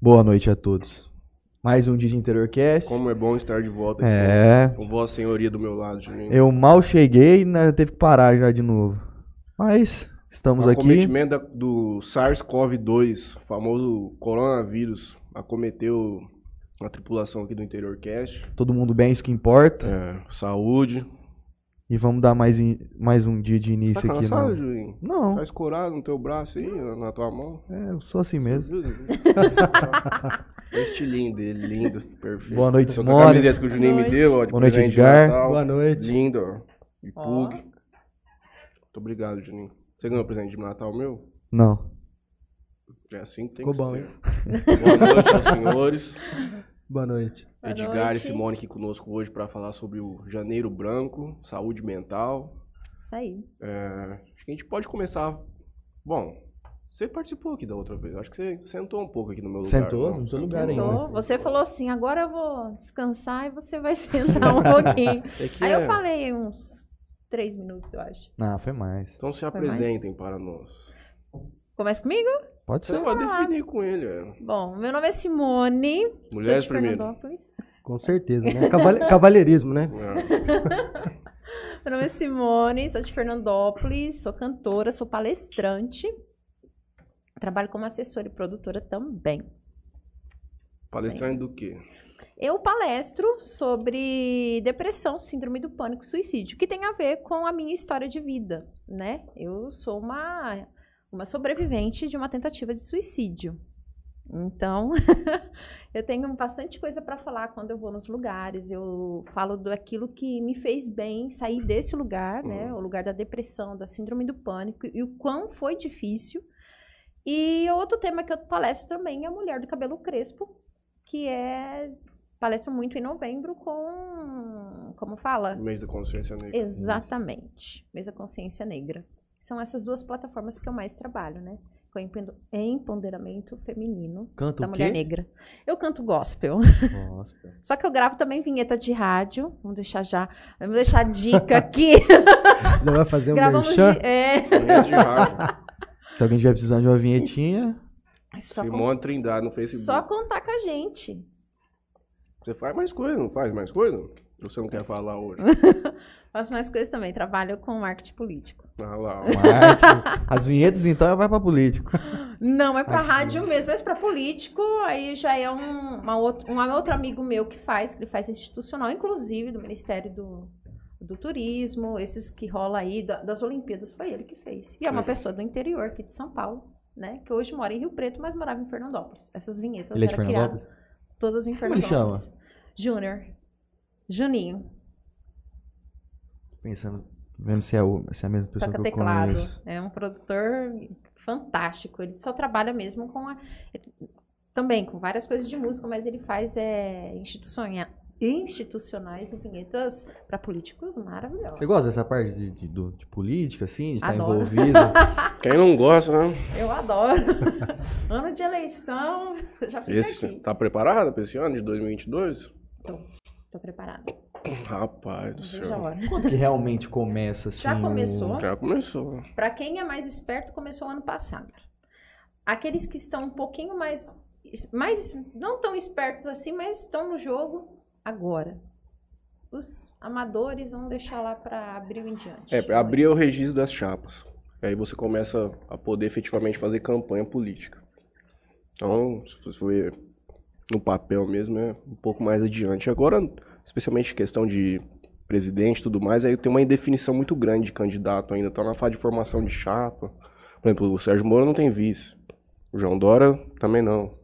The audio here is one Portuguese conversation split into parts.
Boa noite a todos. Mais um dia de Interiorcast. Como é bom estar de volta aqui É, com Vossa Senhoria do meu lado, Juninho. eu mal cheguei e né, teve que parar já de novo. Mas estamos o aqui. acometimento da- do SARS-CoV-2, famoso coronavírus, acometeu a tripulação aqui do Interior Cast. Todo mundo bem, isso que importa. É, saúde. E vamos dar mais, in- mais um dia de Tá início aqui. cansado, No... Juninho? Não, Tá escorado no teu braço aí, na na tua mão? é, eu sou assim mesmo. É estilinho dele, lindo, perfeito. Boa noite, Tô com a Simone. camiseta que o Juninho Boa me noite. deu, ó, de Boa noite, Edgar. Natal. Boa noite. Lindo, ó. E Ó. Pug. Muito obrigado, Juninho. Você ganhou presente de Natal meu? Não. É assim que tem Ficou que bom, ser. Boa noite aos senhores. Boa noite. Boa Edgar noite. e Simone aqui conosco hoje para falar sobre o Janeiro Branco, saúde mental. Isso aí. É, acho que a gente pode começar. Bom, você participou aqui da outra vez. Acho que você sentou um pouco aqui no meu lugar. Sentou? não? No seu lugar Sentou. ainda. Você falou assim, agora eu vou descansar e você vai sentar um pouquinho. É que Aí é- eu falei uns três minutos, eu acho. Não, foi mais. Então se mais? apresentem para nós. Começa comigo? Pode Você ser. pode definir com ele. é. Bom, meu nome é Simone. sou Mulheres de primeiro. Com certeza, né? Caval- cavalheirismo, né? É. Meu nome é Simone, sou de Fernandópolis, sou cantora, sou palestrante. Trabalho como assessora e produtora também. Palestrante do quê? Eu palestro sobre depressão, síndrome do pânico e suicídio, que tem a ver com a minha história de vida, né? Eu sou uma, uma sobrevivente de uma tentativa de suicídio. Então, eu tenho bastante coisa para falar quando eu vou nos lugares. Eu falo daquilo que me fez bem sair desse lugar, né? O lugar da depressão, da síndrome do pânico e o quão foi difícil. E outro tema que eu palestro também é a mulher do cabelo crespo, que é palestra muito em novembro com, como fala? Mês da Consciência Negra. Exatamente. Mesa Consciência Negra. São essas duas plataformas que eu mais trabalho, né? Com empoder- empoderamento feminino Canta da mulher quê? negra. Eu canto gospel. Nossa. Só que eu gravo também vinheta de rádio. Vamos deixar já. Vamos deixar a dica aqui. Já vai fazer um Gravamos merchan? de, é, Mês de rádio. Se alguém estiver precisando de uma vinhetinha, con- Simone Trindade no Facebook. só contar com a gente. Você faz mais coisa, não faz mais coisa? Ou você não quer falar hoje? Faço mais coisas também. Trabalho com marketing político. Ah lá, ó. marketing. As vinhetas, então, vai pra político. Não, é pra Ai, que rádio mesmo, mas pra político, aí já é um, uma outro, um outro amigo meu que faz, que ele faz institucional, inclusive do Ministério do, do Turismo, esses que rola aí, da- das Olimpíadas, foi ele que fez. E é uma Sim. pessoa do interior aqui de São Paulo, né? Que hoje mora em Rio Preto, mas morava em Fernandópolis. Essas vinhetas Ele é de eram Fernandópolis? criadas todas em Como ele Fernandópolis. Júnior. Juninho. Pensando, vendo se é, o, se é a mesma pessoa Toca que eu teclado. conheço. É um produtor fantástico. Ele só trabalha mesmo com a. Também com várias coisas de música, mas ele faz é, institucionha- institucionais e vinhetas para políticos maravilhosos. Você gosta dessa parte de, de, do- de política, assim, de estar Adoro. envolvido? Quem não gosta, né? Eu adoro. ano de eleição, já fica Esse, aqui. tá preparada pra esse ano de 2022? Tô preparada. Rapaz do céu. Quando que realmente começa, assim, Já começou? Já começou. Para quem é mais esperto, começou ano passado. Aqueles que estão um pouquinho mais, mais não tão espertos assim, mas estão no jogo agora. Os amadores vão deixar lá para abril em diante. É, pra abrir o registro das chapas. Aí você começa a poder efetivamente fazer campanha política. Então, se você for no papel mesmo, é um pouco mais adiante. Agora, especialmente questão de presidente e tudo mais, aí tem uma indefinição muito grande de candidato ainda. Tá na fase de formação de chapa. Por exemplo, o Sérgio Moro não tem vice. O João Dória também não.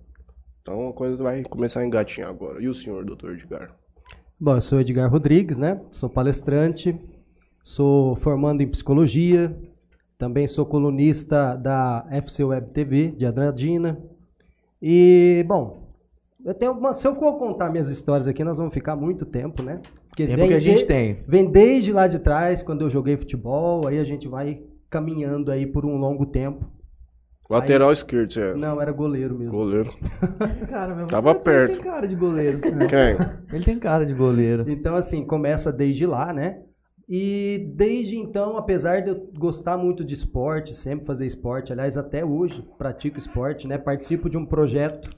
Então a coisa vai começar a engatinhar agora. E o senhor, doutor Edgar? Bom, eu sou Edgar Rodrigues, né? Sou palestrante, sou formando em psicologia, também sou colunista da FC Web TV de Andradina. E, bom, eu tenho uma, se eu for contar minhas histórias aqui, nós vamos ficar muito tempo, né? Porque Tempo vem que a gente de- tem. Vem desde lá de trás, quando eu joguei futebol, aí a gente vai caminhando aí por um longo tempo. Lateral esquerdo, você é Não, era goleiro mesmo. goleiro. Cara, meu Tava ele perto. tem cara de goleiro. Quem? Ele tem cara de goleiro. Então, assim, começa desde lá, né? E desde então, apesar de eu gostar muito de esporte, sempre fazer esporte, aliás, até hoje pratico esporte, né? Participo de um projeto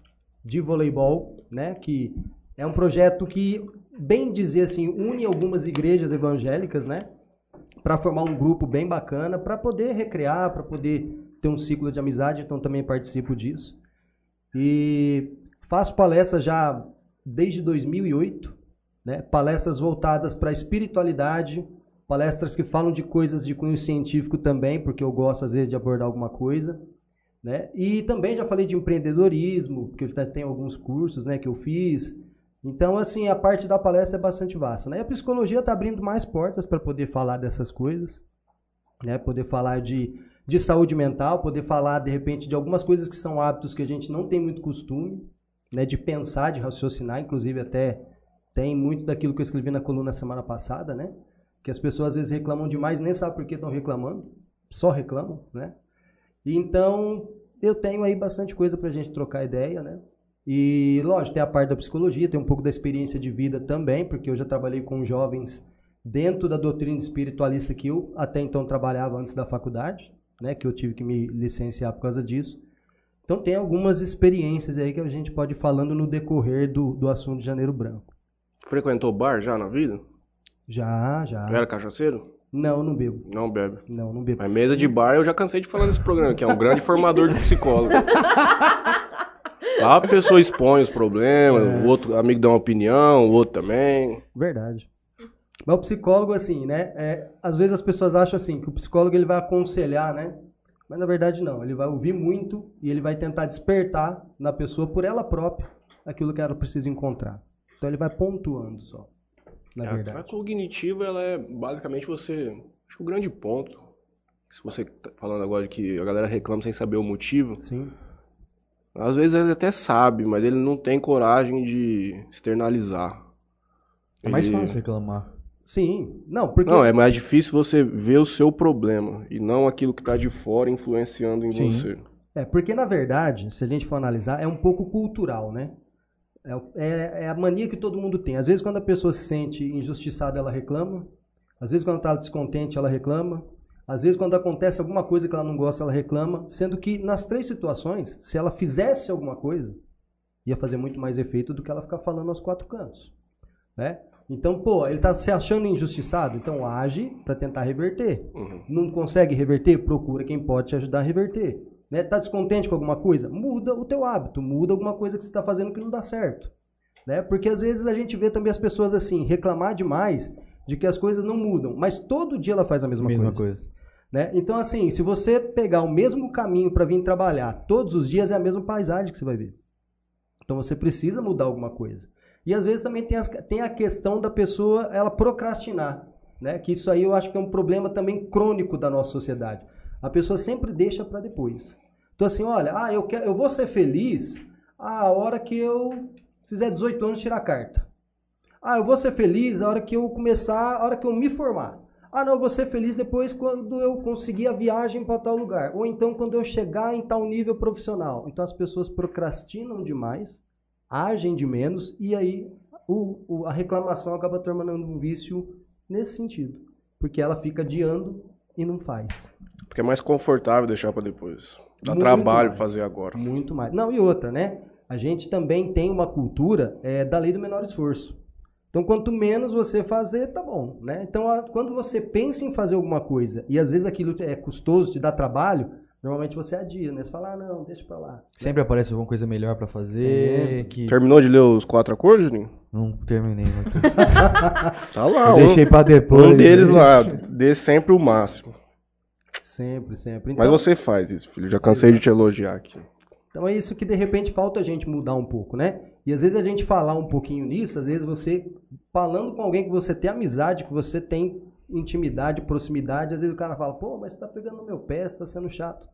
de voleibol, né? Que é um projeto que, bem dizer assim, une algumas igrejas evangélicas, né? Para formar um grupo bem bacana, para poder recrear, para poder ter um ciclo de amizade, então também participo disso. E faço palestras já desde 2008, né? Palestras voltadas para a espiritualidade, palestras que falam de coisas de cunho científico também, porque eu gosto às vezes de abordar alguma coisa. Né? E também já falei de empreendedorismo, que eu tenho alguns cursos né, que eu fiz. Então, assim, a parte da palestra é bastante vasta. Né? E a psicologia está abrindo mais portas para poder falar dessas coisas, né? poder falar de, de saúde mental, poder falar, de repente, de algumas coisas que são hábitos que a gente não tem muito costume né, de pensar, de raciocinar. Inclusive, até tem muito daquilo que eu escrevi na coluna semana passada, né? que as pessoas às vezes reclamam demais, nem sabem por que estão reclamando, só reclamam, né? Então, eu tenho aí bastante coisa para a gente trocar ideia, né? E, lógico, tem a parte da psicologia, tem um pouco da experiência de vida também, porque eu já trabalhei com jovens dentro da doutrina espiritualista que eu até então trabalhava antes da faculdade, né? Que eu tive que me licenciar por causa disso. Então, tem algumas experiências aí que a gente pode ir falando no decorrer do, do assunto de Janeiro Branco. Frequentou bar já na vida? Já, já. Era cachaceiro? Não, não bebo. Não bebe. Não, não bebo. Mas mesa de bar eu já cansei de falar nesse programa, que é um grande formador de psicólogo. Lá a pessoa expõe os problemas, É. o outro amigo dá uma opinião, o outro também. Verdade. Mas o psicólogo, assim, né? É, às vezes as pessoas acham assim que o psicólogo ele vai aconselhar, né? Mas na verdade não. Ele vai ouvir muito e ele vai tentar despertar na pessoa por ela própria aquilo que ela precisa encontrar. Então ele vai pontuando só. Na É, A verdade. cognitiva, ela é basicamente você. Acho que o grande ponto. Se você tá falando agora que a galera reclama sem saber o motivo, Sim. às vezes ele até sabe, mas ele não tem coragem de externalizar. É mais Ele- fácil reclamar. Sim. Não, porque. Não, é mais difícil você ver o seu problema e não aquilo que tá de fora influenciando em Sim. você. É, porque na verdade, se a gente for analisar, é um pouco cultural, né? É, é- é a mania que todo mundo tem. Às vezes, quando a pessoa se sente injustiçada, ela reclama. Às vezes, quando está descontente, ela reclama. Às vezes, quando acontece alguma coisa que ela não gosta, ela reclama. Sendo que nas três situações, se ela fizesse alguma coisa, ia fazer muito mais efeito do que ela ficar falando aos quatro cantos. Né? Então, pô, ele está se achando injustiçado, então age para tentar reverter. Uhum. Não consegue reverter? Procura quem pode te ajudar a reverter. Né? Tá descontente com alguma coisa? Muda o teu hábito, muda alguma coisa que você está fazendo que não dá certo. Né? Porque às vezes a gente vê também as pessoas assim, reclamar demais de que as coisas não mudam, mas todo dia ela faz a mesma, Mesma coisa. coisa. Né? Então, assim, se você pegar o mesmo caminho para vir trabalhar todos os dias, é a mesma paisagem que você vai ver. Então você precisa mudar alguma coisa. E às vezes também tem, as- tem a questão da pessoa ela procrastinar. Né? Que isso aí eu acho que é um problema também crônico da nossa sociedade. A pessoa sempre deixa para depois. Então assim, olha, ah, eu, quero, eu vou ser feliz a hora que eu fizer 18 anos tirar carta. Ah, eu vou ser feliz a hora que eu começar, a hora que eu me formar. Ah, não, eu vou ser feliz depois quando eu conseguir a viagem para tal lugar. Ou então quando eu chegar em tal nível profissional. Então as pessoas procrastinam demais, agem de menos e aí o, o- a reclamação acaba tornando um vício nesse sentido. Porque ela fica adiando e não faz. Porque é mais confortável deixar pra depois. Dá Muito trabalho mais. fazer agora. Muito mais. Não, e outra, né? A gente também tem uma cultura é, da lei do menor esforço. Então, quanto menos você fazer, tá bom, né? Então, a- quando você pensa em fazer alguma coisa e às vezes aquilo é custoso, te dá trabalho, normalmente você adia, né? Você fala, ah, não, deixa pra lá. Sempre aparece alguma coisa melhor pra fazer. Que... Terminou de ler os quatro acordes, Juninho? Não terminei, Matheus. Tá lá, Eu um, deixei pra depois. um deles né? lá. Dê sempre o máximo. Sempre, sempre. Mas Então- você faz isso, filho. Já cansei de te elogiar aqui. Então é isso que de repente falta a gente mudar um pouco, né? E às vezes a gente falar um pouquinho nisso, às vezes você falando com alguém que você tem amizade, que você tem intimidade, proximidade, às vezes o cara fala, pô, mas você tá pegando no meu pé, você tá sendo chato.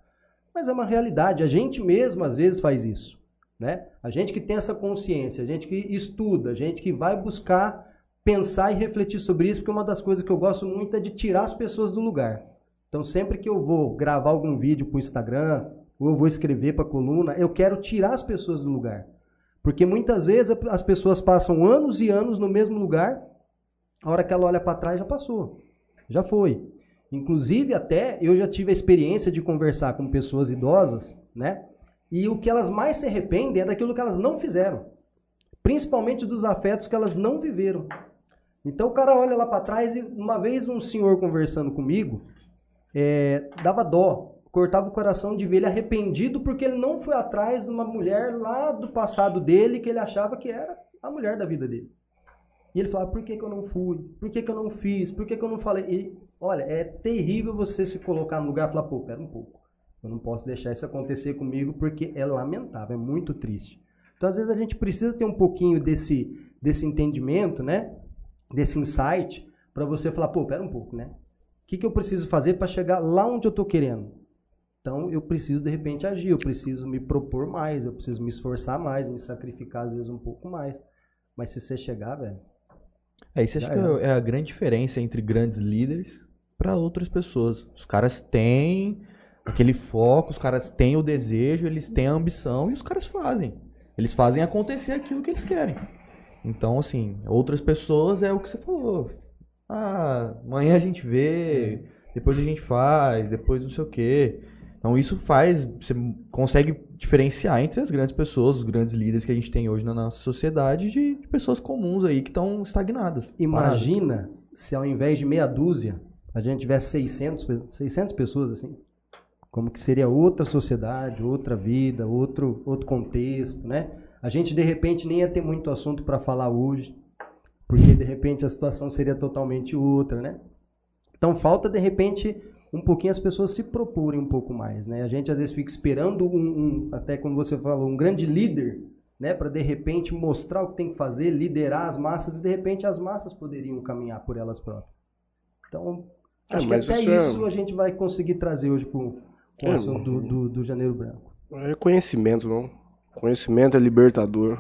Mas é uma realidade, a gente mesmo às vezes faz isso, né? A gente que tem essa consciência, a gente que estuda, a gente que vai buscar pensar e refletir sobre isso, porque uma das coisas que eu gosto muito é de tirar as pessoas do lugar. Então, sempre que eu vou gravar algum vídeo para o Instagram, ou eu vou escrever para a coluna, eu quero tirar as pessoas do lugar. Porque muitas vezes as pessoas passam anos e anos no mesmo lugar, a hora que ela olha para trás já passou, já foi. Inclusive, até eu já tive a experiência de conversar com pessoas idosas, né? E o que elas mais se arrependem é daquilo que elas não fizeram. Principalmente dos afetos que elas não viveram. Então o cara olha lá para trás e uma vez um senhor conversando comigo, é, dava dó, cortava o coração de ver ele arrependido porque ele não foi atrás de uma mulher lá do passado dele que ele achava que era a mulher da vida dele. E ele falava, por que, que eu não fui? Por que, que eu não fiz? Por que, que eu não falei? E, olha, é terrível você se colocar no lugar e falar, pô, pera um pouco. Eu não posso deixar isso acontecer comigo porque é lamentável, é muito triste. Então, às vezes, a gente precisa ter um pouquinho desse, desse entendimento, né? Desse insight, para você falar, pô, pera um pouco, né? O que, que eu preciso fazer para chegar lá onde eu estou querendo? Então, eu preciso, de repente, agir, eu preciso me propor mais, eu preciso me esforçar mais, me sacrificar, às vezes, um pouco mais. Mas se você chegar, velho, É, isso acho que é a grande diferença entre grandes líderes para outras pessoas. Os caras têm aquele foco, os caras têm o desejo, eles têm a ambição e os caras fazem. Eles fazem acontecer aquilo que eles querem. Então, assim, outras pessoas é o que você falou. Ah, amanhã a gente vê, depois a gente faz, depois não sei o quê. Então isso faz, você consegue diferenciar entre as grandes pessoas, os grandes líderes que a gente tem hoje na nossa sociedade, de, de pessoas comuns aí que estão estagnadas. Imagina se ao invés de meia dúzia, a gente tivesse 600, pe- 600 pessoas assim. Como que seria outra sociedade, outra vida, outro, outro contexto, né? A gente, de repente, nem ia ter muito assunto para falar hoje, porque, de repente, a situação seria totalmente outra, né? Então, falta, de repente, um pouquinho as pessoas se proporem um pouco mais, né? A gente, às vezes, fica esperando um, um até como você falou, um grande líder, né, para de repente mostrar o que tem que fazer, liderar as massas e de repente as massas poderiam caminhar por elas próprias. Então, É, acho que mas até isso é- isso a gente vai conseguir trazer hoje com, com o É, assunto do, do, do Janeiro Branco. É conhecimento, não. Conhecimento é libertador.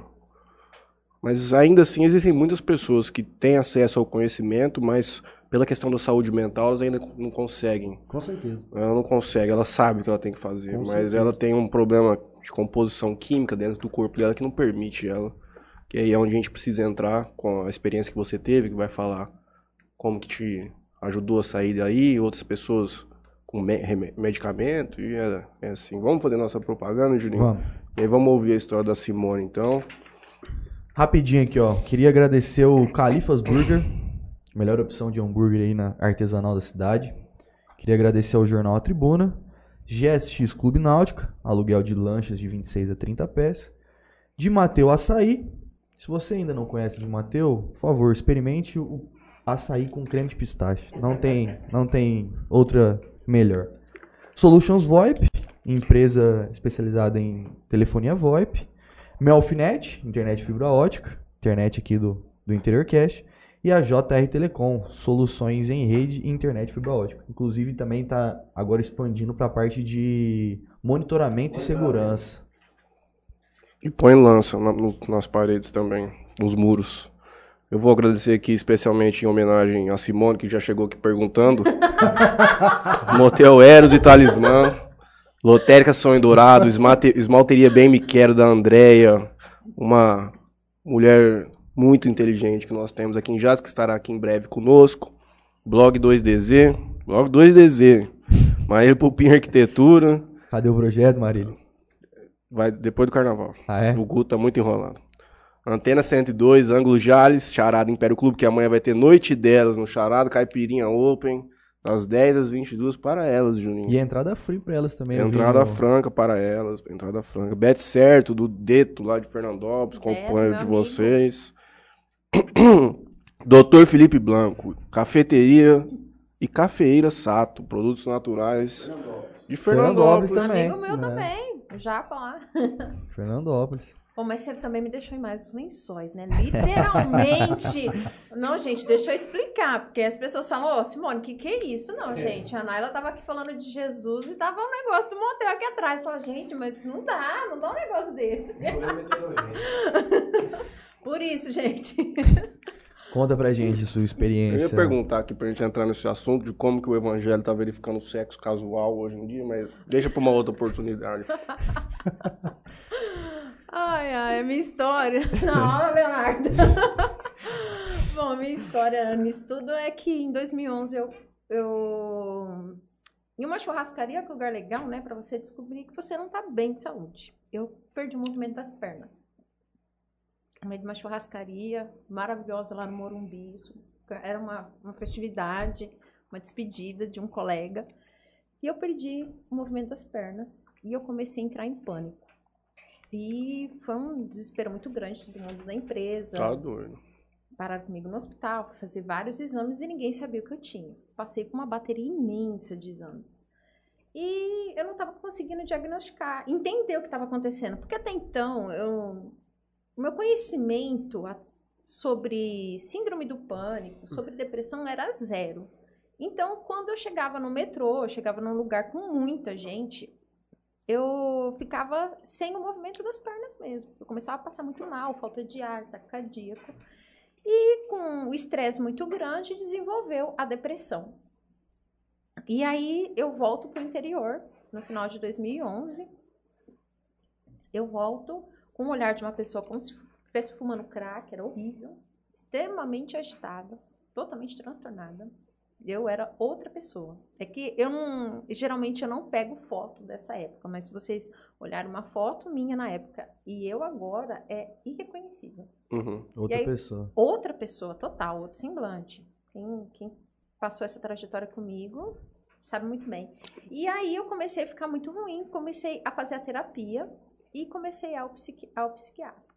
Mas ainda assim existem muitas pessoas que têm acesso ao conhecimento, mas pela questão da saúde mental elas ainda não conseguem. Com certeza. Ela não consegue, ela sabe o que ela tem que fazer, Com mas certeza. ela tem um problema de composição química dentro do corpo dela que não permite ela. Que aí é onde a gente precisa entrar com a experiência que você teve, que vai falar como que te ajudou a sair daí, outras pessoas com me- medicamento, e é, é assim. Vamos fazer nossa propaganda, Julinho? Vamos. E aí vamos ouvir a história da Simone, então. Rapidinho aqui, ó. Queria agradecer o Califas Burger, melhor opção de hambúrguer aí na artesanal da cidade. Queria agradecer ao Jornal A Tribuna, GSX Clube Náutica, aluguel de lanchas de 26 a 30 pés. De Mateu Açaí. Se você ainda não conhece de Mateu, por favor, experimente o açaí com creme de pistache. Não tem, não tem outra melhor. Solutions VoIP, empresa especializada em telefonia VoIP. Melfinet, internet fibra ótica, internet aqui do, do Interior Cash. E a JR Telecom, soluções em rede e internet fibra ótica. Inclusive também está agora expandindo para a parte de monitoramento e segurança. E põe lança na- no- nas paredes também, nos muros. Eu vou agradecer aqui especialmente em homenagem a Simone, que já chegou aqui perguntando. Motel Eros e Talismã. Lotérica Sonho Dourado, esmalteria Bem Me Quero da Andrea, uma mulher muito inteligente que nós temos aqui em Jazz, que estará aqui em breve conosco. Blog 2DZ, Blog 2DZ, Maíra Pupim Arquitetura, Cadê o projeto, Marília? vai depois do carnaval. Ah, é? O Guto tá muito enrolado. Antena 102, Ângulo Jales, Charada Império Clube, que amanhã vai ter noite delas no Charada, Caipirinha Open, das 10 às 22 para elas, Juninho. E a entrada free para elas também. vi Entrada franca para elas, entrada franca. Bet certo, do Deto, lá de Fernandópolis, companheiro de amigo. vocês. Doutor Felipe Blanco, cafeteria e cafeíra Sato, produtos naturais de Fernandópolis Fernandópolis. também. Amigo meu né? também, já lá. Fernandópolis. Bom, mas você também me deixou em mais lençóis, né? Literalmente. não, gente, deixa eu explicar. Porque as pessoas falam, ô, Simone, o que, que é isso? Não, gente. A Naila tava aqui falando de Jesus e tava um negócio do motel aqui atrás. Só, gente, mas não dá, não dá um negócio desse. Por isso, gente. Conta pra gente a sua Eu experiência. ia perguntar aqui pra gente entrar nesse assunto de como que o evangelho tá verificando o sexo casual hoje em dia, mas deixa pra uma outra oportunidade. Ai, ai, a minha história. Não, Leonardo. Bom, a minha história nisso tudo é que em 2011 eu, eu. Em uma churrascaria, que é um lugar legal, né? Pra você descobrir que você não tá bem de saúde. eu perdi o movimento das pernas. No meio de uma churrascaria maravilhosa lá no Morumbi. Era uma, uma festividade, uma despedida de um colega. E eu perdi o movimento das pernas e eu comecei a entrar em pânico. E foi um desespero muito grande, todo mundo da empresa. Tá doido. Pararam comigo no hospital, fazer vários exames e ninguém sabia o que eu tinha. Passei por uma bateria imensa de exames. E eu não estava conseguindo diagnosticar, entender o que estava acontecendo. Porque até então, eu, o meu conhecimento sobre síndrome do pânico, sobre depressão era zero. Então, quando eu chegava no metrô, eu chegava num lugar com muita gente, eu ficava sem o movimento das pernas mesmo. Eu começava a passar muito mal, falta de ar, ataque cardíaco. E com o estresse muito grande, desenvolveu a depressão. E aí eu volto para o interior, no final de 2011. Eu volto com o olhar de uma pessoa como se estivesse fumando crack, era horrível, extremamente agitada, totalmente transtornada. Eu era outra pessoa. É que eu não, geralmente eu não pego foto dessa época, mas se vocês olharem uma foto minha na época e eu agora é irreconhecível Uhum. Outra aí- pessoa. outra pessoa total, outro semblante. Quem, quem passou essa trajetória comigo sabe muito bem. E aí eu comecei a ficar muito ruim, comecei a fazer a terapia e comecei ao, psiqui ao psiquiátrico.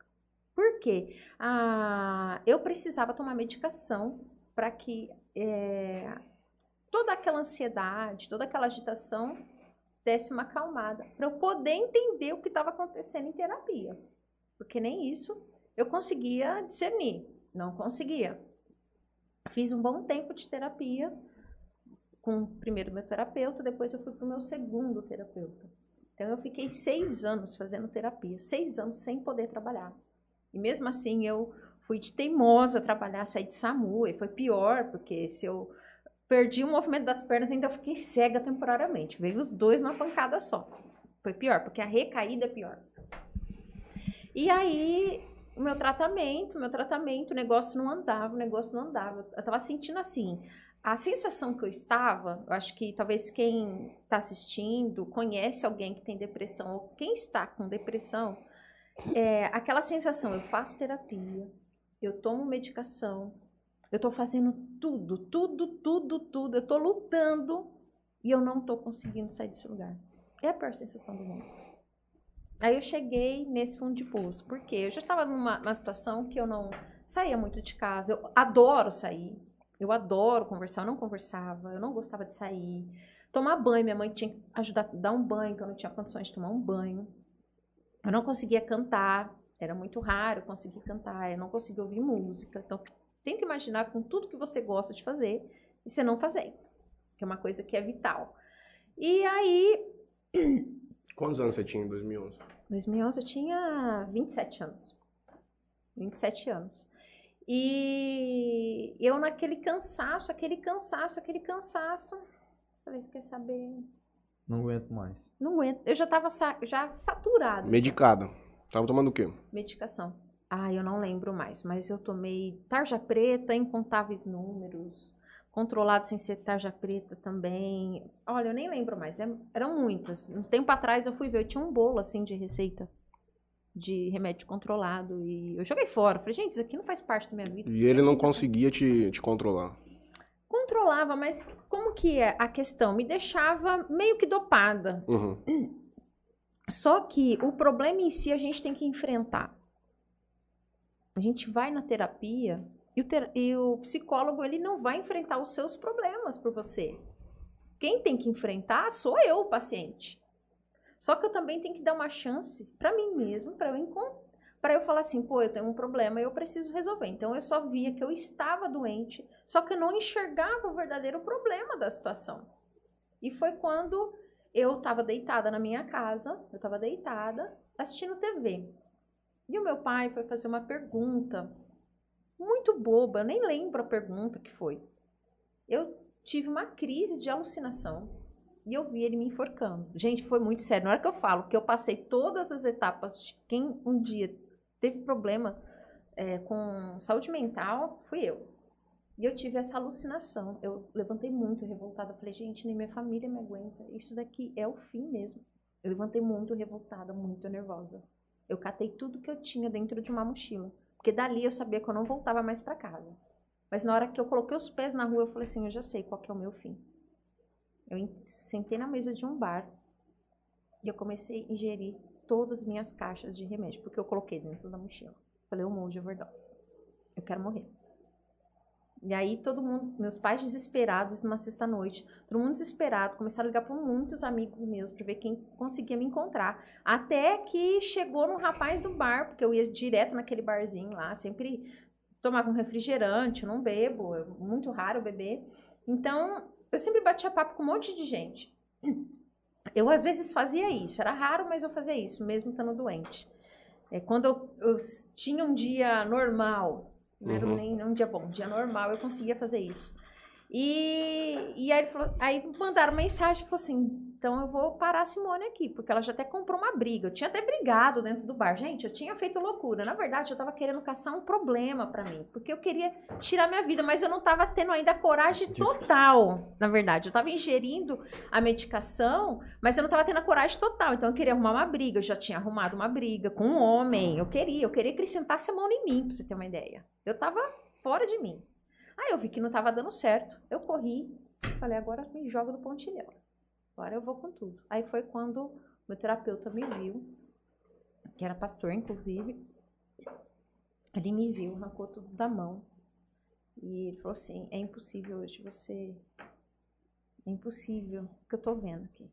Por quê? Ah, eu precisava tomar medicação para que eh, toda aquela ansiedade, toda aquela agitação desse uma acalmada, para eu poder entender o que estava acontecendo em terapia. Porque nem isso eu conseguia discernir, não conseguia. Fiz um bom tempo de terapia com primeiro meu terapeuta, depois eu fui para o meu segundo terapeuta. Então eu fiquei seis anos fazendo terapia, seis anos sem poder trabalhar. E mesmo assim eu fui de teimosa trabalhar, saí de SAMU, e foi pior, porque se eu perdi o movimento das pernas, ainda fiquei cega temporariamente. Veio os dois numa pancada só. Foi pior, porque a recaída é pior. E aí, o meu tratamento, meu tratamento, o negócio não andava, o negócio não andava. Eu tava sentindo assim, a sensação que eu estava, eu acho que talvez quem está assistindo conhece alguém que tem depressão, ou quem está com depressão, é aquela sensação, eu faço terapia, eu tomo medicação, eu tô fazendo tudo, tudo, tudo, tudo, eu tô lutando e eu não tô conseguindo sair desse lugar. É a pior sensação do mundo. Aí eu cheguei nesse fundo de poço, porque eu já estava numa, numa situação que eu não saía muito de casa. Eu adoro sair, eu adoro conversar, eu não conversava, eu não gostava de sair. Tomar banho, minha mãe tinha que ajudar a dar um banho, que eu não tinha condições de tomar um banho. Eu não conseguia cantar, era muito raro conseguir cantar, eu não conseguia ouvir música. Então, tenta imaginar com tudo que você gosta de fazer e você não fazer, que é uma coisa que é vital. E aí, Quantos anos você tinha em 2011? 2011 eu tinha 27 anos. 27 anos. E eu naquele cansaço, aquele cansaço, aquele cansaço. Falei, você quer saber? Não aguento mais. Não aguento. Eu já tava sa- já saturada. Medicado. Tava tomando o quê? Medicação. Ah, eu não lembro mais, mas eu tomei tarja preta, incontáveis números, controlado sem ser tarja preta também. Olha, eu nem lembro mais, é- eram muitas. Um tempo atrás eu fui ver, eu tinha um bolo assim de receita de remédio controlado e eu joguei fora. Falei, gente, isso aqui não faz parte da minha vida. E ele não conseguia te, te controlar. Controlava, mas como que é a questão? Me deixava meio que dopada. Uhum. Só que o problema em si a gente tem que enfrentar. A gente vai na terapia e o, ter- e o psicólogo ele não vai enfrentar os seus problemas por você. Quem tem que enfrentar sou eu, o paciente. Só que eu também tenho que dar uma chance para mim mesmo, para eu encontrar, para eu falar assim, pô, eu tenho um problema e eu preciso resolver. Então eu só via que eu estava doente, só que eu não enxergava o verdadeiro problema da situação. E foi quando eu estava deitada na minha casa, eu estava deitada assistindo TV. E o meu pai foi fazer uma pergunta muito boba, eu nem lembro a pergunta que foi. Eu tive uma crise de alucinação e eu vi ele me enforcando. Gente, foi muito sério. Na hora que eu falo que eu passei todas as etapas de quem um dia teve problema é, com saúde mental, fui eu. E eu tive essa alucinação. Eu levantei muito revoltada. Falei, gente, nem minha família me aguenta. Isso daqui é o fim mesmo. Eu levantei muito revoltada, muito nervosa. Eu catei tudo que eu tinha dentro de uma mochila. Porque dali eu sabia que eu não voltava mais para casa. Mas na hora que eu coloquei os pés na rua, eu falei assim: eu já sei qual é o meu fim. Eu sentei na mesa de um bar e eu comecei a ingerir todas as minhas caixas de remédio, porque eu coloquei dentro da mochila. Falei: eu morro de overdose. Eu quero morrer. E aí todo mundo, meus pais desesperados numa sexta-noite, todo mundo desesperado, começaram a ligar para muitos amigos meus para ver quem conseguia me encontrar. Até que chegou no rapaz do bar, porque eu ia direto naquele barzinho lá, sempre tomava um refrigerante, eu não bebo, é muito raro beber. Então, eu sempre batia papo com um monte de gente. Eu às vezes fazia isso, era raro, mas eu fazia isso, mesmo estando doente. É, quando eu, eu tinha um dia normal, não era uhum. nem um dia bom, um dia normal, eu conseguia fazer isso. E, e aí, falou, aí mandaram mensagem, falou assim, então eu vou parar a Simone aqui, porque ela já até comprou uma briga. Eu tinha até brigado dentro do bar. Gente, eu tinha feito loucura. Na verdade, eu tava querendo caçar um problema para mim, porque eu queria tirar minha vida, mas eu não tava tendo ainda a coragem total, na verdade. Eu tava ingerindo a medicação, mas eu não tava tendo a coragem total. Então eu queria arrumar uma briga. Eu já tinha arrumado uma briga com um homem. Eu queria, eu queria que ele sentasse a mão em mim, pra você ter uma ideia. Eu tava fora de mim. Aí eu vi que não estava dando certo. Eu corri, falei, agora me joga do pontilhão. Agora eu vou com tudo. Aí foi quando meu terapeuta me viu, que era pastor, inclusive. Ele me viu, arrancou tudo da mão. E ele falou assim: é impossível hoje você. É impossível o que eu tô vendo aqui.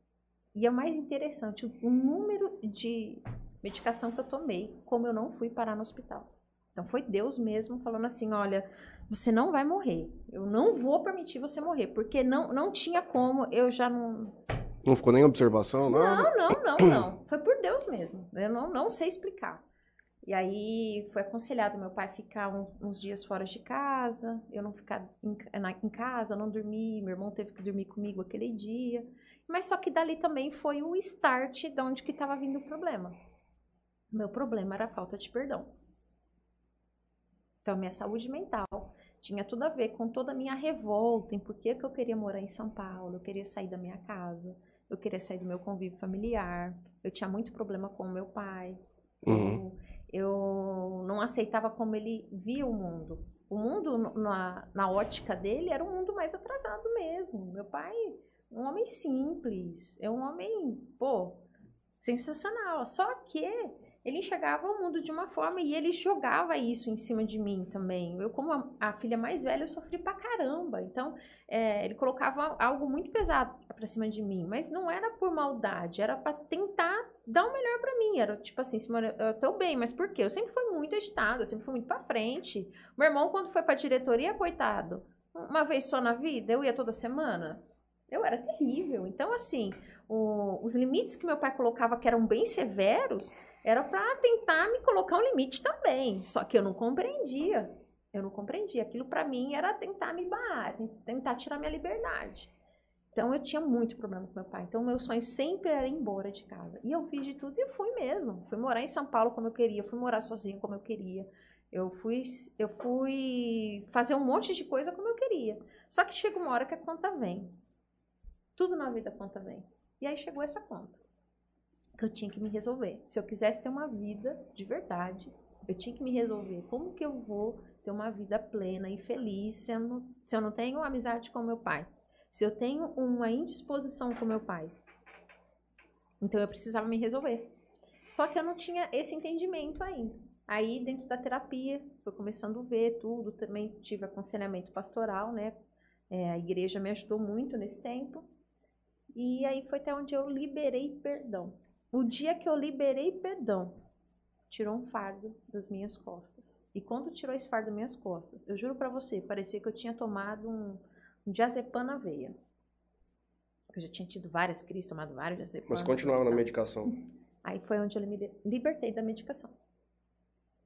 E é mais interessante, o número de medicação que eu tomei, como eu não fui parar no hospital. Então foi Deus mesmo falando assim: olha, você não vai morrer. Eu não vou permitir você morrer, porque não, não tinha como, eu já não. Não ficou nem observação, não? Não, não, não, não. Foi por Deus mesmo. Eu não, não sei explicar. E aí foi aconselhado meu pai ficar um, uns dias fora de casa, eu não ficar em, na, em casa, não dormir. Meu irmão teve que dormir comigo aquele dia. Mas só que dali também foi o start de onde que estava vindo o problema. Meu problema era a falta de perdão. Então, minha saúde mental tinha tudo a ver com toda a minha revolta em por que, que eu queria morar em São Paulo, eu queria sair da minha casa, eu queria sair do meu convívio familiar, eu tinha muito problema com o meu pai, uhum. eu, eu, não aceitava como ele via o mundo. O mundo, na, na ótica dele, era um mundo mais atrasado mesmo. Meu pai, um homem simples, é um homem, pô, sensacional. Só que ele enxergava o mundo de uma forma e ele jogava isso em cima de mim também. Eu, como a, a filha mais velha, eu sofri pra caramba. Então, é, ele colocava algo muito pesado pra cima de mim. Mas não era por maldade, era para tentar dar o melhor para mim. Era tipo assim, Simone, eu tô bem, mas por quê? Eu sempre fui muito agitada, eu sempre fui muito pra frente. Meu irmão, quando foi pra diretoria, coitado, uma vez só na vida, eu ia toda semana. Eu era terrível. Então, assim, o, os limites que meu pai colocava, que eram bem severos, era para tentar me colocar um limite também. Só que eu não compreendia. Eu não compreendia. Aquilo para mim era tentar me barrar, tentar tirar minha liberdade. Então eu tinha muito problema com meu pai. Então meu sonho sempre era ir embora de casa. E eu fiz de tudo e fui mesmo. Fui morar em São Paulo como eu queria, fui morar sozinha como eu queria. Eu fui, eu fui fazer um monte de coisa como eu queria. Só que chega uma hora que a conta vem. Tudo na vida a conta vem. E aí chegou essa conta eu tinha que me resolver. Se eu quisesse ter uma vida de verdade, eu tinha que me resolver. Como que eu vou ter uma vida plena e feliz se eu não, se eu não tenho amizade com meu pai? Se eu tenho uma indisposição com meu pai? Então eu precisava me resolver. Só que eu não tinha esse entendimento ainda. Aí, dentro da terapia, foi começando a ver tudo. Também tive aconselhamento pastoral, né? É, a igreja me ajudou muito nesse tempo. E aí foi até onde eu liberei perdão. O dia que eu liberei perdão, tirou um fardo das minhas costas. E quando tirou esse fardo das minhas costas, eu juro para você, parecia que eu tinha tomado um, um diazepam na veia. Eu já tinha tido várias crises, tomado vários diazepam. Mas continuava na medicação. Aí foi onde eu me libertei da medicação.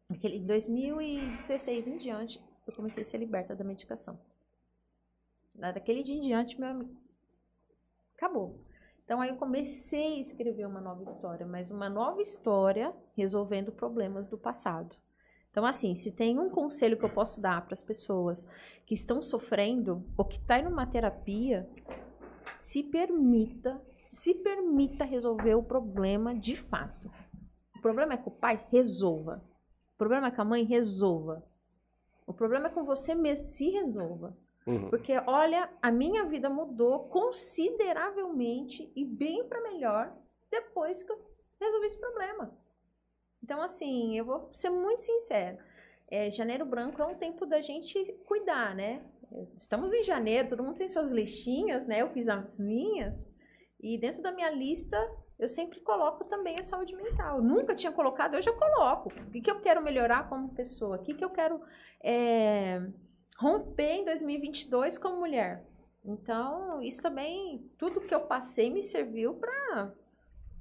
Aquele 2016 em diante, eu comecei a ser liberta da medicação. Daquele dia em diante, meu amigo, acabou. Então aí eu comecei a escrever uma nova história, mas uma nova história resolvendo problemas do passado. Então, assim, se tem um conselho que eu posso dar para as pessoas que estão sofrendo ou que estão tá em uma terapia, se permita Se permita resolver o problema de fato. O problema é com o pai? Resolva. O problema é com a mãe? Resolva. O problema é com você mesmo, se resolva. Uhum. Porque, olha, a minha vida mudou consideravelmente e bem para melhor depois que eu resolvi esse problema. Então, assim, eu vou ser muito sincera. É, janeiro branco é um tempo da gente cuidar, né? Estamos em janeiro, todo mundo tem suas listinhas, né? Eu fiz as minhas. E dentro da minha lista, eu sempre coloco também a saúde mental. Nunca tinha colocado, eu já coloco. O que, que eu quero melhorar como pessoa? O que, que eu quero é, romper em 2022 como mulher? Então, isso também, tudo que eu passei me serviu para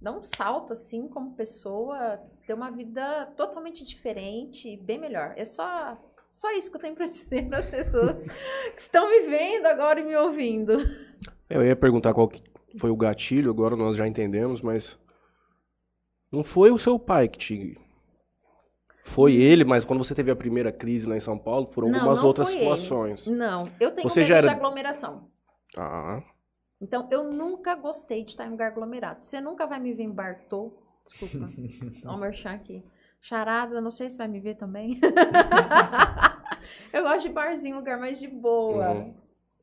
dar um salto, assim, como pessoa, ter uma vida totalmente diferente, bem melhor. É só, só isso que eu tenho para dizer para as pessoas que estão me vendo agora e me ouvindo. Eu ia perguntar qual foi o gatilho, agora nós já entendemos, mas não foi o seu pai que te foi ele, mas quando você teve a primeira crise lá em São Paulo, foram Não, algumas não outras foi situações. Não, eu tenho Você medo já de era- aglomeração. Ah, Então, eu nunca gostei de estar em lugar aglomerado. Você nunca vai me ver em Bartô. Desculpa. Só um merchan aqui. Charada, não sei se vai me ver também. eu gosto de barzinho, lugar mais de boa. Uhum.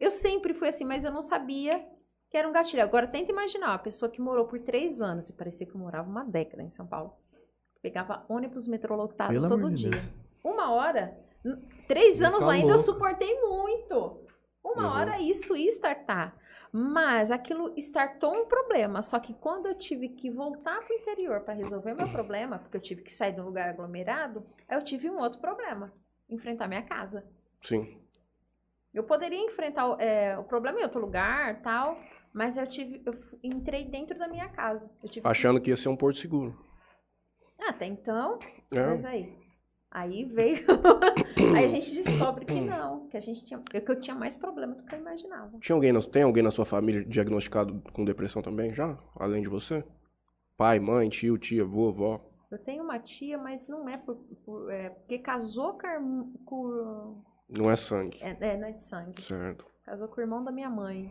Eu sempre fui assim, mas eu não sabia que era um gatilho. Agora, tenta imaginar, uma pessoa que morou por três anos e parecia que morava uma década em São Paulo. Pegava ônibus metrô lotado Pelo todo dia. Deus. Uma hora, três Fica anos ainda eu suportei muito. Uma Uhum. hora isso ia startar. Mas aquilo startou um problema. Só que quando eu tive que voltar para o interior para resolver meu problema, porque eu tive que sair de um lugar aglomerado, eu tive um outro problema. Enfrentar minha casa. sim. Eu poderia enfrentar o- é, o problema em outro lugar, tal, mas eu tive, eu entrei dentro da minha casa. Eu tive que- Achando que ia ser um porto seguro. Ah, até então, É. mas aí, aí veio, aí a gente descobre que não, que a gente tinha, que eu tinha mais problema do que eu imaginava. Tinha alguém, tem alguém na sua família diagnosticado com depressão também já? Além de você? Pai, mãe, tio, tia, avô, avó? Eu tenho uma tia, mas não é por, por- é, porque casou com, com Não é sangue. é, é, não é de sangue, Certo. casou com o irmão da minha mãe.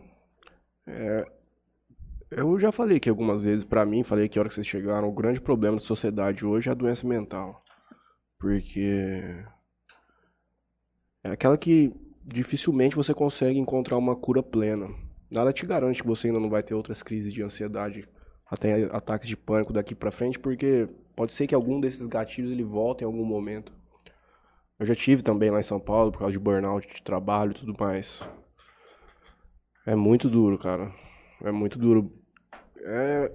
É, eu já falei aqui algumas vezes pra mim, falei que a hora que vocês chegaram, o grande problema da sociedade hoje é a doença mental. Porque é aquela que dificilmente você consegue encontrar uma cura plena. Nada te garante que você ainda não vai ter outras crises de ansiedade, até ataques de pânico daqui pra frente, porque pode ser que algum desses gatilhos ele volte em algum momento. Eu já tive também lá em São Paulo por causa de burnout de trabalho e tudo mais. É muito duro, cara. É muito duro. É.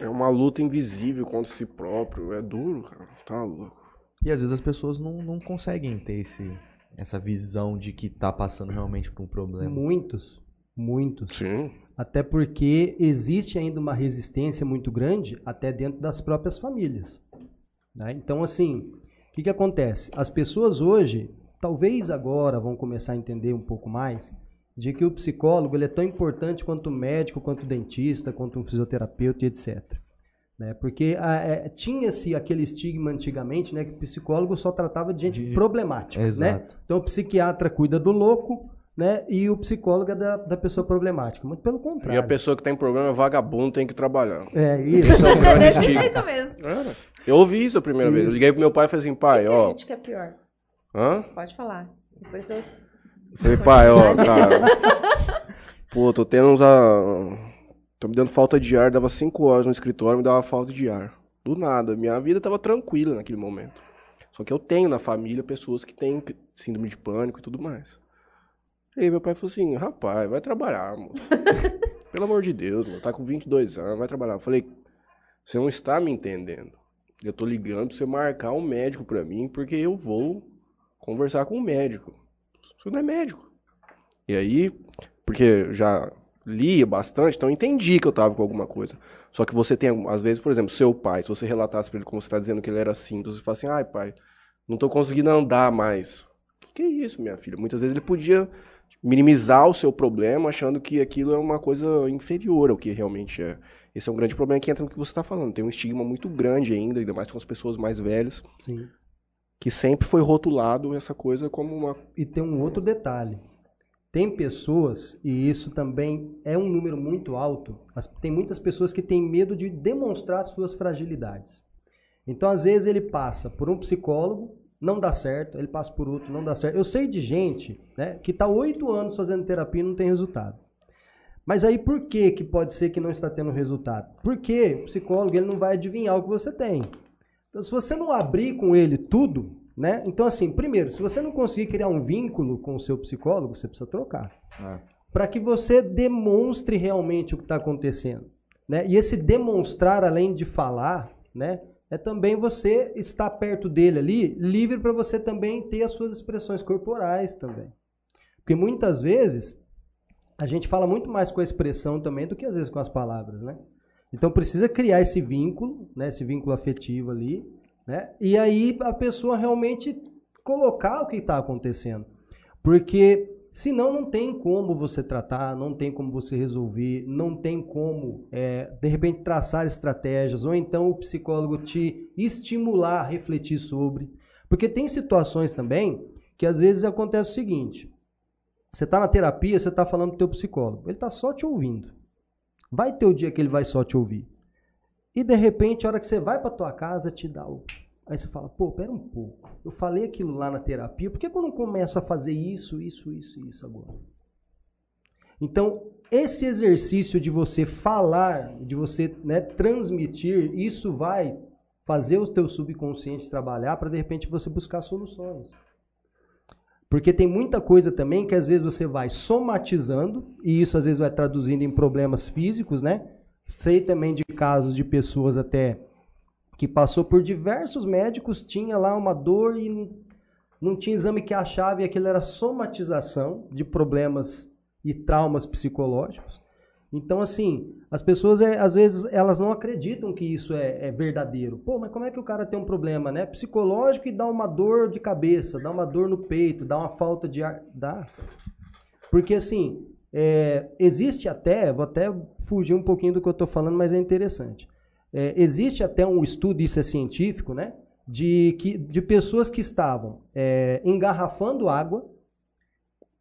É uma luta invisível contra si próprio. É duro, cara. Tá louco. E às vezes as pessoas não, não conseguem ter esse, essa visão de que tá passando realmente por um problema. Muitos, muitos. Sim. Até porque existe ainda uma resistência muito grande até dentro das próprias famílias. né? Então, assim, o que, que acontece? As pessoas hoje, talvez agora vão começar a entender um pouco mais de que o psicólogo ele é tão importante quanto o médico, quanto o dentista, quanto um fisioterapeuta e etc. Né? Porque ah, é, tinha-se aquele estigma antigamente né, que o psicólogo só tratava de gente De- problemática. Né? Exato. Então, o psiquiatra cuida do louco, né? E o psicólogo é da, da pessoa problemática. Muito pelo E contrário. a pessoa que tem problema é vagabundo, tem que trabalhar. É isso. Esse é o Desse jeito mesmo. Era. Eu ouvi isso a primeira vez. Eu Isso. liguei pro meu pai e falei assim, pai, ó. Gente, que é pior. Hã? Pode falar. Depois eu. Falei, pai, ó, cara. Pô, tô tendo uns. ah, Tô me dando falta de ar, dava cinco horas no escritório, me dava falta de ar. Do nada, minha vida tava tranquila naquele momento. Só que eu tenho na família pessoas que têm síndrome de pânico e tudo mais. E aí meu pai falou assim, rapaz, vai trabalhar, moço. Pelo amor de Deus, mano, tá com 22 anos, vai trabalhar. Eu falei, você não está me entendendo. Eu tô ligando pra você marcar um médico pra mim, porque eu vou conversar com o médico. Você não é médico. E aí, porque já lia bastante, então entendi que eu tava com alguma coisa. Só que você tem, às vezes, por exemplo, seu pai, se você relatasse pra ele como você tá dizendo que ele era assim, então você fala assim, ai pai, não tô conseguindo andar mais. Que que é isso, minha filha? Muitas vezes ele podia minimizar o seu problema, achando que aquilo é uma coisa inferior ao que realmente é. Esse é um grande problema que entra no que você está falando. Tem um estigma muito grande ainda, ainda mais com as pessoas mais velhas, Sim. Que sempre foi rotulado essa coisa como uma. E tem um outro detalhe. Tem pessoas, e isso também é um número muito alto, tem muitas pessoas que têm medo de demonstrar suas fragilidades. Então, às vezes, ele passa por um psicólogo, não dá certo, ele passa por outro, não dá certo. Eu sei de gente né, que está oito anos fazendo terapia e não tem resultado. Mas aí por que, que pode ser que não está tendo resultado? Porque o psicólogo ele não vai adivinhar o que você tem. Então, se você não abrir com ele tudo, né? Então, assim, primeiro, se você não conseguir criar um vínculo com o seu psicólogo, você precisa trocar. É. Para que você demonstre realmente o que está acontecendo. Né? E esse demonstrar, além de falar, né? É também você estar perto dele ali, livre para você também ter as suas expressões corporais também. Porque muitas vezes a gente fala muito mais com a expressão também do que às vezes com as palavras, né? Então precisa criar esse vínculo, né? Esse vínculo afetivo ali, né? E aí a pessoa realmente colocar o que está acontecendo, porque senão não tem como você tratar, não tem como você resolver, não tem como é, de repente traçar estratégias ou então o psicólogo te estimular a refletir sobre, porque tem situações também que às vezes acontece o seguinte: você está na terapia, você está falando com o teu psicólogo. Ele está só te ouvindo. Vai ter o dia que ele vai só te ouvir. E de repente, a hora que você vai para tua casa, te dá o. Aí você fala, pô, pera um pouco. Eu falei aquilo lá na terapia, por que, que eu não começo a fazer isso, isso, isso e isso agora? Então, esse exercício de você falar, de você né, transmitir, isso vai fazer o teu subconsciente trabalhar para de repente você buscar soluções. Porque tem muita coisa também que às vezes você vai somatizando, e isso às vezes vai traduzindo em problemas físicos, né? Sei também de casos de pessoas até que passou por diversos médicos, tinha lá uma dor e não, tinha exame que achava, e aquilo era somatização de problemas e traumas psicológicos. Então, assim, as pessoas, é, às vezes, elas não acreditam que isso é, é verdadeiro. Pô, mas como é que o cara tem um problema, né? Psicológico e dá uma dor de cabeça, dá uma dor no peito, dá uma falta de ar. Dá. Porque, assim, é, existe até, vou até fugir um pouquinho do que eu estou falando, mas é interessante. É, existe até um estudo, isso é científico, né? De, que, de pessoas que estavam é, engarrafando água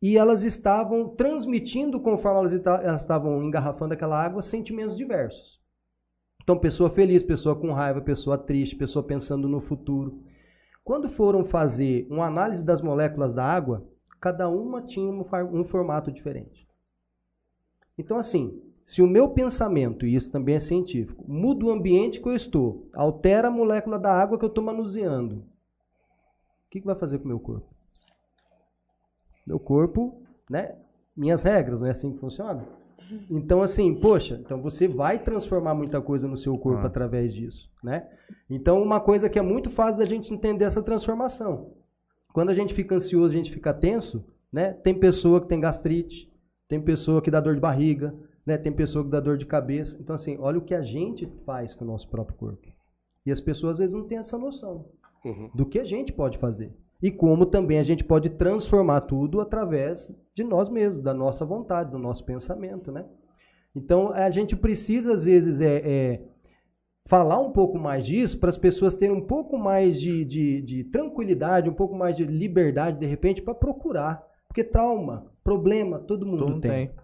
e elas estavam transmitindo, conforme elas, elas estavam engarrafando aquela água, sentimentos diversos. Então, pessoa feliz, pessoa com raiva, pessoa triste, pessoa pensando no futuro. Quando foram fazer uma análise das moléculas da água, cada uma tinha um, um formato diferente. Então, assim, se o meu pensamento, e isso também é científico, muda o ambiente que eu estou, altera a molécula da água que eu estou manuseando, o que, que vai fazer com o meu corpo? Meu corpo, né? Minhas regras, não é assim que funciona? Então, assim, poxa, então você vai transformar muita coisa no seu corpo Ah. através disso, né? Então, uma coisa que é muito fácil da gente entender essa transformação. Quando a gente fica ansioso, a gente fica tenso, né? Tem pessoa que tem gastrite, tem pessoa que dá dor de barriga, né? Tem pessoa que dá dor de cabeça. Então, assim, olha o que a gente faz com o nosso próprio corpo. E as pessoas às vezes não têm essa noção Uhum. do que a gente pode fazer. E como também a gente pode transformar tudo através de nós mesmos, da nossa vontade, do nosso pensamento, né? Então a gente precisa às vezes é, é, falar um pouco mais disso para as pessoas terem um pouco mais de, de, de tranquilidade, um pouco mais de liberdade de repente para procurar, porque trauma, problema, todo mundo Todo tem. tem.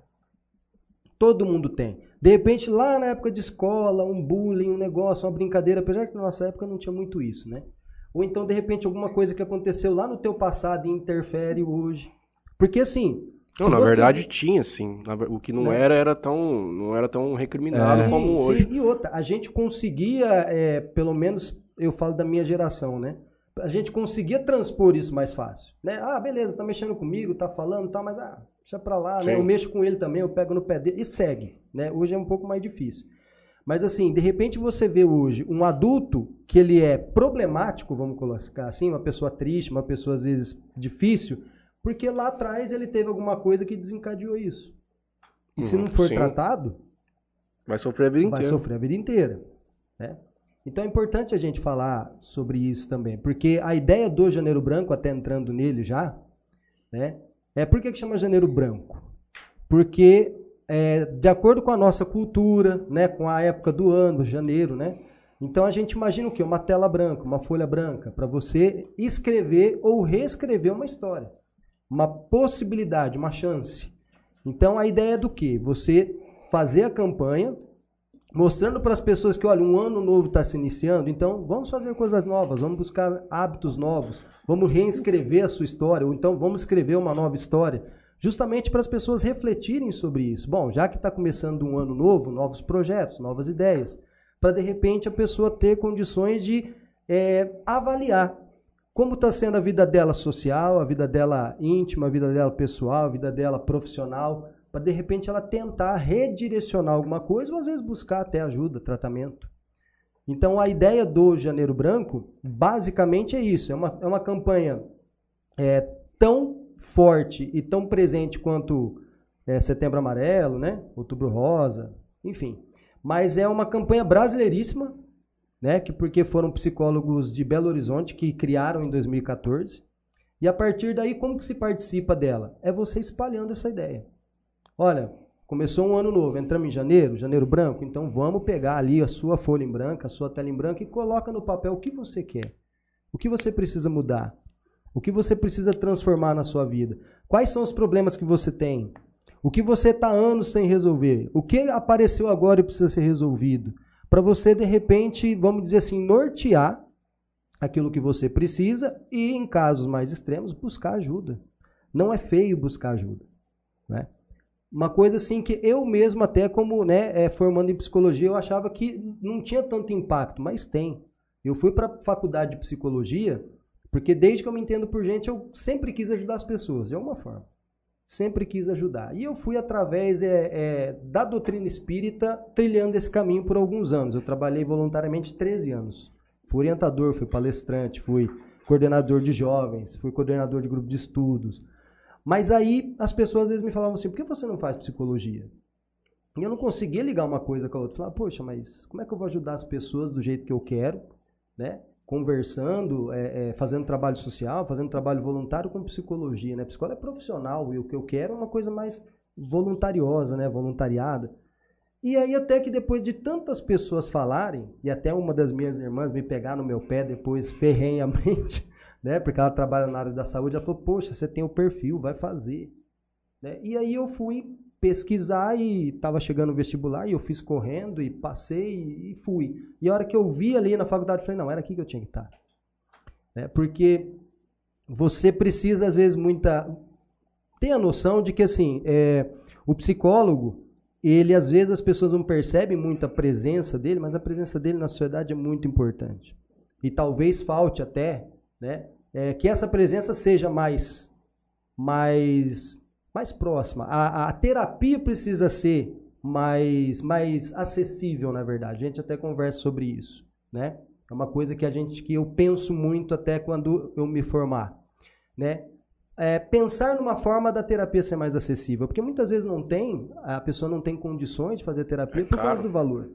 Todo mundo tem. De repente, lá na época de escola, um bullying, um negócio, uma brincadeira, apesar que na nossa época não tinha muito isso, né? Ou então, de repente, alguma coisa que aconteceu lá no teu passado e interfere hoje. Porque assim. Não, na você- verdade tinha, sim. O que não Né? era, era tão, não era tão recriminado É. como Sim, hoje. sim. E outra, a gente conseguia, é, pelo menos eu falo da minha geração, né? A gente conseguia transpor isso mais fácil. Né? Ah, beleza, tá mexendo comigo, tá falando, tá, mas ah, deixa pra lá, né? Sim. Eu mexo com ele também, eu pego no pé dele e segue. Né? Hoje é um pouco mais difícil. Mas assim, de repente você vê hoje um adulto que ele é problemático, vamos colocar assim, uma pessoa triste, uma pessoa às vezes difícil, porque lá atrás ele teve alguma coisa que desencadeou isso. E se Uhum, não for sim. tratado, Vai sofrer a vida vai inteira. sofrer a vida inteira. Né? Então é importante a gente falar sobre isso também, porque a ideia do Janeiro Branco, até entrando nele já, né, é por que, que chama Janeiro Branco? Porque é, de acordo com a nossa cultura, né, com a época do ano, janeiro, né, então a gente imagina o quê? Uma tela branca, uma folha branca, para você escrever ou reescrever uma história. uma possibilidade, uma chance. Então a ideia é do quê? Você fazer a campanha mostrando para as pessoas que, olha, um ano novo está se iniciando, então vamos fazer coisas novas, vamos buscar hábitos novos, vamos reescrever a sua história, ou então vamos escrever uma nova história, justamente para as pessoas refletirem sobre isso. Bom, já que está começando um ano novo, novos projetos, novas ideias, para de repente a pessoa ter condições de é, avaliar como está sendo a vida dela social, a vida dela íntima, a vida dela pessoal, a vida dela profissional, para de repente ela tentar redirecionar alguma coisa ou às vezes buscar até ajuda, tratamento. Então a ideia do Janeiro Branco basicamente é isso: é uma, é uma campanha é, tão forte e tão presente quanto é, Setembro Amarelo, né? Outubro Rosa, enfim. Mas é uma campanha brasileiríssima, né? Que porque foram psicólogos de Belo Horizonte que criaram em 2014. E a partir daí, como que se participa dela? É você espalhando essa ideia. Olha, começou um ano novo, entramos em janeiro, janeiro branco, então vamos pegar ali a sua folha em branco, a sua tela em branco e coloca no papel o que você quer. O que você precisa mudar? O que você precisa transformar na sua vida? Quais são os problemas que você tem? O que você está anos sem resolver? O que apareceu agora e precisa ser resolvido? Para você, de repente, vamos dizer assim, nortear aquilo que você precisa e, em casos mais extremos, buscar ajuda. Não é feio buscar ajuda. Né? uma coisa assim que eu mesmo até como né, é, formando em psicologia eu achava que não tinha tanto impacto, mas tem. Eu fui para a faculdade de psicologia porque desde que eu me entendo por gente eu sempre quis ajudar as pessoas de alguma forma, sempre quis ajudar. E eu fui através é, é, da doutrina espírita trilhando esse caminho por alguns anos. Eu trabalhei voluntariamente 13 anos. Fui orientador, fui palestrante, fui coordenador de jovens, fui coordenador de grupo de estudos mas aí as pessoas às vezes me falavam assim: por que você não faz psicologia? E eu não conseguia ligar uma coisa com a outra. Falava, poxa, mas como é que eu vou ajudar as pessoas do jeito que eu quero, né? Conversando, é, é, fazendo trabalho social, fazendo trabalho voluntário com psicologia, né? Psicólogo é profissional e o que eu quero é uma coisa mais voluntariosa, né? Voluntariada. E aí até que depois de tantas pessoas falarem, e até uma das minhas irmãs me pegar no meu pé depois ferrenhamente, né? Porque ela trabalha na área da saúde, ela falou, poxa, você tem o perfil, vai fazer. Né? E aí eu fui pesquisar e estava chegando o vestibular e eu fiz correndo e passei e fui. E a hora que eu vi ali na faculdade, eu falei, não, era aqui que eu tinha que estar. Né? Porque você precisa, às vezes, muita... Tem a noção de que, assim, é, o psicólogo, ele, às vezes, as pessoas não percebem muito a presença dele, mas a presença dele na sociedade é muito importante. E talvez falte até né? É, que essa presença seja mais, mais, mais próxima. A, a terapia precisa ser mais, mais acessível, na verdade. A gente até conversa sobre isso, né? É uma coisa que a gente que eu penso muito até quando eu me formar, né? É, pensar numa forma da terapia ser mais acessível, porque muitas vezes não tem, a pessoa não tem condições de fazer terapia é por causa do valor.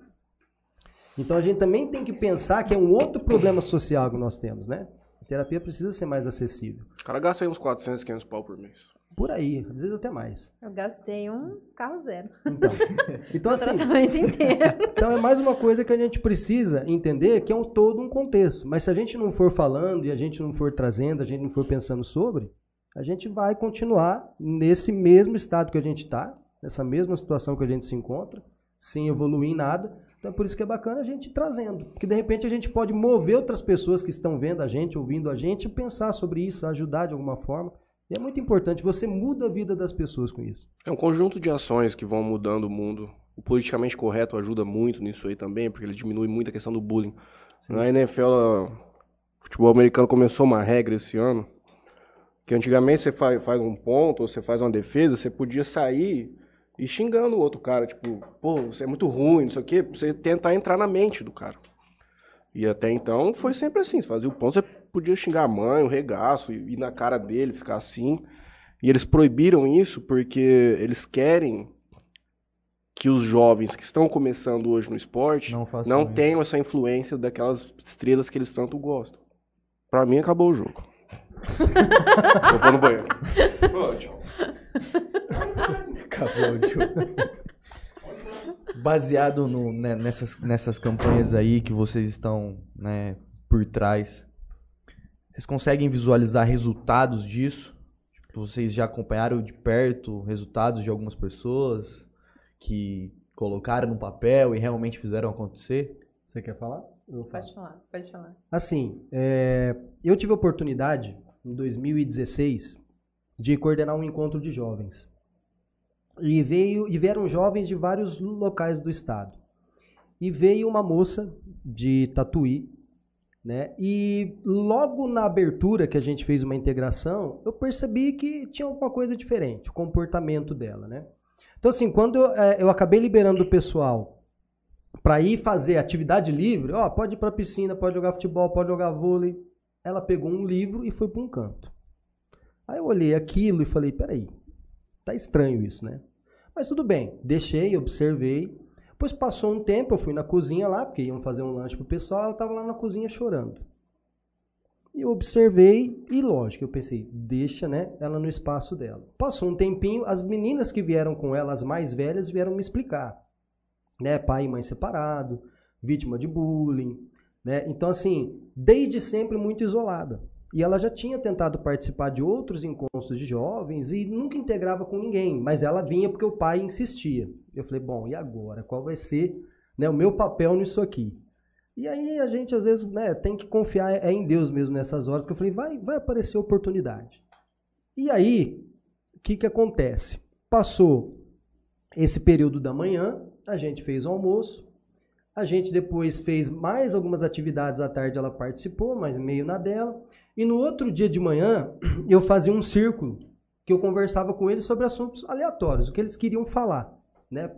Então a gente também tem que pensar que é um outro problema social que nós temos, né? A terapia precisa ser mais acessível. O cara gasta aí uns 400, 500 pau por mês. Por aí, às vezes até mais. Eu gastei um carro zero. Então, então assim, então é mais uma coisa que a gente precisa entender que é um todo um contexto. Mas se a gente não for falando e a gente não for trazendo, a gente não for pensando sobre, a gente vai continuar nesse mesmo estado que a gente está, nessa mesma situação que a gente se encontra, sem evoluir em nada, então é por isso que é bacana a gente ir trazendo. Porque de repente a gente pode mover outras pessoas que estão vendo a gente, ouvindo a gente, pensar sobre isso, ajudar de alguma forma. E é muito importante, você muda a vida das pessoas com isso. É um conjunto de ações que vão mudando o mundo. O politicamente correto ajuda muito nisso aí também, porque ele diminui muito a questão do bullying. Sim. Na NFL, o futebol americano começou uma regra esse ano, que antigamente você faz, faz um ponto, ou você faz uma defesa, você podia sair e xingando o outro cara, tipo, pô, você é muito ruim, não sei o quê, pra você tentar entrar na mente do cara. E até então foi sempre assim, você fazia o ponto, você podia xingar a mãe, o regaço, e ir na cara dele, ficar assim. E eles proibiram isso porque eles querem que os jovens que estão começando hoje no esporte não, não tenham essa influência daquelas estrelas que eles tanto gostam. Pra mim, acabou o jogo. Vou no banheiro. Pô, tchau. Acabou o jogo. Baseado no, né, nessas, nessas campanhas aí que vocês estão né, por trás, vocês conseguem visualizar resultados disso? vocês já acompanharam de perto resultados de algumas pessoas que colocaram no papel e realmente fizeram acontecer? Você quer falar? Pode falar, pode falar. Assim, é, eu tive a oportunidade, em 2016, de coordenar um encontro de jovens. E, veio, e vieram jovens de vários locais do estado. E veio uma moça de Tatuí, né? E logo na abertura que a gente fez uma integração, eu percebi que tinha alguma coisa diferente, o comportamento dela, né? Então, assim, quando eu, é, eu acabei liberando o pessoal para ir fazer atividade livre, ó, pode ir para piscina, pode jogar futebol, pode jogar vôlei. Ela pegou um livro e foi para um canto. Aí eu olhei aquilo e falei, peraí, tá estranho isso, né? Mas tudo bem, deixei, observei. Depois passou um tempo, eu fui na cozinha lá, porque iam fazer um lanche pro pessoal, ela estava lá na cozinha chorando. E eu observei e, lógico, eu pensei, deixa né, ela no espaço dela. Passou um tempinho, as meninas que vieram com ela, as mais velhas, vieram me explicar. Né, pai e mãe separado, vítima de bullying. Né? Então, assim, desde sempre muito isolada. E ela já tinha tentado participar de outros encontros de jovens e nunca integrava com ninguém, mas ela vinha porque o pai insistia. Eu falei, bom, e agora? Qual vai ser né, o meu papel nisso aqui? E aí a gente às vezes né, tem que confiar é em Deus mesmo nessas horas, que eu falei, vai, vai aparecer oportunidade. E aí, o que, que acontece? Passou esse período da manhã, a gente fez o almoço, a gente depois fez mais algumas atividades à tarde, ela participou, mas meio na dela. E no outro dia de manhã, eu fazia um círculo que eu conversava com eles sobre assuntos aleatórios, o que eles queriam falar, né?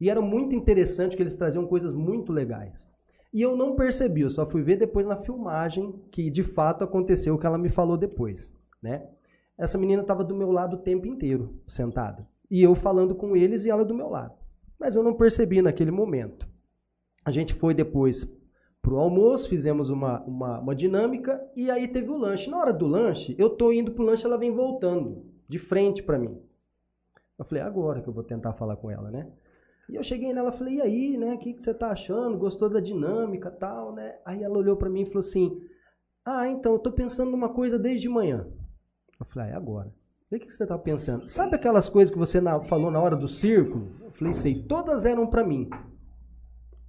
E era muito interessante que eles traziam coisas muito legais. E eu não percebi, eu só fui ver depois na filmagem que de fato aconteceu o que ela me falou depois, né? Essa menina estava do meu lado o tempo inteiro, sentada. E eu falando com eles e ela do meu lado. Mas eu não percebi naquele momento. A gente foi depois para o almoço, fizemos uma, uma, uma, dinâmica e aí teve o lanche. Na hora do lanche, eu tô indo pro lanche, ela vem voltando de frente para mim. Eu falei, agora que eu vou tentar falar com ela, né? E eu cheguei nela, falei, e aí, né? O que, que você tá achando? Gostou da dinâmica tal, né? Aí ela olhou para mim e falou assim, ah, então, eu tô pensando numa coisa desde manhã. Eu falei, ah, é agora. O que você tá pensando? Sabe aquelas coisas que você na, falou na hora do círculo? Eu falei, sei, todas eram para mim.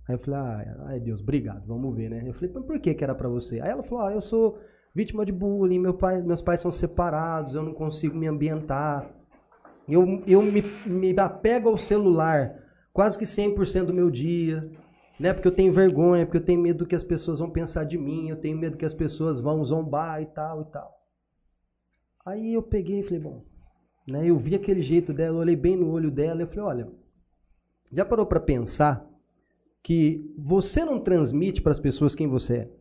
Aí eu falei, ah, ai Deus, obrigado, vamos ver, né? Eu falei, por que que era para você? Aí ela falou, ah, eu sou vítima de bullying, meu pai, meus pais são separados, eu não consigo me ambientar. Eu, eu me, me apego ao celular quase que 100% do meu dia, né? Porque eu tenho vergonha, porque eu tenho medo do que as pessoas vão pensar de mim, eu tenho medo que as pessoas vão zombar e tal e tal. Aí eu peguei e falei, bom, né? Eu vi aquele jeito dela, olhei bem no olho dela, eu falei, olha, já parou para pensar que você não transmite para as pessoas quem você é.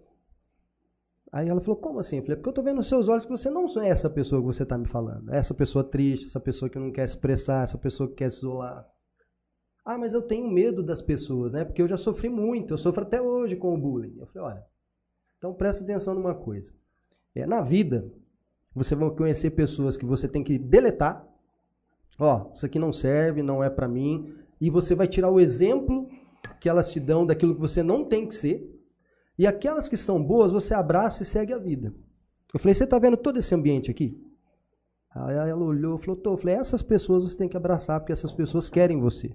Aí ela falou, como assim? Eu falei, porque eu estou vendo nos seus olhos que você não é essa pessoa que você está me falando. É essa pessoa triste, essa pessoa que não quer se expressar, essa pessoa que quer se isolar. Ah, mas eu tenho medo das pessoas, né? Porque eu já sofri muito, eu sofro até hoje com o bullying. Eu falei, olha, então presta atenção numa coisa. É, na vida, você vai conhecer pessoas que você tem que deletar. Ó, isso aqui não serve, não é para mim. E você vai tirar o exemplo que elas te dão daquilo que você não tem que ser. E aquelas que são boas, você abraça e segue a vida. Eu falei, você está vendo todo esse ambiente aqui? Aí ela olhou e falou, tô. Eu falei, essas pessoas você tem que abraçar, porque essas pessoas querem você.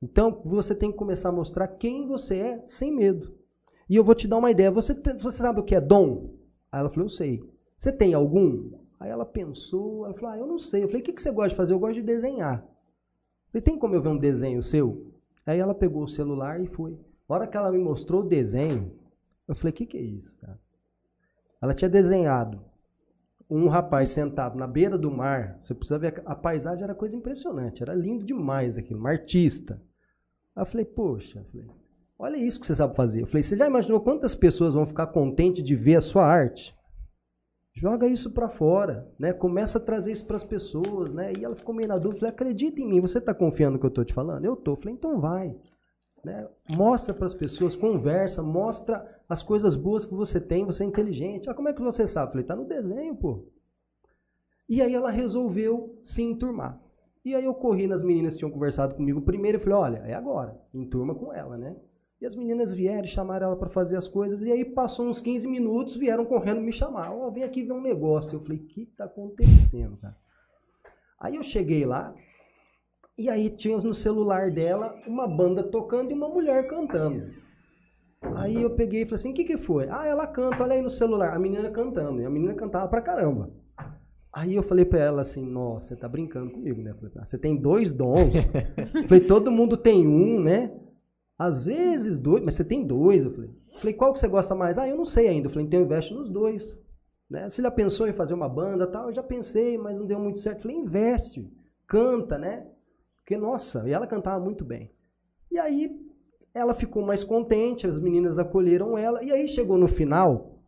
Então, você tem que começar a mostrar quem você é, sem medo. E eu vou te dar uma ideia. Você, você sabe o que é dom? Aí ela falou, eu sei. Você tem algum? Aí ela pensou, ela falou, ah, eu não sei. Eu falei, o que, que você gosta de fazer? Eu gosto de desenhar. Eu falei, tem como eu ver um desenho seu? Aí ela pegou o celular e foi. A hora que ela me mostrou o desenho, eu falei, o que, que é isso, cara? Ela tinha desenhado um rapaz sentado na beira do mar. Você precisa ver, a paisagem era coisa impressionante, era lindo demais aquilo, um artista. Aí eu falei, poxa, olha isso que você sabe fazer. Eu falei, você já imaginou quantas pessoas vão ficar contentes de ver a sua arte? Joga isso para fora, né? Começa a trazer isso para as pessoas, né? E ela ficou meio na dúvida, falei, acredita em mim, você está confiando no que eu estou te falando? Eu estou. Falei, então vai. Né? Mostra para as pessoas, conversa, mostra as coisas boas que você tem, você é inteligente. Ah, como é que você sabe? Falei, tá no desenho, pô. E aí ela resolveu se enturmar. E aí eu corri nas meninas que tinham conversado comigo primeiro e falei, olha, é agora, enturma com ela, né? E as meninas vieram e chamaram ela para fazer as coisas. E aí passou uns 15 minutos, vieram correndo me chamar. Ó, vem aqui ver um negócio. Eu falei, o que tá acontecendo, cara? Aí eu cheguei lá, e aí tinha no celular dela uma banda tocando e uma mulher cantando. Aí eu peguei e falei assim, o que que foi? Ah, ela canta, olha aí no celular. A menina cantando. E a menina cantava pra caramba. Aí eu falei pra ela assim, nossa, você tá brincando comigo, né? Falei, "Ah, Você tem dois dons. falei, todo mundo tem um, né? Às vezes dois, mas você tem dois. Eu falei, falei, qual que você gosta mais? Ah, eu não sei ainda. Eu falei, então investe nos dois. Né? Você já pensou em fazer uma banda tal? Eu já pensei, mas não deu muito certo. Eu falei, investe, canta, né? Porque, nossa, e ela cantava muito bem. E aí ela ficou mais contente, as meninas acolheram ela. E aí chegou no final,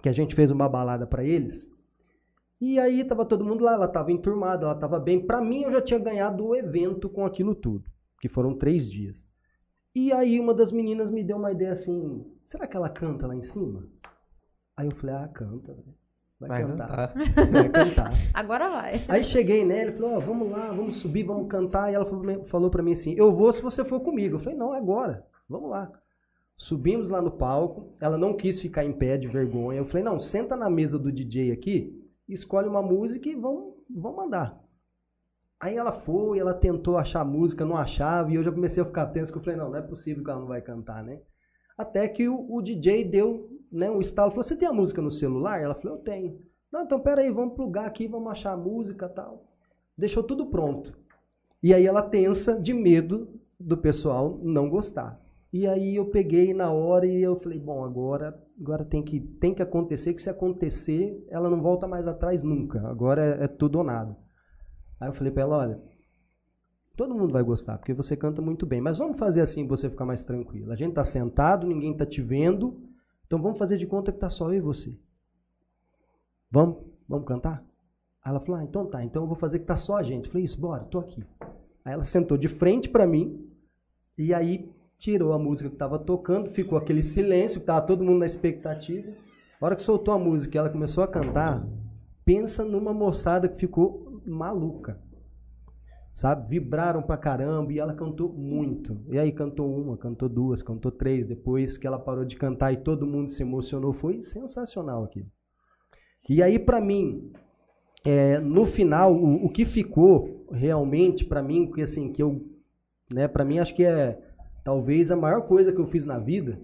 que a gente fez uma balada pra eles. E aí tava todo mundo lá, ela tava enturmada, ela tava bem. Pra mim, eu já tinha ganhado o evento com aquilo tudo, que foram três dias. E aí uma das meninas me deu uma ideia assim, será que ela canta lá em cima? Aí eu falei, ah, canta, velho. vai, Vai cantar. cantar. Vai cantar. Agora vai. Aí cheguei nela e falou, ó, vamos lá, vamos subir, vamos cantar. E ela falou, falou pra mim assim, eu vou se você for comigo. Eu falei, não, é agora, vamos lá. Subimos lá no palco, ela não quis ficar em pé de vergonha. Eu falei, não, senta na mesa do DJ aqui, escolhe uma música e vamos, vamos mandar. Aí ela foi, ela tentou achar a música, não achava, e eu já comecei a ficar tenso, que eu falei, não, não é possível que ela não vai cantar, né? Até que o, o DJ deu né, um estalo, falou, você tem a música no celular? Ela falou, eu tenho. Não, então peraí, vamos plugar aqui, vamos achar a música tal. Deixou tudo pronto. E aí ela tensa de medo do pessoal não gostar. E aí eu peguei na hora e eu falei, bom, agora, agora tem, que, tem que acontecer, que se acontecer, ela não volta mais atrás nunca. Agora é, é tudo ou nada. Aí eu falei pra ela, olha, todo mundo vai gostar, porque você canta muito bem, mas vamos fazer assim pra você ficar mais tranquilo. A gente tá sentado, ninguém tá te vendo, então vamos fazer de conta que tá só eu e você. Vamos? Vamos cantar? Aí ela falou, ah, então tá, então eu vou fazer que tá só a gente. Eu falei, isso, bora, tô aqui. Aí ela sentou de frente pra mim, e aí tirou a música que tava tocando, ficou aquele silêncio, que tava todo mundo na expectativa. A hora que soltou a música ela começou a cantar, pensa numa moçada que ficou maluca. Sabe? Vibraram pra caramba e ela cantou muito. E aí cantou uma, cantou duas, cantou três. Depois que ela parou de cantar e todo mundo se emocionou, foi sensacional aquilo. E aí, pra mim, é, no final, o, o que ficou realmente pra mim, que assim, que eu, né, para mim acho que é talvez a maior coisa que eu fiz na vida,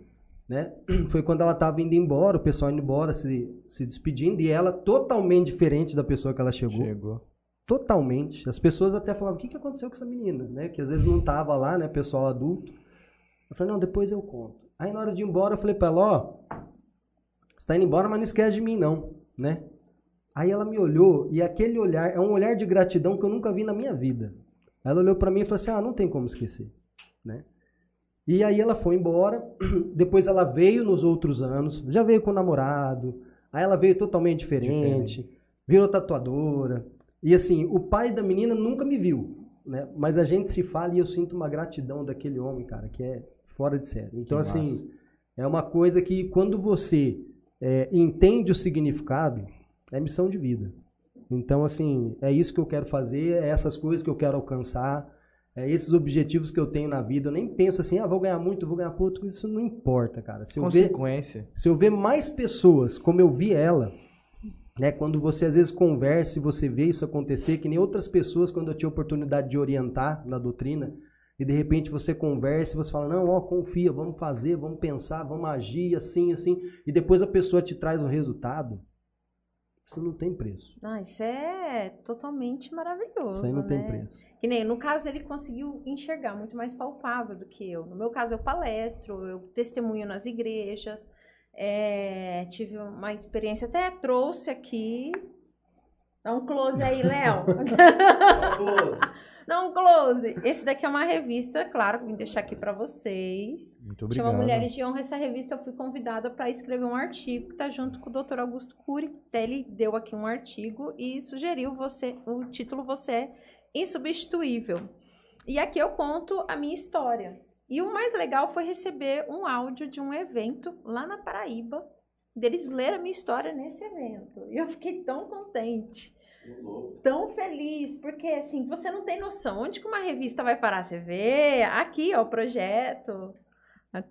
né, foi quando ela tava indo embora, o pessoal indo embora, se, se despedindo, e ela totalmente diferente da pessoa que ela chegou. Chegou. Totalmente. As pessoas até falavam, o que, que aconteceu com essa menina? Né? Que às vezes não tava lá, né? Pessoal adulto. Eu falei, não, depois eu conto. Aí na hora de ir embora, eu falei pra ela, ó, você tá indo embora, mas não esquece de mim, não, né? Aí ela me olhou, e aquele olhar, é um olhar de gratidão que eu nunca vi na minha vida. Ela olhou pra mim e falou assim, ah, não tem como esquecer, né? E aí ela foi embora, depois ela veio nos outros anos, já veio com o namorado, aí ela veio totalmente diferente, virou tatuadora. E assim, o pai da menina nunca me viu, né? Mas a gente se fala e eu sinto uma gratidão daquele homem, cara, que é fora de série. Então, Que assim, massa. é uma coisa que quando você é, entende o significado, é missão de vida. Então, assim, é isso que eu quero fazer, é essas coisas que eu quero alcançar, é esses objetivos que eu tenho na vida. Eu nem penso assim, ah, vou ganhar muito, vou ganhar pouco, isso não importa, cara. Se eu ver, Consequência. se eu ver mais pessoas como eu vi ela, né, quando você às vezes conversa e você vê isso acontecer, que nem outras pessoas, quando eu tinha oportunidade de orientar na doutrina, e de repente você conversa e você fala, não, ó, confia, vamos fazer, vamos pensar, vamos agir assim, assim, e depois a pessoa te traz o resultado, isso não tem preço. Ah, isso é totalmente maravilhoso. Isso aí não tem né? preço. Que nem, no caso, ele conseguiu enxergar muito mais palpável do que eu. No meu caso, eu palestro, eu testemunho nas igrejas, é, tive uma experiência, até trouxe aqui. Dá um close aí, Léo. Dá um close. Esse daqui é uma revista, claro, vim deixar aqui pra vocês. Muito obrigado. Chama Mulheres de Honra. Essa revista eu fui convidada para escrever um artigo que está junto com o Dr. Augusto Cury. Até ele deu aqui um artigo e sugeriu você, o título Você é Insubstituível. E aqui eu conto a minha história. E o mais legal foi receber um áudio de um evento lá na Paraíba, deles ler a minha história nesse evento. E eu fiquei tão contente tão feliz, porque assim, você não tem noção onde que uma revista vai parar. Você vê aqui, ó, o projeto.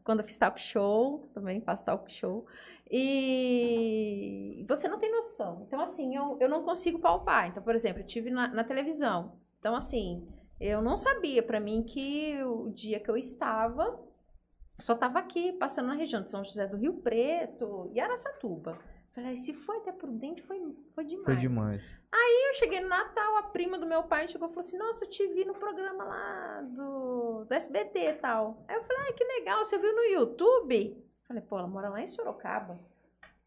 Quando eu fiz talk show, também faço talk show. E você não tem noção. Então, assim, eu, eu não consigo palpar. Então, por exemplo, eu tive na, na televisão. Então, assim, eu não sabia para mim que o dia que eu estava, só estava aqui, passando na região de São José do Rio Preto e Araçatuba. Falei, se foi até Prudente, foi, foi demais. Foi demais. Aí eu cheguei no Natal, a prima do meu pai chegou e falou assim: Nossa, eu te vi no programa lá do, do SBT e tal. Aí eu falei: Ai, que legal, você viu no YouTube? Falei: Pô, ela mora lá em Sorocaba.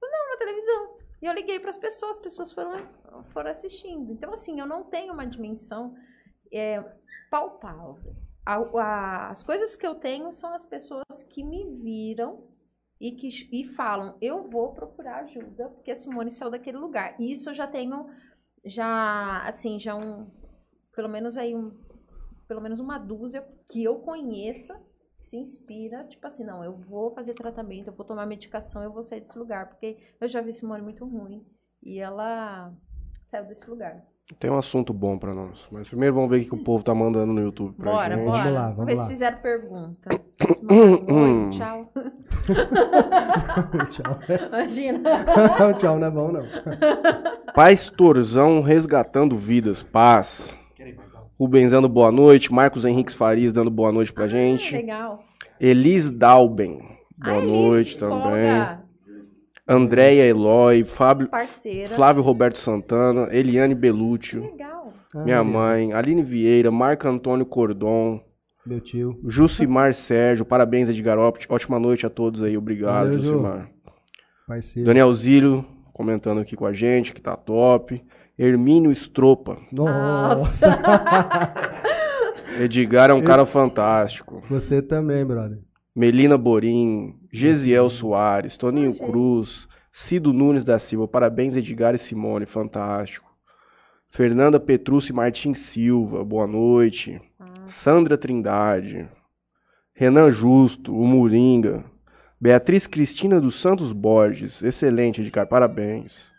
Falei, Não, na televisão. E eu liguei para as pessoas, as pessoas foram, foram assistindo. Então, assim, eu não tenho uma dimensão é, palpável. A, a, as coisas que eu tenho são as pessoas que me viram e que e falam, eu vou procurar ajuda, porque a Simone saiu daquele lugar. Isso eu já tenho, já, assim, já um, pelo menos aí um, pelo menos uma dúzia que eu conheça, que se inspira, tipo assim, não, eu vou fazer tratamento, eu vou tomar medicação, eu vou sair desse lugar, porque eu já vi Simone muito ruim, e ela saiu desse lugar. Tem um assunto bom pra nós. Mas primeiro vamos ver o que o povo tá mandando no YouTube pra Bora, gente. bora. Vamos lá, Vamos vamos ver lá. se fizeram pergunta. Se mandaram, Oi, tchau. Tchau. Imagina. Tchau, não é bom, não. Pastorzão resgatando vidas. Paz. Rubens dando boa noite. Marcos Henriques Farias dando boa noite pra gente. Legal. Elis Dalben. Boa Ah, Elis, noite psicóloga, também. Andréia Eloy. Fábio, Parceira. Flávio Roberto Santana. Eliane Belúcio. Legal. Minha Ah, mãe. Aline Vieira. Marco Antônio Cordon. Meu tio. Jucimar Sérgio. Parabéns, Edgar Opt. Ótima noite a todos aí. Obrigado, Valeu, Ju. Jucimar. Parceiro. Daniel Zílio comentando aqui com a gente, que tá top. Hermínio Estropa. Nossa. Edgar é um cara fantástico. Você também, brother. Melina Borim, Gesiel Soares, Toninho. Cruz, Cido Nunes da Silva. Parabéns, Edgar e Simone. Fantástico. Fernanda Petrucci Martins Silva. Boa noite. Sandra Trindade. Renan Justo, o Moringa. Beatriz Cristina dos Santos Borges. Excelente, Edgar. Parabéns.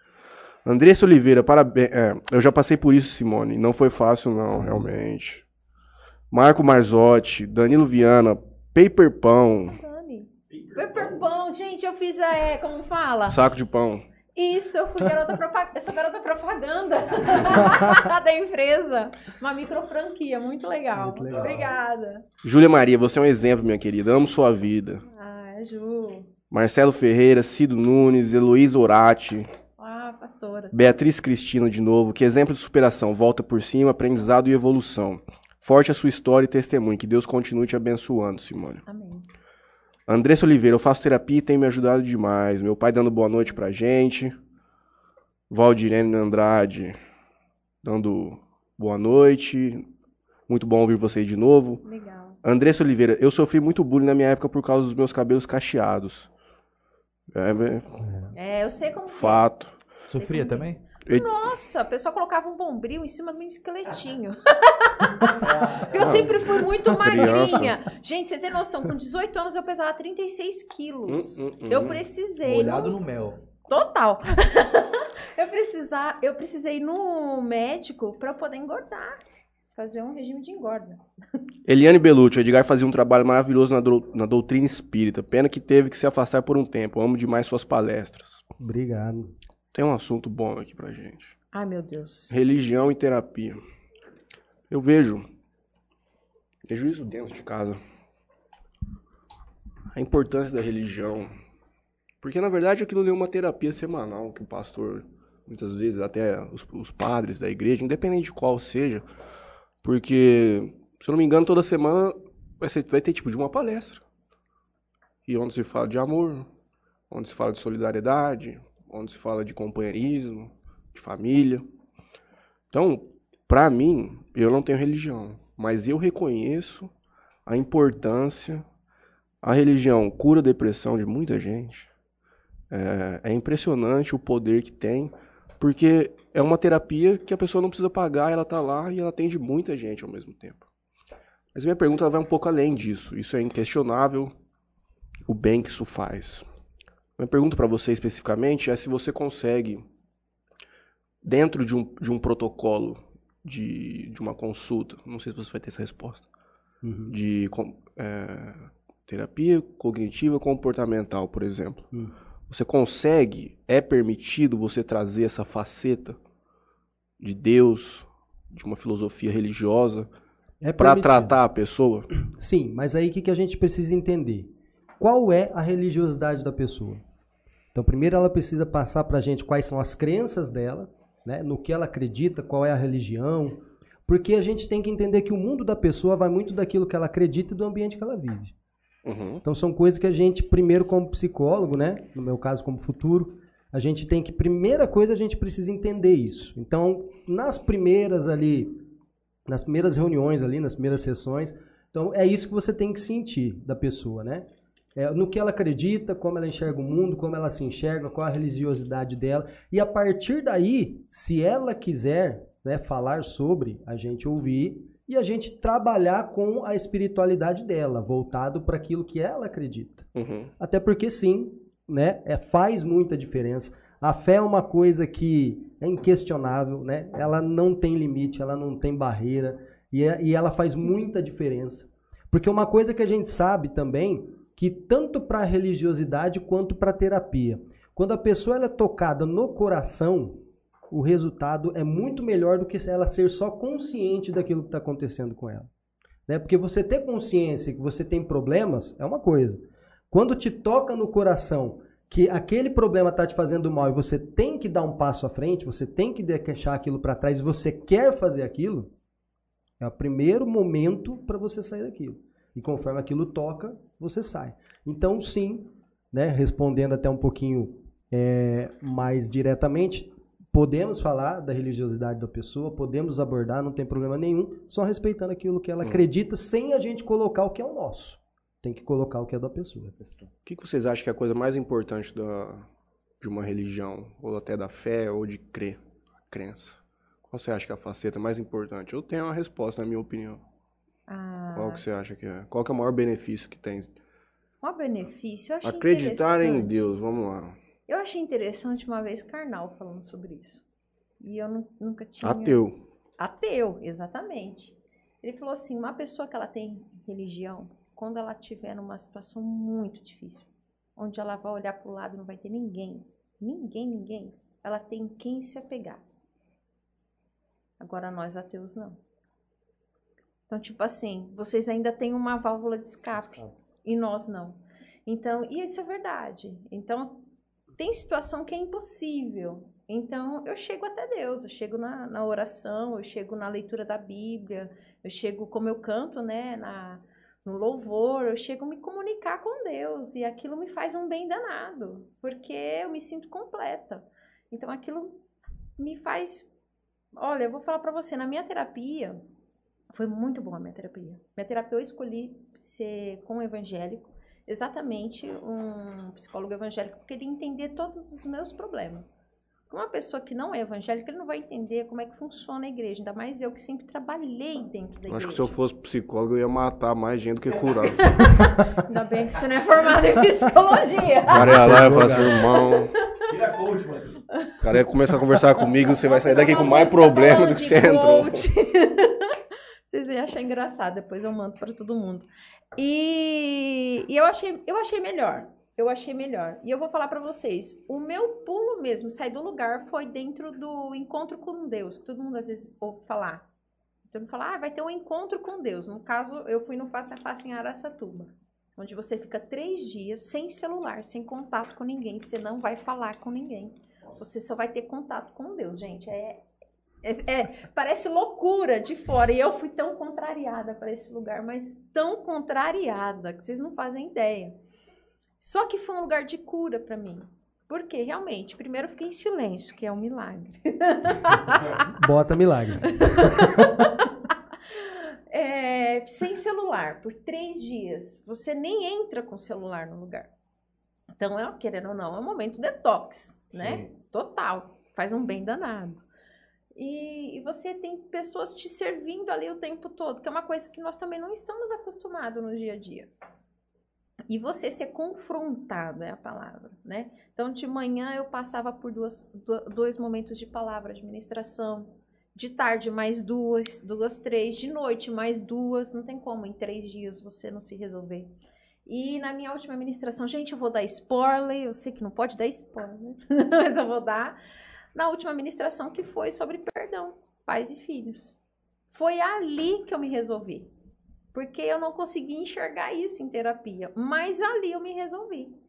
Andressa Oliveira, parabéns. É, eu já passei por isso, Simone. Não foi fácil, não, realmente. Marco Marzotti, Danilo Viana, Paper Pão. Super bom, gente. Eu fiz a. É, como fala? Saco de Pão. Isso, eu fui garota propaganda. Eu sou garota propaganda da empresa. Uma micro franquia, muito legal. Muito legal. Obrigada. Júlia Maria, você é um exemplo, minha querida. Amo sua vida. Ah, Ju. Marcelo Ferreira, Cido Nunes, Heloísa Orati, Ah, pastora. Beatriz Cristina de novo. Que exemplo de superação. Volta por cima, aprendizado e evolução. Forte a sua história e testemunho. Que Deus continue te abençoando, Simone. Amém. Andressa Oliveira, eu faço terapia e tem me ajudado demais. Meu pai dando boa noite pra gente. Valdirene Andrade dando boa noite. Muito bom ouvir você de novo. Legal. Andressa Oliveira, eu sofri muito bullying na minha época por causa dos meus cabelos cacheados. É, é É, eu sei como. é. fato. Sofria também? Nossa, a pessoa colocava um bombril em cima do meu esqueletinho. eu sempre fui muito Criança. magrinha. Gente, você tem noção, com 18 anos eu pesava 36 quilos. Hum, hum, hum. Eu precisei. Molhado no- no mel. Total. eu, precisar, eu precisei ir no médico pra eu poder engordar. Fazer um regime de engorda. Eliane Belucci, o Edgar fazia um trabalho maravilhoso na, dou- na doutrina espírita. Pena que teve que se afastar por um tempo. Amo demais suas palestras. Obrigado. Tem um assunto bom aqui pra gente. Ai, meu Deus. Religião e terapia. Eu vejo, vejo isso dentro de casa. A importância da religião. Porque na verdade aquilo ali é uma terapia semanal que o pastor, muitas vezes até os, os padres da igreja, independente de qual seja, porque, se eu não me engano, toda semana vai, ser, vai ter tipo de uma palestra. E onde se fala de amor, onde se fala de solidariedade, onde se fala de companheirismo, de família. Então, pra mim, eu não tenho religião, mas eu reconheço a importância. A religião cura a depressão de muita gente. É, é impressionante o poder que tem, porque é uma terapia que a pessoa não precisa pagar, ela tá lá e ela atende muita gente ao mesmo tempo. Mas minha pergunta vai um pouco além disso. Isso é inquestionável o bem que isso faz. Minha pergunta para você especificamente é se você consegue dentro de um, de um protocolo de, de uma consulta, não sei se você vai ter essa resposta, Uhum. de é, terapia cognitiva comportamental, por exemplo. Hum. Você consegue, é permitido você trazer essa faceta de Deus, de uma filosofia religiosa, É para tratar a pessoa? Sim, mas aí o que, que a gente precisa entender? Qual é a religiosidade da pessoa? Então, primeiro ela precisa passar para a gente quais são as crenças dela, né, no que ela acredita, qual é a religião, porque a gente tem que entender que o mundo da pessoa vai muito daquilo que ela acredita e do ambiente que ela vive. Uhum. Então são coisas que a gente, primeiro como psicólogo, né, no meu caso como futuro, a gente tem que, primeira coisa, a gente precisa entender isso. Então, nas primeiras ali, nas primeiras reuniões ali, nas primeiras sessões, então é isso que você tem que sentir da pessoa, né? É, no que ela acredita, como ela enxerga o mundo, como ela se enxerga, qual a religiosidade dela. E a partir daí, se ela quiser né, falar sobre, a gente ouvir e a gente trabalhar com a espiritualidade dela, voltado para aquilo que ela acredita. Uhum. Até porque sim, né, é, faz muita diferença. A fé é uma coisa que é inquestionável, né? Ela não tem limite, ela não tem barreira e, é- e ela faz muita diferença. Porque uma coisa que a gente sabe também, que tanto para a religiosidade quanto para a terapia, quando a pessoa é tocada no coração, o resultado é muito melhor do que ela ser só consciente daquilo que está acontecendo com ela. Né? Porque você ter consciência que você tem problemas é uma coisa. Quando te toca no coração que aquele problema está te fazendo mal e você tem que dar um passo à frente, você tem que deixar aquilo para trás você quer fazer aquilo, é o primeiro momento para você sair daquilo. E conforme aquilo toca, você sai. Então, sim, né, respondendo até um pouquinho é, mais diretamente, podemos falar da religiosidade da pessoa, podemos abordar, não tem problema nenhum, só respeitando aquilo que ela Hum. acredita, sem a gente colocar o que é o nosso. Tem que colocar o que é da pessoa. O que, que vocês acham que é a coisa mais importante da, de uma religião? Ou até da fé, ou de crer, crença? Qual você acha que é a faceta mais importante? Eu tenho uma resposta, na minha opinião. Ah, Qual que você acha que é? Qual que é o maior benefício que tem? o benefício, eu achei Acreditar em. Deus, vamos lá. Eu achei interessante uma vez Karnal falando sobre isso. E eu nu- nunca tinha. Ateu. Ateu, exatamente. Ele falou assim: uma pessoa que ela tem religião, quando ela estiver numa situação muito difícil, onde ela vai olhar para o lado e não vai ter ninguém, ninguém, ninguém, ela tem quem se apegar. Agora nós ateus não. Então, tipo assim, vocês ainda têm uma válvula de escape e nós não. Então, e isso é verdade. Então, tem situação que é impossível. Então, eu chego até Deus, eu chego na, na oração, eu chego na leitura da Bíblia, eu chego, como eu canto, né, na, no louvor, eu chego a me comunicar com Deus e aquilo me faz um bem danado, porque eu me sinto completa. Então, aquilo me faz. Olha, eu vou falar pra você, na minha terapia, foi muito boa a minha terapia. Minha terapia eu escolhi ser com evangélico, exatamente um psicólogo evangélico, porque ele entender todos os meus problemas. Uma pessoa que não é evangélica, ele não vai entender como é que funciona a igreja, ainda mais eu que sempre trabalhei dentro da Eu Acho igreja. que se eu fosse psicólogo, eu ia matar mais gente do que curar. Ainda bem que você não é formado em psicologia. O cara ia lá e fala assim, irmão. Vira coach, mano. O cara ia começar a conversar comigo, você vai sair daqui com mais problema do que você entrou. Vocês iam achar engraçado, depois eu mando para todo mundo. E, e eu, achei, eu achei melhor. Eu achei melhor. E eu vou falar para vocês, o meu pulo mesmo, sair do lugar, foi dentro do encontro com Deus, que todo mundo às vezes ouve falar. Todo mundo fala, ah, vai ter um encontro com Deus. No caso, eu fui no Face a Face em Araçatuba, onde você fica três dias sem celular, sem contato com ninguém. Você não vai falar com ninguém. Você só vai ter contato com Deus, gente. É, é, é- parece loucura de fora. E eu fui tão contrariada para esse lugar, mas tão contrariada que vocês não fazem ideia. Só que foi um lugar de cura para mim. Porque realmente, primeiro eu fiquei em silêncio, que é um milagre. Bota milagre. É, sem celular, por três dias. Você nem entra com o celular no lugar. Então, é, querendo ou não, é um momento detox, né? Total. Faz um bem danado. E, e você tem pessoas te servindo ali o tempo todo, que é uma coisa que nós também não estamos acostumados no dia a dia. E você ser confrontado é a palavra, né? Então, de manhã eu passava por duas, do- dois momentos de palavra, administração, de tarde mais duas, duas, três, de noite mais duas, não tem como em três dias você não se resolver. E na minha última ministração, gente, eu vou dar spoiler, eu sei que não pode dar spoiler, mas eu vou dar. Na última ministração que foi sobre perdão, pais e filhos. Foi ali que eu me resolvi. Porque eu não consegui enxergar isso em terapia, mas ali eu me resolvi.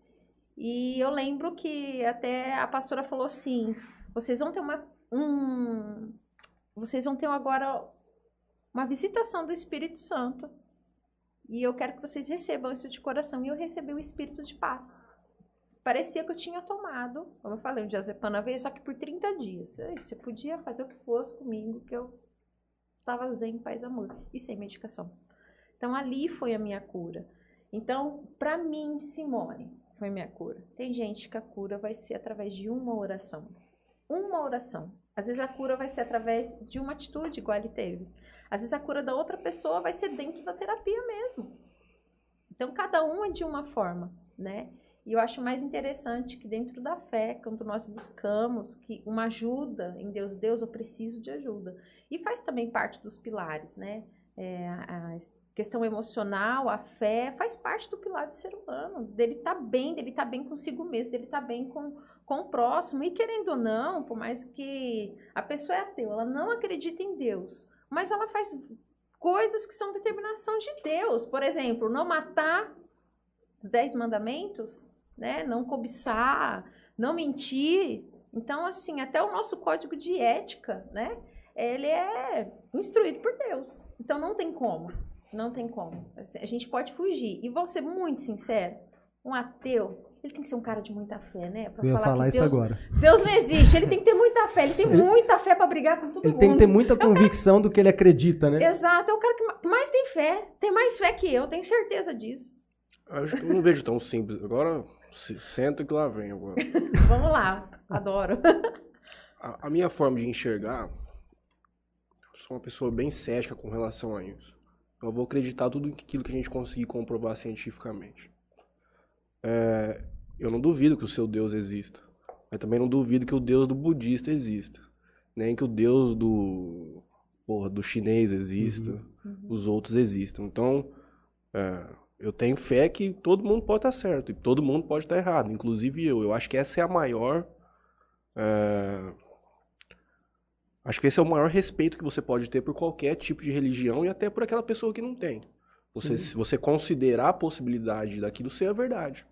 E eu lembro que até a pastora falou assim: vocês vão ter uma. Um, vocês vão ter agora uma visitação do Espírito Santo. E eu quero que vocês recebam isso de coração. E eu recebi o Espírito de paz. Parecia que eu tinha tomado, como eu falei, um diazepam veio, só que por 30 dias. Você podia fazer o que fosse comigo, que eu estava zen, paz amor. E sem medicação. Então ali foi a minha cura. Então, para mim, Simone, foi minha cura. Tem gente que a cura vai ser através de uma oração. Uma oração. Às vezes a cura vai ser através de uma atitude, igual ele teve. Às vezes a cura da outra pessoa vai ser dentro da terapia mesmo. Então, cada um é de uma forma, né? E eu acho mais interessante que dentro da fé, quando nós buscamos que uma ajuda em Deus, Deus, eu preciso de ajuda. E faz também parte dos pilares, né? É, a questão emocional, a fé, faz parte do pilar do ser humano, dele estar tá bem, dele estar tá bem consigo mesmo, dele estar tá bem com, com o próximo. E querendo ou não, por mais que a pessoa é ateu, ela não acredita em Deus, mas ela faz coisas que são determinação de Deus. Por exemplo, não matar os dez mandamentos, né? não cobiçar, não mentir. Então, assim, até o nosso código de ética, né? Ele é instruído por Deus. Então não tem como. Não tem como. Assim, a gente pode fugir. E vou ser muito sincero, um ateu, ele tem que ser um cara de muita fé, né? Pra Eu ia falar, falar isso Deus, agora. Deus não existe. Ele tem que ter muita fé. Ele tem muita fé para brigar com todo ele mundo. Ele tem que ter muita convicção cara... do que ele acredita, né? Exato. É o cara que mais tem fé. Tem mais fé que eu. Tenho certeza disso. Acho que eu não vejo tão simples. Agora, senta que lá vem agora. Vamos lá. Adoro. A, a minha forma de enxergar, sou uma pessoa bem cética com relação a isso. Eu vou acreditar tudo aquilo que a gente conseguir comprovar cientificamente. É, eu não duvido que o seu Deus exista. Mas também não duvido que o Deus do budista exista. Nem que o Deus do, porra, do chinês exista. Uhum. Os outros existam. Então, é, eu tenho fé que todo mundo pode estar certo. E todo mundo pode estar errado. Inclusive eu. Eu acho que essa é a maior... É, Acho que esse é o maior respeito que você pode ter por qualquer tipo de religião e até por aquela pessoa que não tem. Você, se você considerar a possibilidade daquilo ser a verdade.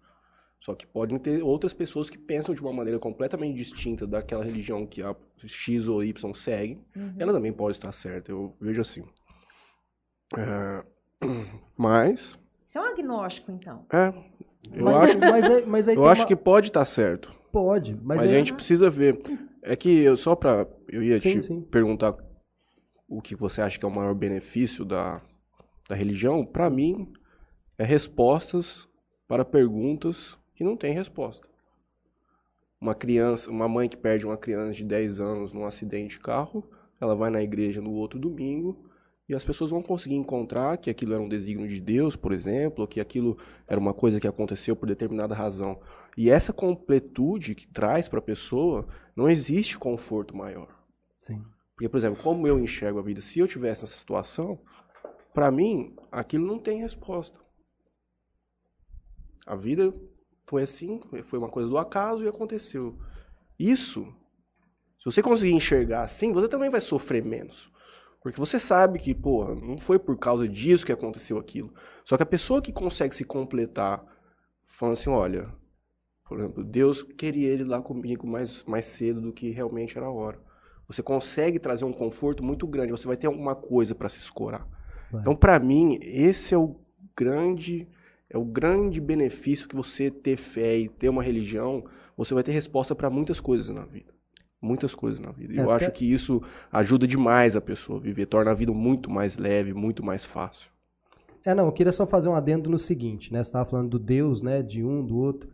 Só que podem ter outras pessoas que pensam de uma maneira completamente distinta daquela religião que a X ou Y segue. Uhum. Ela também pode estar certa, eu vejo assim. É, mas. Isso é um agnóstico, então. É. Eu mas, acho, mas, é, mas eu acho uma... que pode estar certo. Pode, mas, mas é... a gente precisa ver. É que eu, só para eu ia sim, te sim. perguntar o que você acha que é o maior benefício da, da religião. Para mim, é respostas para perguntas que não têm resposta. Uma criança, uma mãe que perde uma criança de 10 anos num acidente de carro, ela vai na igreja no outro domingo e as pessoas vão conseguir encontrar que aquilo era um desígnio de Deus, por exemplo, ou que aquilo era uma coisa que aconteceu por determinada razão. E essa completude que traz para a pessoa, não existe conforto maior. Sim. Porque, por exemplo, como eu enxergo a vida, se eu tivesse nessa situação, para mim, aquilo não tem resposta. A vida foi assim, foi uma coisa do acaso e aconteceu. Isso, se você conseguir enxergar assim, você também vai sofrer menos. Porque você sabe que, porra, não foi por causa disso que aconteceu aquilo. Só que a pessoa que consegue se completar, falando assim, olha, por exemplo, Deus queria ele lá comigo mais, mais cedo do que realmente era a hora. Você consegue trazer um conforto muito grande, você vai ter alguma coisa para se escorar. Vai. Então, para mim, esse é o grande é o grande benefício que você ter fé e ter uma religião, você vai ter resposta para muitas coisas na vida. Muitas coisas na vida. E é, eu até... acho que isso ajuda demais a pessoa a viver, torna a vida muito mais leve, muito mais fácil. É, não, eu queria só fazer um adendo no seguinte, né? Você estava falando do Deus, né? De um, do outro.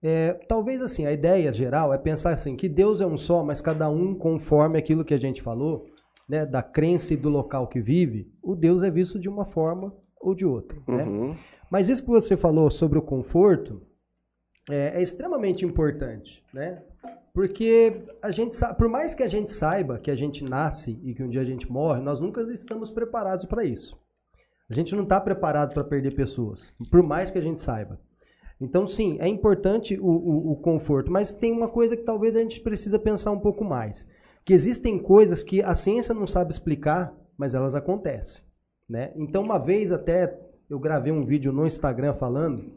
É, talvez assim, a ideia geral é pensar assim, que Deus é um só, mas cada um conforme aquilo que a gente falou, né, da crença e do local que vive, o Deus é visto de uma forma ou de outra. Né? Uhum. Mas isso que você falou sobre o conforto é, é extremamente importante, né? Porque a gente por mais que a gente saiba que a gente nasce e que um dia a gente morre, nós nunca estamos preparados para isso. A gente não está preparado para perder pessoas, por mais que a gente saiba. Então, sim, é importante o, o, o, conforto, mas tem uma coisa que talvez a gente precisa pensar um pouco mais. Que existem coisas que a ciência não sabe explicar, mas elas acontecem. Né? Então, uma vez até eu gravei um vídeo no Instagram falando,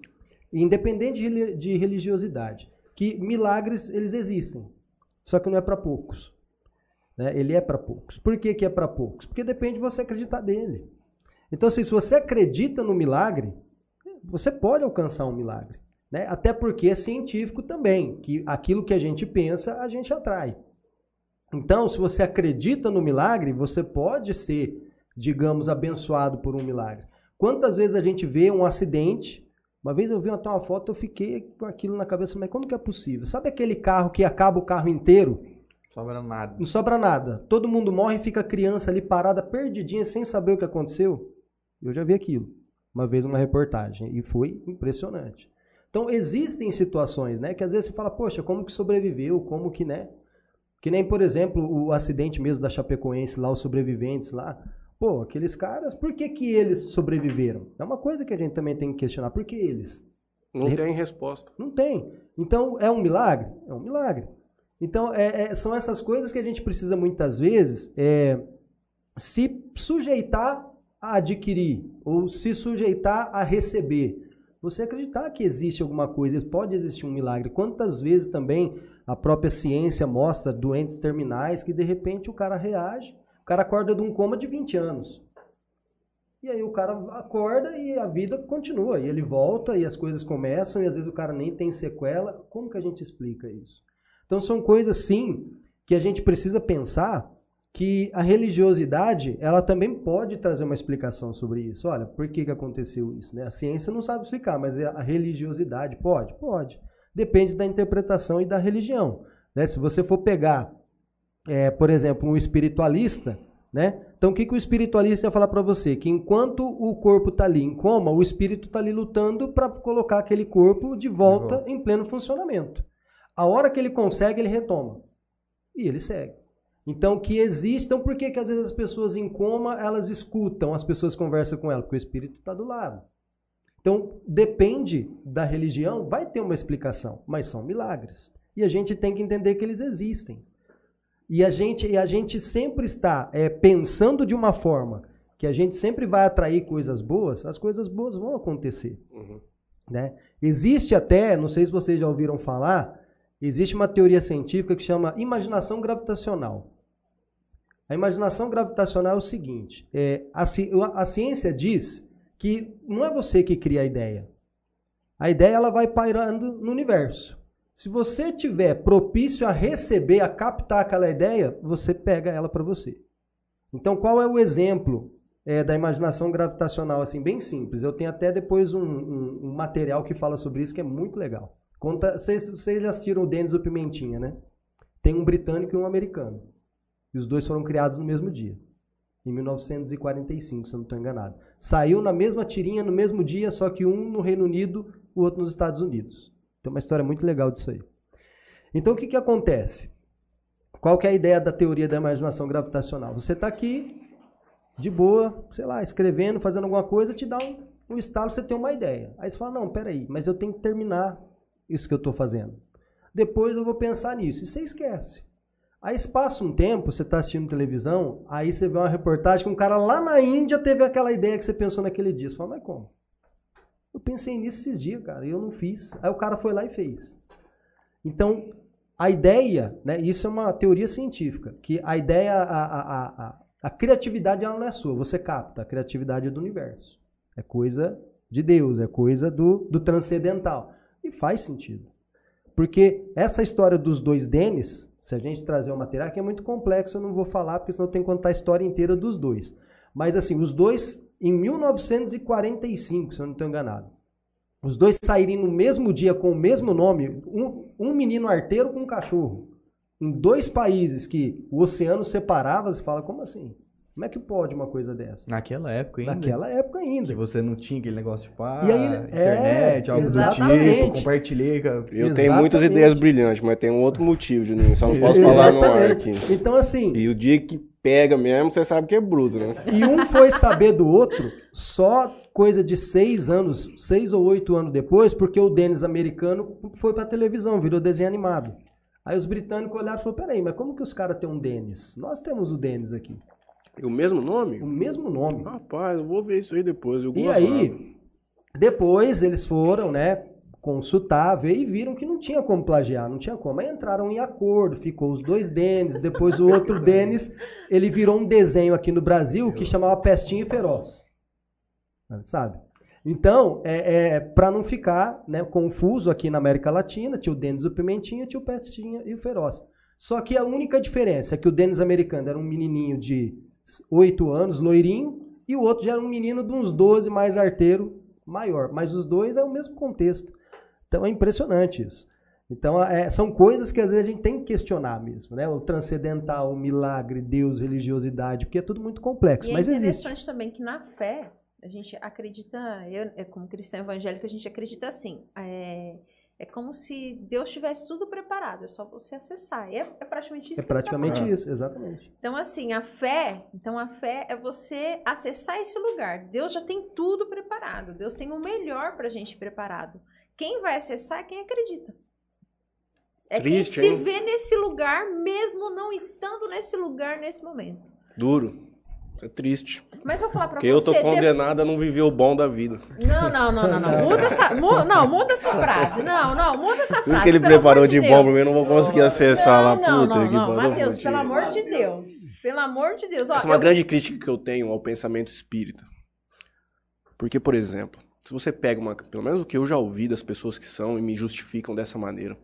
independente de religiosidade, que milagres eles existem, só que não é para poucos. Né? Ele é para poucos. Por que, que é para poucos? Porque depende de você acreditar dele. Então, assim, se você acredita no milagre, você pode alcançar um milagre. Né? Até porque é científico também, que aquilo que a gente pensa, a gente atrai. Então, se você acredita no milagre, você pode ser, digamos, abençoado por um milagre. Quantas vezes a gente vê um acidente? Uma vez eu vi até uma foto, eu fiquei com aquilo na cabeça, mas como que é possível? Sabe aquele carro que acaba o carro inteiro? Sobra nada. Não sobra nada. Todo mundo morre e fica a criança ali parada, perdidinha, sem saber o que aconteceu. Eu já vi aquilo. Uma vez uma reportagem. E foi impressionante. Então, existem situações, né? Que às vezes você fala, poxa, como que sobreviveu? Como que, né? Que nem, por exemplo, o acidente mesmo da Chapecoense lá, os sobreviventes lá. Pô, aqueles caras, por que que eles sobreviveram? É uma coisa que a gente também tem que questionar. Por que eles? Não tem resposta. Não tem. Então, é um milagre? É um milagre. Então, é, é, são essas coisas que a gente precisa muitas vezes é, se sujeitar a adquirir ou se sujeitar a receber. Você acreditar que existe alguma coisa, pode existir um milagre. Quantas vezes também a própria ciência mostra doentes terminais que de repente o cara reage, o cara acorda de um coma de 20 anos. E aí o cara acorda e a vida continua, e ele volta e as coisas começam e às vezes o cara nem tem sequela. Como que a gente explica isso? Então são coisas sim que a gente precisa pensar que a religiosidade ela também pode trazer uma explicação sobre isso. Olha, por que, que aconteceu isso? Né? A ciência não sabe explicar, mas a religiosidade pode? Pode. Depende da interpretação e da religião. Né? Se você for pegar, é, por exemplo, um espiritualista, né? então o que, que o espiritualista ia falar para você? Que enquanto o corpo está ali em coma, o espírito está ali lutando para colocar aquele corpo de volta, volta em pleno funcionamento. A hora que ele consegue, ele retoma. E ele segue. Então, que existam, por que, que às vezes as pessoas em coma, elas escutam, as pessoas conversam com ela? Porque o espírito está do lado. Então, depende da religião, vai ter uma explicação, mas são milagres. E a gente tem que entender que eles existem. E a gente, e a gente sempre está é, pensando de uma forma que a gente sempre vai atrair coisas boas, as coisas boas vão acontecer. Uhum. Né? Existe até, não sei se vocês já ouviram falar, existe uma teoria científica que chama imaginação gravitacional. A imaginação gravitacional é o seguinte: é, a, a ciência diz que não é você que cria a ideia. A ideia ela vai pairando no universo. Se você tiver propício a receber, a captar aquela ideia, você pega ela para você. Então, qual é o exemplo é, da imaginação gravitacional? Assim, bem simples. Eu tenho até depois um, um, um material que fala sobre isso que é muito legal. Conta, vocês, já assistiram o Denis o Pimentinha, né? Tem um britânico e um americano. E os dois foram criados no mesmo dia, em 1945, se eu não estou enganado. Saiu na mesma tirinha, no mesmo dia, só que um no Reino Unido, o outro nos Estados Unidos. Tem uma história muito legal disso aí. Então, o que, que acontece? Qual que é a ideia da teoria da imaginação gravitacional? Você está aqui, de boa, sei lá, escrevendo, fazendo alguma coisa, te dá um, um estalo, você tem uma ideia. Aí você fala, não, peraí, mas eu tenho que terminar isso que eu estou fazendo. Depois eu vou pensar nisso. E você esquece. Aí passa um tempo, você está assistindo televisão, aí você vê uma reportagem que um cara lá na Índia teve aquela ideia que você pensou naquele dia. Você fala, mas como? Eu pensei nisso esses dias, cara, e eu não fiz. Aí o cara foi lá e fez. Então, a ideia, né, isso é uma teoria científica, que a ideia, a, a, a, a criatividade ela não é sua, você capta, a criatividade é do universo. É coisa de Deus, é coisa do, do transcendental. E faz sentido. Porque essa história dos dois Denis, se a gente trazer o material, que é muito complexo, eu não vou falar, porque senão tem que contar a história inteira dos dois. Mas assim, os dois, em 1945, se eu não estou enganado, os dois saírem no mesmo dia com o mesmo nome, um, um menino arteiro com um cachorro, em dois países que o oceano separava, você fala, como assim? Como é que pode uma coisa dessa? Naquela época ainda. Naquela época ainda. Que você não tinha aquele negócio de pá, e aí, internet, é, algo exatamente. do tipo, compartilhei. Eu exatamente. tenho muitas ideias brilhantes, mas tem um outro motivo, Juninho, só não posso falar no ar aqui. Então, assim... E o dia que pega mesmo, você sabe que é bruto, né? E um foi saber do outro só coisa de seis anos, seis ou oito anos depois, porque o Denis americano foi pra televisão, virou desenho animado. Aí os britânicos olharam e falaram, peraí, mas como que os caras têm um Denis? Nós temos o Denis aqui. E o mesmo nome? O mesmo nome. Rapaz, eu vou ver isso aí depois. Eu E aí, depois eles foram, né, consultar, ver e viram que não tinha como plagiar, não tinha como. Aí entraram em acordo, ficou os dois Denis, depois o outro Denis, ele virou um desenho aqui no Brasil que chamava Pestinha e Feroz. Sabe? Então, é, é, para não ficar né, confuso aqui na América Latina, tinha o Denis o Pimentinha, tinha o Pestinha e o Feroz. Só que a única diferença é que o Denis americano era um menininho de 8 anos, loirinho, e o outro já era um menino de uns 12, mais arteiro, maior. Mas os dois é o mesmo contexto. Então é impressionante isso. Então é, são coisas que às vezes a gente tem que questionar mesmo, né? O transcendental, o milagre, Deus, religiosidade, porque é tudo muito complexo, E é mas interessante existe. também que na fé, a gente acredita, eu é, como cristã evangélica, a gente acredita assim, é, é como se Deus tivesse tudo preparado, é só você acessar. É, é praticamente isso É tá praticamente falando. isso, exatamente. Então, assim, a fé, então a fé é você acessar esse lugar. Deus já tem tudo preparado. Deus tem o melhor pra gente preparado. Quem vai acessar é quem acredita. É Triste, quem hein? se vê nesse lugar, mesmo não estando nesse lugar nesse momento. Duro. É triste. Mas eu vou falar pra Porque você. eu tô condenado a não viver o bom da vida. Não, não, não, não, não. Muda essa, mu- não, muda essa frase. Não, não, muda essa frase. Tudo que ele preparou de Deus. bom pra mim, eu não vou conseguir acessar lá. Não, Puta não, que não. Matheus, pelo amor de Deus. Pelo amor de Deus. Ó, Essa é uma eu- grande crítica que eu tenho ao pensamento espírita. Porque, por exemplo, se você pega uma. Pelo menos o que eu já ouvi das pessoas que são e me justificam dessa maneira.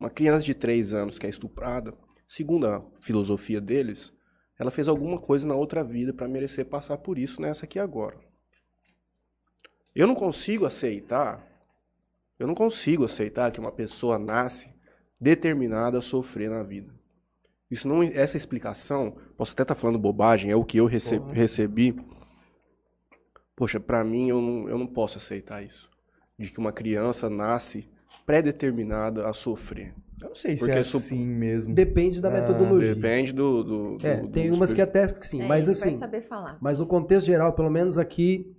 Uma criança de 3 anos que é estuprada, segundo a filosofia deles, ela fez alguma coisa na outra vida para merecer passar por isso nessa aqui agora. Eu não consigo aceitar. Eu não consigo aceitar que uma pessoa nasce determinada a sofrer na vida. Isso não, essa explicação, posso até estar falando bobagem, é o que eu rece- recebi. Poxa, pra mim eu não, eu não posso aceitar isso. De que uma criança nasce pré-determinada a sofrer. Eu não sei se Porque é assim mesmo. Depende da Ah, metodologia. Depende do. do, do- É, do- tem umas que até que sim, É, mas assim, saber falar. Mas no contexto geral, pelo menos aqui,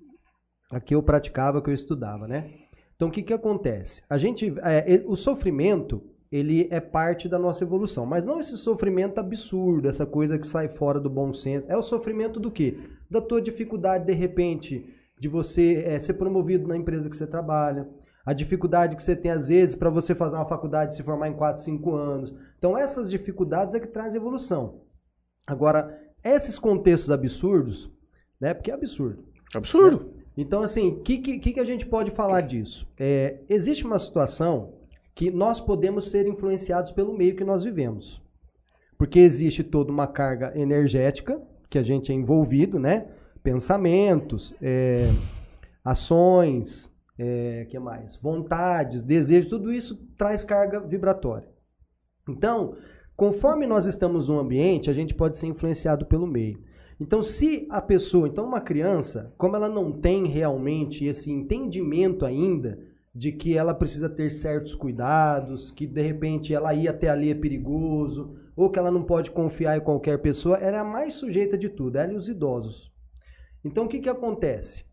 aqui eu praticava, que eu estudava, né? Então o que que acontece? A gente, é, o sofrimento, ele é parte da nossa evolução, mas não esse sofrimento absurdo, essa coisa que sai fora do bom senso. É o sofrimento do quê? Da tua dificuldade de repente de você é, ser promovido na empresa que você trabalha, a dificuldade que você tem às vezes para você fazer uma faculdade e se formar em 4, 5 anos. Então essas dificuldades é que trazem evolução. Agora, esses contextos absurdos, né? Porque é absurdo. Absurdo. Então, assim, o que, que, que a gente pode falar disso? É, existe uma situação que nós podemos ser influenciados pelo meio que nós vivemos. Porque existe toda uma carga energética que a gente é envolvido, né? Pensamentos, é, ações, é, que mais? Vontades, desejos, tudo isso traz carga vibratória. Então, conforme nós estamos num ambiente, a gente pode ser influenciado pelo meio. Então, se a pessoa, então uma criança, como ela não tem realmente esse entendimento ainda de que ela precisa ter certos cuidados, que de repente ela ir até ali é perigoso, ou que ela não pode confiar em qualquer pessoa, ela é a mais sujeita de tudo, ela e os idosos. Então, o que, que acontece?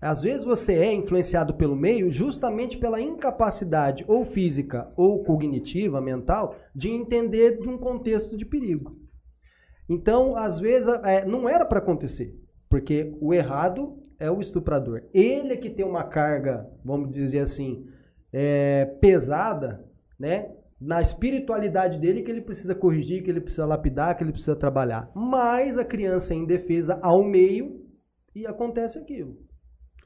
Às vezes você é influenciado pelo meio justamente pela incapacidade ou física ou cognitiva, mental, de entender de um contexto de perigo. Então, às vezes, é, não era para acontecer, porque o errado é o estuprador. Ele é que tem uma carga, vamos dizer assim, é, pesada, né? Na espiritualidade dele que ele precisa corrigir, que ele precisa lapidar, que ele precisa trabalhar. Mas a criança é indefesa ao meio e acontece aquilo.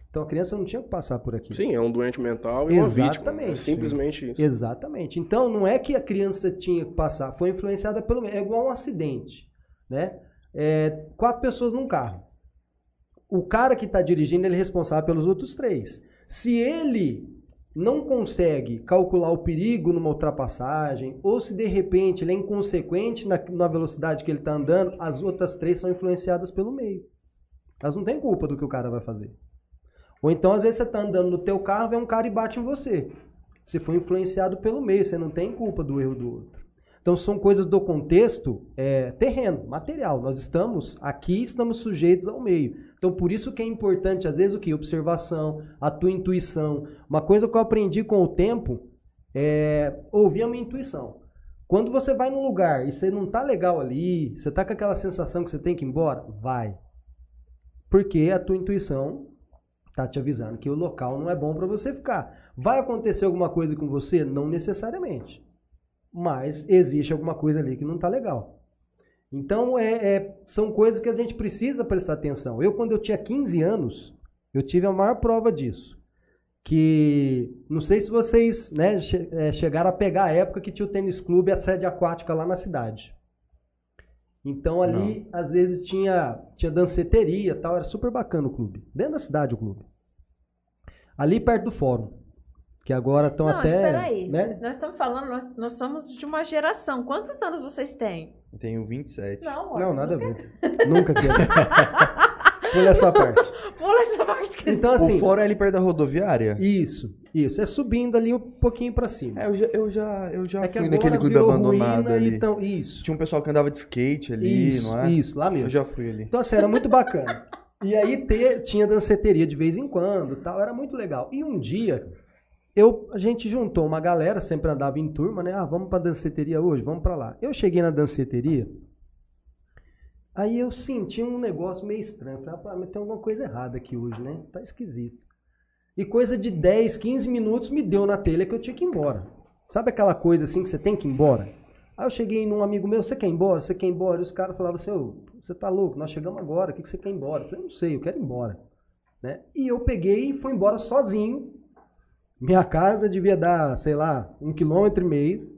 Então a criança não tinha que passar por aquilo. Sim, é um doente mental e uma vítima. É Exatamente. simplesmente isso. Exatamente. Então, não é que a criança tinha que passar, foi influenciada pelo meio. É igual um acidente, né? É, quatro pessoas num carro. O cara que está dirigindo, ele é responsável pelos outros três. Se ele não consegue calcular o perigo numa ultrapassagem, ou se de repente ele é inconsequente na, na velocidade que ele está andando, as outras três são influenciadas pelo meio. Elas não têm culpa do que o cara vai fazer. Ou então, às vezes, você está andando no teu carro, vem um cara e bate em você. Você foi influenciado pelo meio, você não tem culpa do erro do outro. Então são coisas do contexto é, terreno, material. Nós estamos aqui, estamos sujeitos ao meio. Então por isso que é importante, às vezes, o que? Observação, a tua intuição. Uma coisa que eu aprendi com o tempo é ouvir a minha intuição. Quando você vai num lugar e você não tá legal ali, você tá com aquela sensação que você tem que ir embora, vai. Porque a tua intuição tá te avisando que o local não é bom para você ficar. Vai acontecer alguma coisa com você? Não necessariamente. Mas existe alguma coisa ali que não tá legal. Então, é, é, são coisas que a gente precisa prestar atenção. Eu, quando eu tinha 15 anos, eu tive a maior prova disso. Que, não sei se vocês né, che- é, chegaram a pegar a época que tinha o tênis clube e a sede aquática lá na cidade. Então, ali, às vezes, tinha, tinha danceteria e tal. Era super bacana o clube. Dentro da cidade, o clube. Ali perto do fórum. Que agora estão até... espera aí. Né? Nós estamos falando, nós, nós somos de uma geração. Quantos anos vocês têm? Eu tenho 27. Não, amor, Não, nada a nunca- ver. Nunca quero. Pula essa parte. Pula essa parte que Então, assim, fórum é ali perto da rodoviária? isso, isso. É subindo ali um pouquinho pra cima. É, eu já, eu já, eu já É que fui naquele clube virou abandonado ruína, ali. Então, isso. Tinha um pessoal que andava de skate ali, isso, não é? isso, lá mesmo. Eu já fui ali. Então, assim, era muito bacana. E aí te- tinha danceteria de vez em quando tal, era muito legal. E um dia, eu, a gente juntou uma galera, sempre andava em turma, né? Ah, vamos pra danceteria hoje, vamos pra lá. Eu cheguei na danceteria, aí eu senti um negócio meio estranho. Falei, ah, mas tem alguma coisa errada aqui hoje, né? Tá esquisito. E coisa de 10, 15 minutos me deu na telha que eu tinha que ir embora. Sabe aquela coisa assim que você tem que ir embora? Aí eu cheguei num amigo meu, você quer ir embora? Você quer ir embora? E os caras falavam assim, você tá louco? Nós chegamos agora, o que, que você quer ir embora? Eu falei, não sei, eu quero ir embora. Né? E eu peguei e fui embora sozinho. Minha casa devia dar, sei lá, um quilômetro e meio.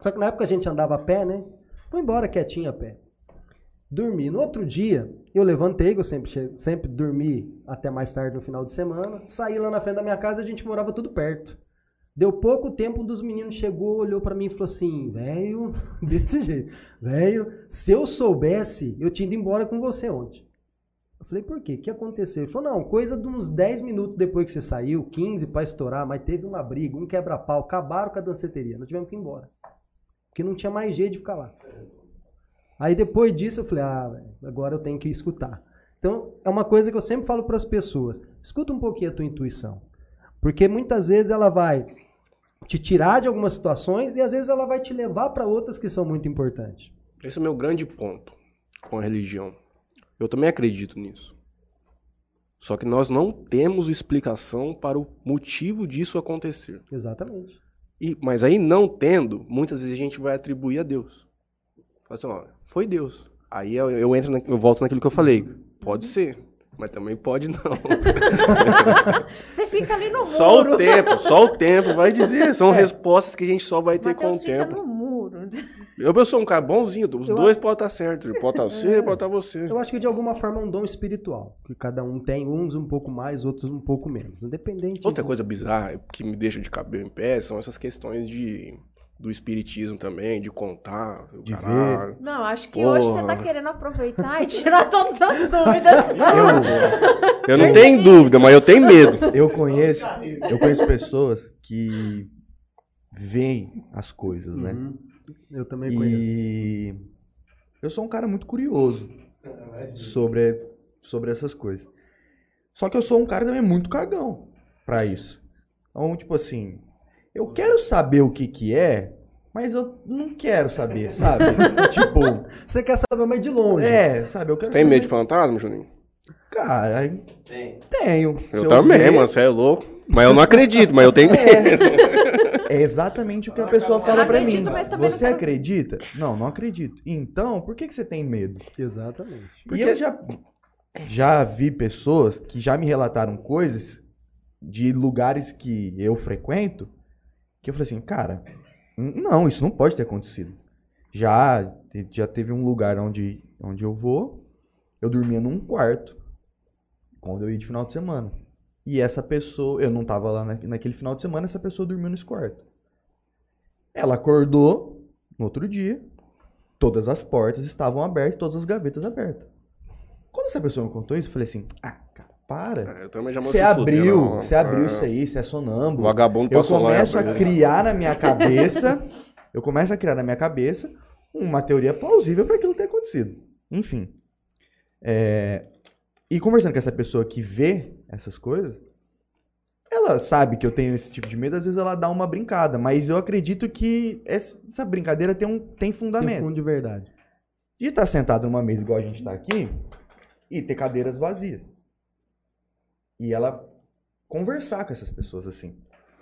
Só que na época a gente andava a pé, né? Fui embora quietinho a pé. Dormi. No outro dia, eu levantei, que eu sempre, sempre dormi até mais tarde no final de semana. Saí lá na frente da minha casa, a gente morava tudo perto. Deu pouco tempo, um dos meninos chegou, olhou pra mim e falou assim: velho, desse jeito, velho, se eu soubesse, eu tinha ido embora com você ontem. Eu falei, por quê? O que aconteceu? Ele falou, não, coisa de uns 10 minutos depois que você saiu, 15 pra estourar, mas teve uma briga, um quebra-pau, acabaram com a danceteria, nós tivemos que ir embora. Porque não tinha mais jeito de ficar lá. Aí depois disso eu falei, ah, agora eu tenho que escutar. Então, é uma coisa que eu sempre falo para as pessoas, escuta um pouquinho a tua intuição. Porque muitas vezes ela vai te tirar de algumas situações e às vezes ela vai te levar para outras que são muito importantes. Esse é o meu grande ponto com a religião. Eu também acredito nisso. Só que nós não temos explicação para o motivo disso acontecer. Exatamente. E, mas aí, não tendo, muitas vezes a gente vai atribuir a Deus. Fala assim, ó, foi Deus. Aí eu, eu entro, na- eu volto naquilo que eu falei. Pode ser, mas também pode não. Você fica ali no muro. Só o tempo, só o tempo vai dizer. São respostas que a gente só vai ter com Mateus o fica tempo. Eu, eu sou um cara bonzinho, os Eu dois podem estar certos. Pode estar você, pode estar você. Eu acho que de alguma forma é um dom espiritual, que cada um tem, uns um pouco mais, outros um pouco menos, independente. Outra de- coisa bizarra que me deixa de cabelo em pé são essas questões de do espiritismo também, de contar, De caralho. Não, acho que Porra. hoje você tá querendo aproveitar e tirar todas as dúvidas. Eu, Eu não tenho dúvida, mas eu tenho medo. eu conheço, eu conheço pessoas que veem as coisas, né? Uhum. Eu também conheço. E eu sou um cara muito curioso sobre, sobre essas coisas. Só que eu sou um cara também muito cagão pra isso. Então, tipo assim, eu quero saber o que que é, mas eu não quero saber, sabe? tipo, Você quer saber mais de longe. é, sabe? Eu quero Tem saber- medo de fantasma, Juninho? Cara, aí- tenho. Eu Se também, ver- mano, você é louco. Mas eu não acredito, mas eu tenho medo. É exatamente o que a pessoa fala pra mim. mas também Você não- acredita? Não, não acredito. Então, por que, que você tem medo? Exatamente. E eu já, já vi pessoas que já me relataram coisas de lugares que eu frequento que eu falei assim, cara, não, isso não pode ter acontecido. Já, já teve um lugar onde, onde eu vou, eu dormia num quarto quando eu ia de final de semana. E essa pessoa, eu não tava lá na- naquele final de semana, essa pessoa dormiu nesse quarto. Ela acordou no outro dia, todas as portas estavam abertas, todas as gavetas abertas. Quando essa pessoa me contou isso, eu falei assim: ah, cara, para. Eu também já vou Você abriu, você abriu É. isso aí, você é sonâmbulo. Vagabundo Eu começo a criar na minha cabeça, Eu começo a criar na minha cabeça uma teoria plausível para aquilo ter acontecido. Enfim. É, E conversando com essa pessoa que vê essas coisas, ela sabe que eu tenho esse tipo de medo, às vezes ela dá uma brincada, mas eu acredito que essa brincadeira tem, um, tem Tem fundamento. fundo de verdade. De estar sentado numa mesa igual a gente está aqui e ter cadeiras vazias. E ela conversar com essas pessoas assim.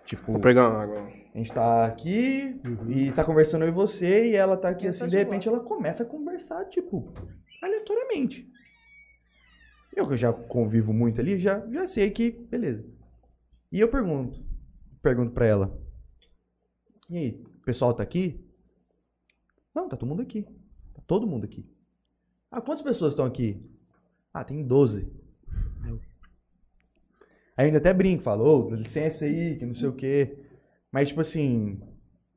Tipo, Vou pegar uma água. a gente tá aqui Uhum. e tá conversando eu e você, e ela tá aqui Eu assim, tô de de repente ela começa a conversar, tipo, aleatoriamente. Eu que já convivo muito ali, já, já sei que, beleza. E eu pergunto, pergunto pra ela, e aí, o pessoal tá aqui? Não, tá todo mundo aqui. Tá todo mundo aqui. Ah, quantas pessoas estão aqui? Ah, tem 12. Aí eu ainda até brinco, falo, ô, dá licença aí, que não sei o quê. Mas, tipo assim,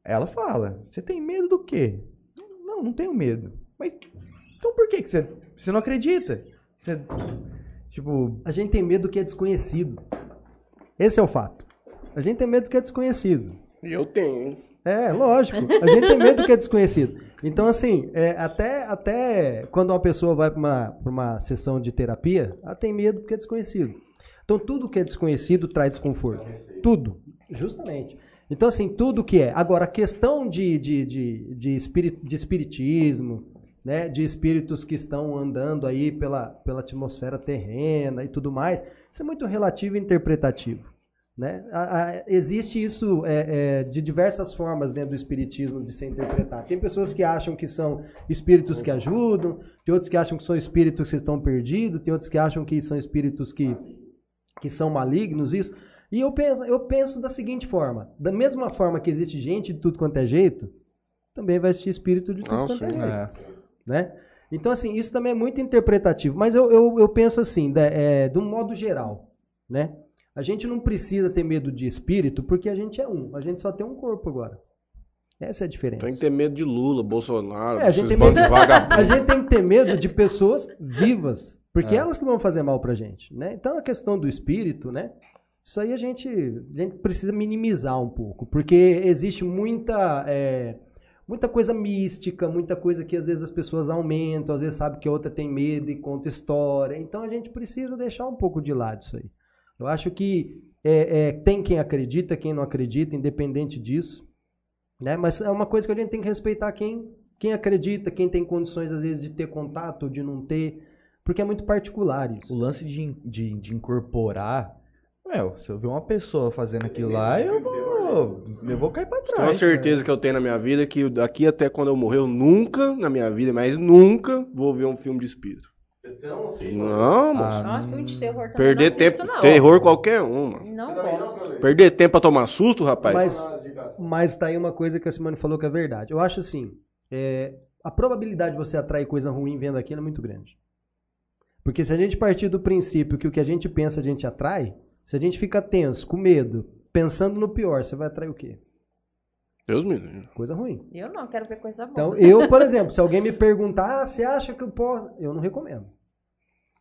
ela fala, você tem medo do quê? Não, não tenho medo. Mas, então por que que você, você não acredita? Você, tipo, A gente tem medo do que é desconhecido. Esse é o fato. A gente tem medo do que é desconhecido. E eu tenho? É, lógico. A gente tem medo do que é desconhecido. Então, assim, é, até, até quando uma pessoa vai para uma, pra uma sessão de terapia, ela tem medo porque é desconhecido. Então, tudo que é desconhecido traz desconforto. Tudo. Justamente. Então, assim, tudo que é. Agora, a questão de, de, de, de, espiri- de espiritismo, né, de espíritos que estão andando aí pela, pela atmosfera terrena e tudo mais, isso é muito relativo e interpretativo. Né? A- a- existe isso é, é, de diversas formas dentro do espiritismo de ser interpretado. Tem pessoas que acham que são espíritos que ajudam, tem outros que acham que são espíritos que estão perdidos, tem outros que acham que são espíritos que, que são malignos, isso. E eu penso, eu penso da seguinte forma: da mesma forma que existe gente de tudo quanto é jeito, também vai existir espírito de tudo Ah, quanto é sim. jeito né? Então, assim, isso também é muito interpretativo. Mas eu, eu, eu penso assim, da- é, de um modo geral, né? A gente não precisa ter medo de espírito porque a gente é um. A gente só tem um corpo agora. Essa é a diferença. Tem que ter medo de Lula, Bolsonaro, É, a gente tem medo- de vagabundo. A gente tem que ter medo de pessoas vivas, porque É. elas que vão fazer mal pra gente, né? Então a questão do espírito, né? Isso aí a gente, a gente precisa minimizar um pouco, porque existe muita é, muita coisa mística, muita coisa que às vezes as pessoas aumentam, às vezes sabe que a outra tem medo e conta história. Então a gente precisa deixar um pouco de lado isso aí. Eu acho que é, é, tem quem acredita, quem não acredita, independente disso. Né? Mas é uma coisa que a gente tem que respeitar quem, quem acredita, quem tem condições, às vezes, de ter contato ou de não ter. Porque é muito particular o isso. lance de, de, de incorporar. Meu, se eu ver uma pessoa fazendo aquilo lá, eu vou. Eu vou cair pra Tem uma trás. certeza que eu tenho na minha vida que daqui até quando eu morrer, eu nunca, na minha vida, mas nunca vou ver um filme de espírito. Não, moço. Ah, Nossa, filme de terror também Perder não assisto, tempo, não. terror qualquer um, mano. Não gosto. Perder tempo pra tomar susto, rapaz. Mas, mas tá aí uma coisa que a Simone falou que é verdade. Eu acho assim, é, a probabilidade de você atrair coisa ruim vendo aquilo é muito grande. Porque se a gente partir do princípio que o que a gente pensa a gente atrai, se a gente fica tenso, com medo, pensando no pior, você vai atrair o quê? Deus me livre. Coisa ruim. Eu não, quero ver coisa boa. Então, eu, por exemplo, se alguém me perguntar, ah, você acha que eu posso. Eu não recomendo.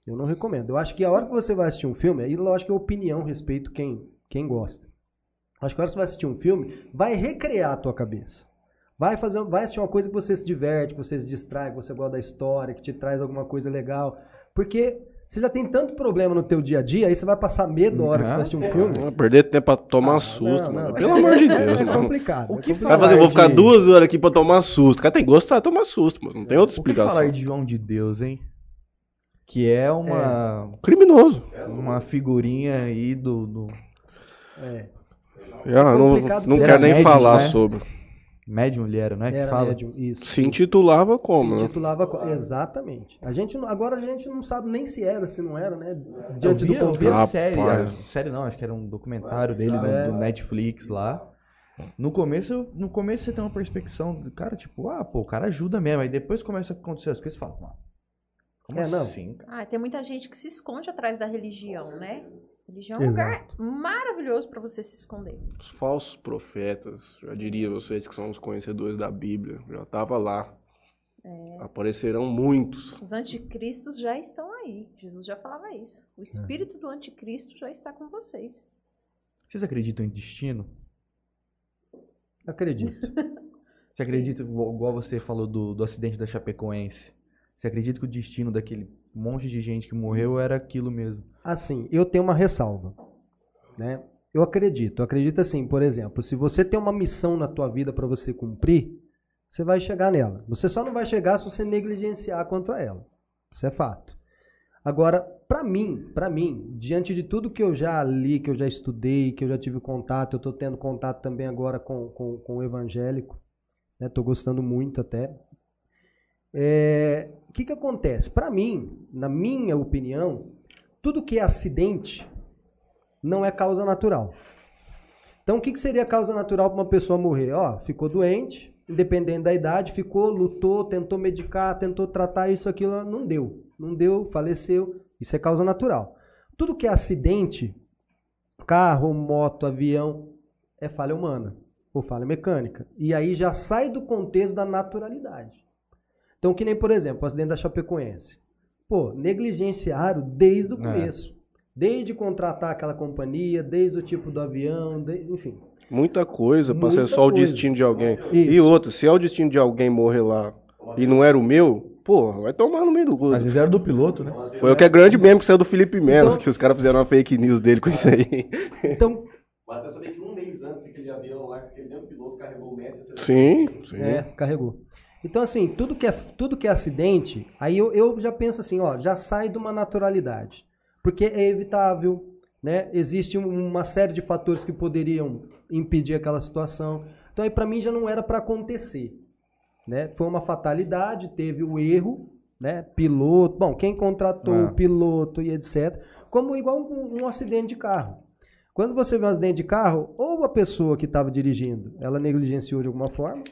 Eu não recomendo. Eu acho que a hora que você vai assistir um filme, aí lógico que é opinião, respeito quem, quem gosta. Acho que a hora que você vai assistir um filme, vai recriar a tua cabeça. Vai, fazer, vai assistir uma coisa que você se diverte, que você se distrai, que você gosta da história, que te traz alguma coisa legal. Porque você já tem tanto problema no teu dia a dia, aí você vai passar medo na hora que você vai assistir um filme. Ah, Perder tempo pra tomar Ah, susto, não, mano. não. Pelo amor de Deus, é mano. complicado. O é que complicado. Vai fazer, eu vou ficar de- duas horas aqui pra tomar susto. O cara tem que gostar de tomar susto, mano. Não tem outra O que explicação. falar de João de Deus, hein? Que é uma, Criminoso. uma figurinha aí do, do É. Já, não, não quero nem falar né? sobre. Médium ele era, né? Que Era fala. médium, isso. Se intitulava como, se né? titulava co- exatamente. A gente não- agora a gente não sabe nem se era, se não era, né? Diante eu vi, do eu vi a série, Rapaz. a- série não, acho que era um documentário dele É. do, do Netflix lá. No começo, eu- no começo você tem uma perspectiva do cara, tipo, ah, pô, o cara ajuda mesmo. Aí depois começa a acontecer as coisas e fala, mano, como É, não. assim, cara? Ah, tem muita gente que se esconde atrás da religião, né? Religião é um Exato. lugar maravilhoso pra você se esconder. Os falsos profetas, já diria vocês que são os conhecedores da Bíblia, já tava lá. É. Aparecerão muitos. Os anticristos já estão aí. Jesus já falava isso. O espírito do anticristo já está com vocês. Vocês acreditam em destino? Acredito. Você acredita, igual igual você falou do, do acidente da Chapecoense, você acredita que o destino daquele monte de gente que morreu era aquilo mesmo? Assim, eu tenho uma ressalva, né? Eu acredito, eu acredito assim, por exemplo, se você tem uma missão na tua vida para você cumprir, você vai chegar nela. Você só não vai chegar se você negligenciar contra ela. Isso é fato. Agora, para mim, para mim, diante de tudo que eu já li, que eu já estudei, que eu já tive contato, eu estou tendo contato também agora com, com, com o evangélico, Estou gostando muito até. É, o que, que acontece? Para mim, na minha opinião, tudo que é acidente não é causa natural. Então, o que, que seria causa natural para uma pessoa morrer? Ó, ficou doente, independente da idade, ficou, lutou, tentou medicar, tentou tratar isso, aquilo, não deu. Não deu, faleceu. Isso é causa natural. Tudo que é acidente, carro, moto, avião, é falha humana ou falha mecânica. E aí já sai do contexto da naturalidade. Então, que nem, por exemplo, o acidente da Chapecoense. Pô, negligenciaram desde o É. começo. Desde contratar aquela companhia, desde o tipo do avião, de- enfim. Muita coisa pra Muita ser só o coisa. destino de alguém. Isso. E outra, se é o destino de alguém morrer lá e não era o meu, pô, vai tomar no meio do cu. Às vezes era do piloto, né? Foi o que é grande mesmo que saiu do Felipe Melo, Então- que os caras fizeram uma fake news dele com isso aí. Então, Mas até saber que um mês antes aquele avião lá, aquele mesmo piloto carregou o Messi. Sim, sim. É, carregou. Então, assim, tudo que é, tudo que é acidente, aí eu, eu já penso assim, ó, já sai de uma naturalidade. Porque é evitável, né? Existe um- uma série de fatores que poderiam impedir aquela situação. Então, aí pra mim já não era para acontecer, né? Foi uma fatalidade, teve o erro, né? Piloto, bom, quem contratou É. o piloto e etc. Como igual um, um acidente de carro. Quando você vê um acidente de carro, ou a pessoa que estava dirigindo, ela negligenciou de alguma forma,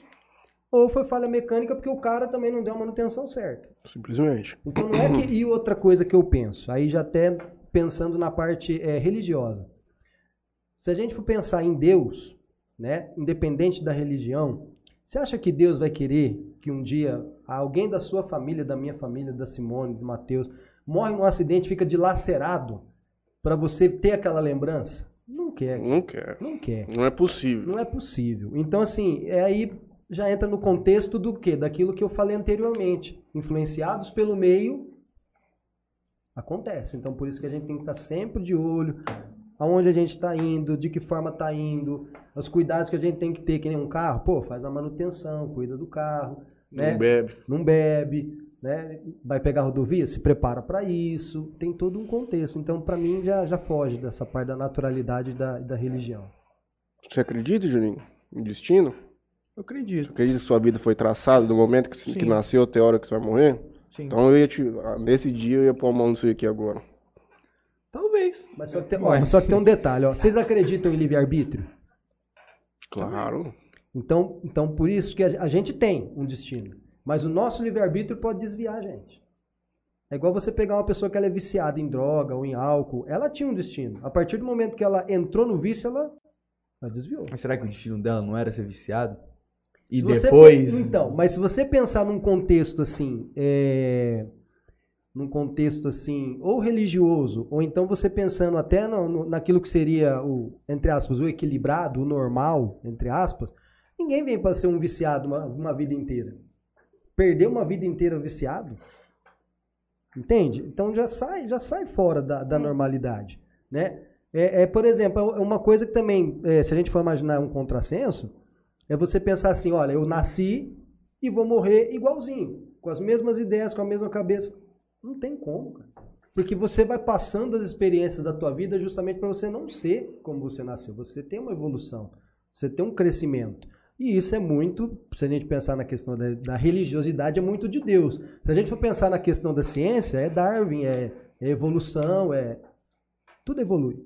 ou foi falha mecânica porque o cara também não deu a manutenção certa. Simplesmente. Então não é que. E outra coisa que eu penso, aí já até pensando na parte é, religiosa. Se a gente for pensar em Deus, né, independente da religião, você acha que Deus vai querer que um dia alguém da sua família, da minha família, da Simone, do Mateus, morre num acidente, fica dilacerado para você ter aquela lembrança? Não quer. Não quer. Não quer. Não é possível. Não é possível. Então, assim, é aí já entra no contexto do quê? Daquilo que eu falei anteriormente. Influenciados pelo meio, acontece. Então, por isso que a gente tem que estar sempre de olho aonde a gente está indo, de que forma está indo, os cuidados que a gente tem que ter, que nem um carro, pô, faz a manutenção, cuida do carro, né? Não bebe. não bebe, né? Vai pegar a rodovia, se prepara para isso, tem todo um contexto. Então, para mim, já, já foge dessa parte da naturalidade da, da religião. Você acredita, Juninho, em destino? Eu acredito. Você acredita que sua vida foi traçada do momento que, que nasceu até a hora que você vai morrer? Sim. Então eu ia te. ah, Nesse dia eu ia pôr a mão nisso aqui agora. Talvez. Mas só que tem, ó, só que tem um detalhe, ó. Vocês acreditam em livre-arbítrio? Claro. Então, então, por isso que a, a gente tem um destino. Mas o nosso livre-arbítrio pode desviar a gente. É igual você pegar uma pessoa que ela é viciada em droga ou em álcool. Ela tinha um destino. A partir do momento que ela entrou no vício, ela, ela desviou. Mas será que o destino dela não era ser viciado? E Se você- depois. Então, mas se você pensar num contexto assim, é, num contexto assim, ou religioso, ou então você pensando até no- no- naquilo que seria o, entre aspas, o equilibrado, o normal, entre aspas, ninguém vem para ser um viciado uma, uma vida inteira. Perder uma vida inteira viciado, entende? Então já sai, já sai fora da, da normalidade, né? É, é, por exemplo, é uma coisa que também, é, se a gente for imaginar um contrassenso, é você pensar assim, olha, eu nasci e vou morrer igualzinho, com as mesmas ideias, com a mesma cabeça. Não tem como, cara. Porque você vai passando as experiências da tua vida justamente para você não ser como você nasceu. Você tem uma evolução, você tem um crescimento. E isso é muito, se a gente pensar na questão da, da religiosidade, é muito de Deus. Se a gente for pensar na questão da ciência, é Darwin, é, é evolução, é. Tudo evolui.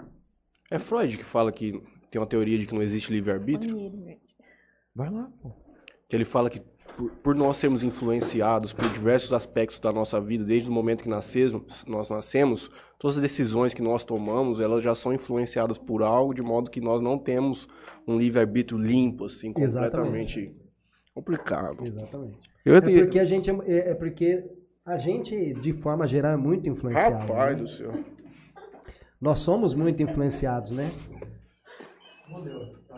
É Freud que fala que tem uma teoria de que não existe livre-arbítrio. Vai lá, pô. Que ele fala que por, por nós sermos influenciados por diversos aspectos da nossa vida, desde o momento que nascemos, nós nascemos, todas as decisões que nós tomamos, elas já são influenciadas por algo, de modo que nós não temos um livre-arbítrio limpo, assim, completamente complicado. Exatamente. Eu É tenho- porque a gente é, é porque a gente, de forma geral, é muito influenciado. Rapaz né? do céu. Nós somos muito influenciados, né?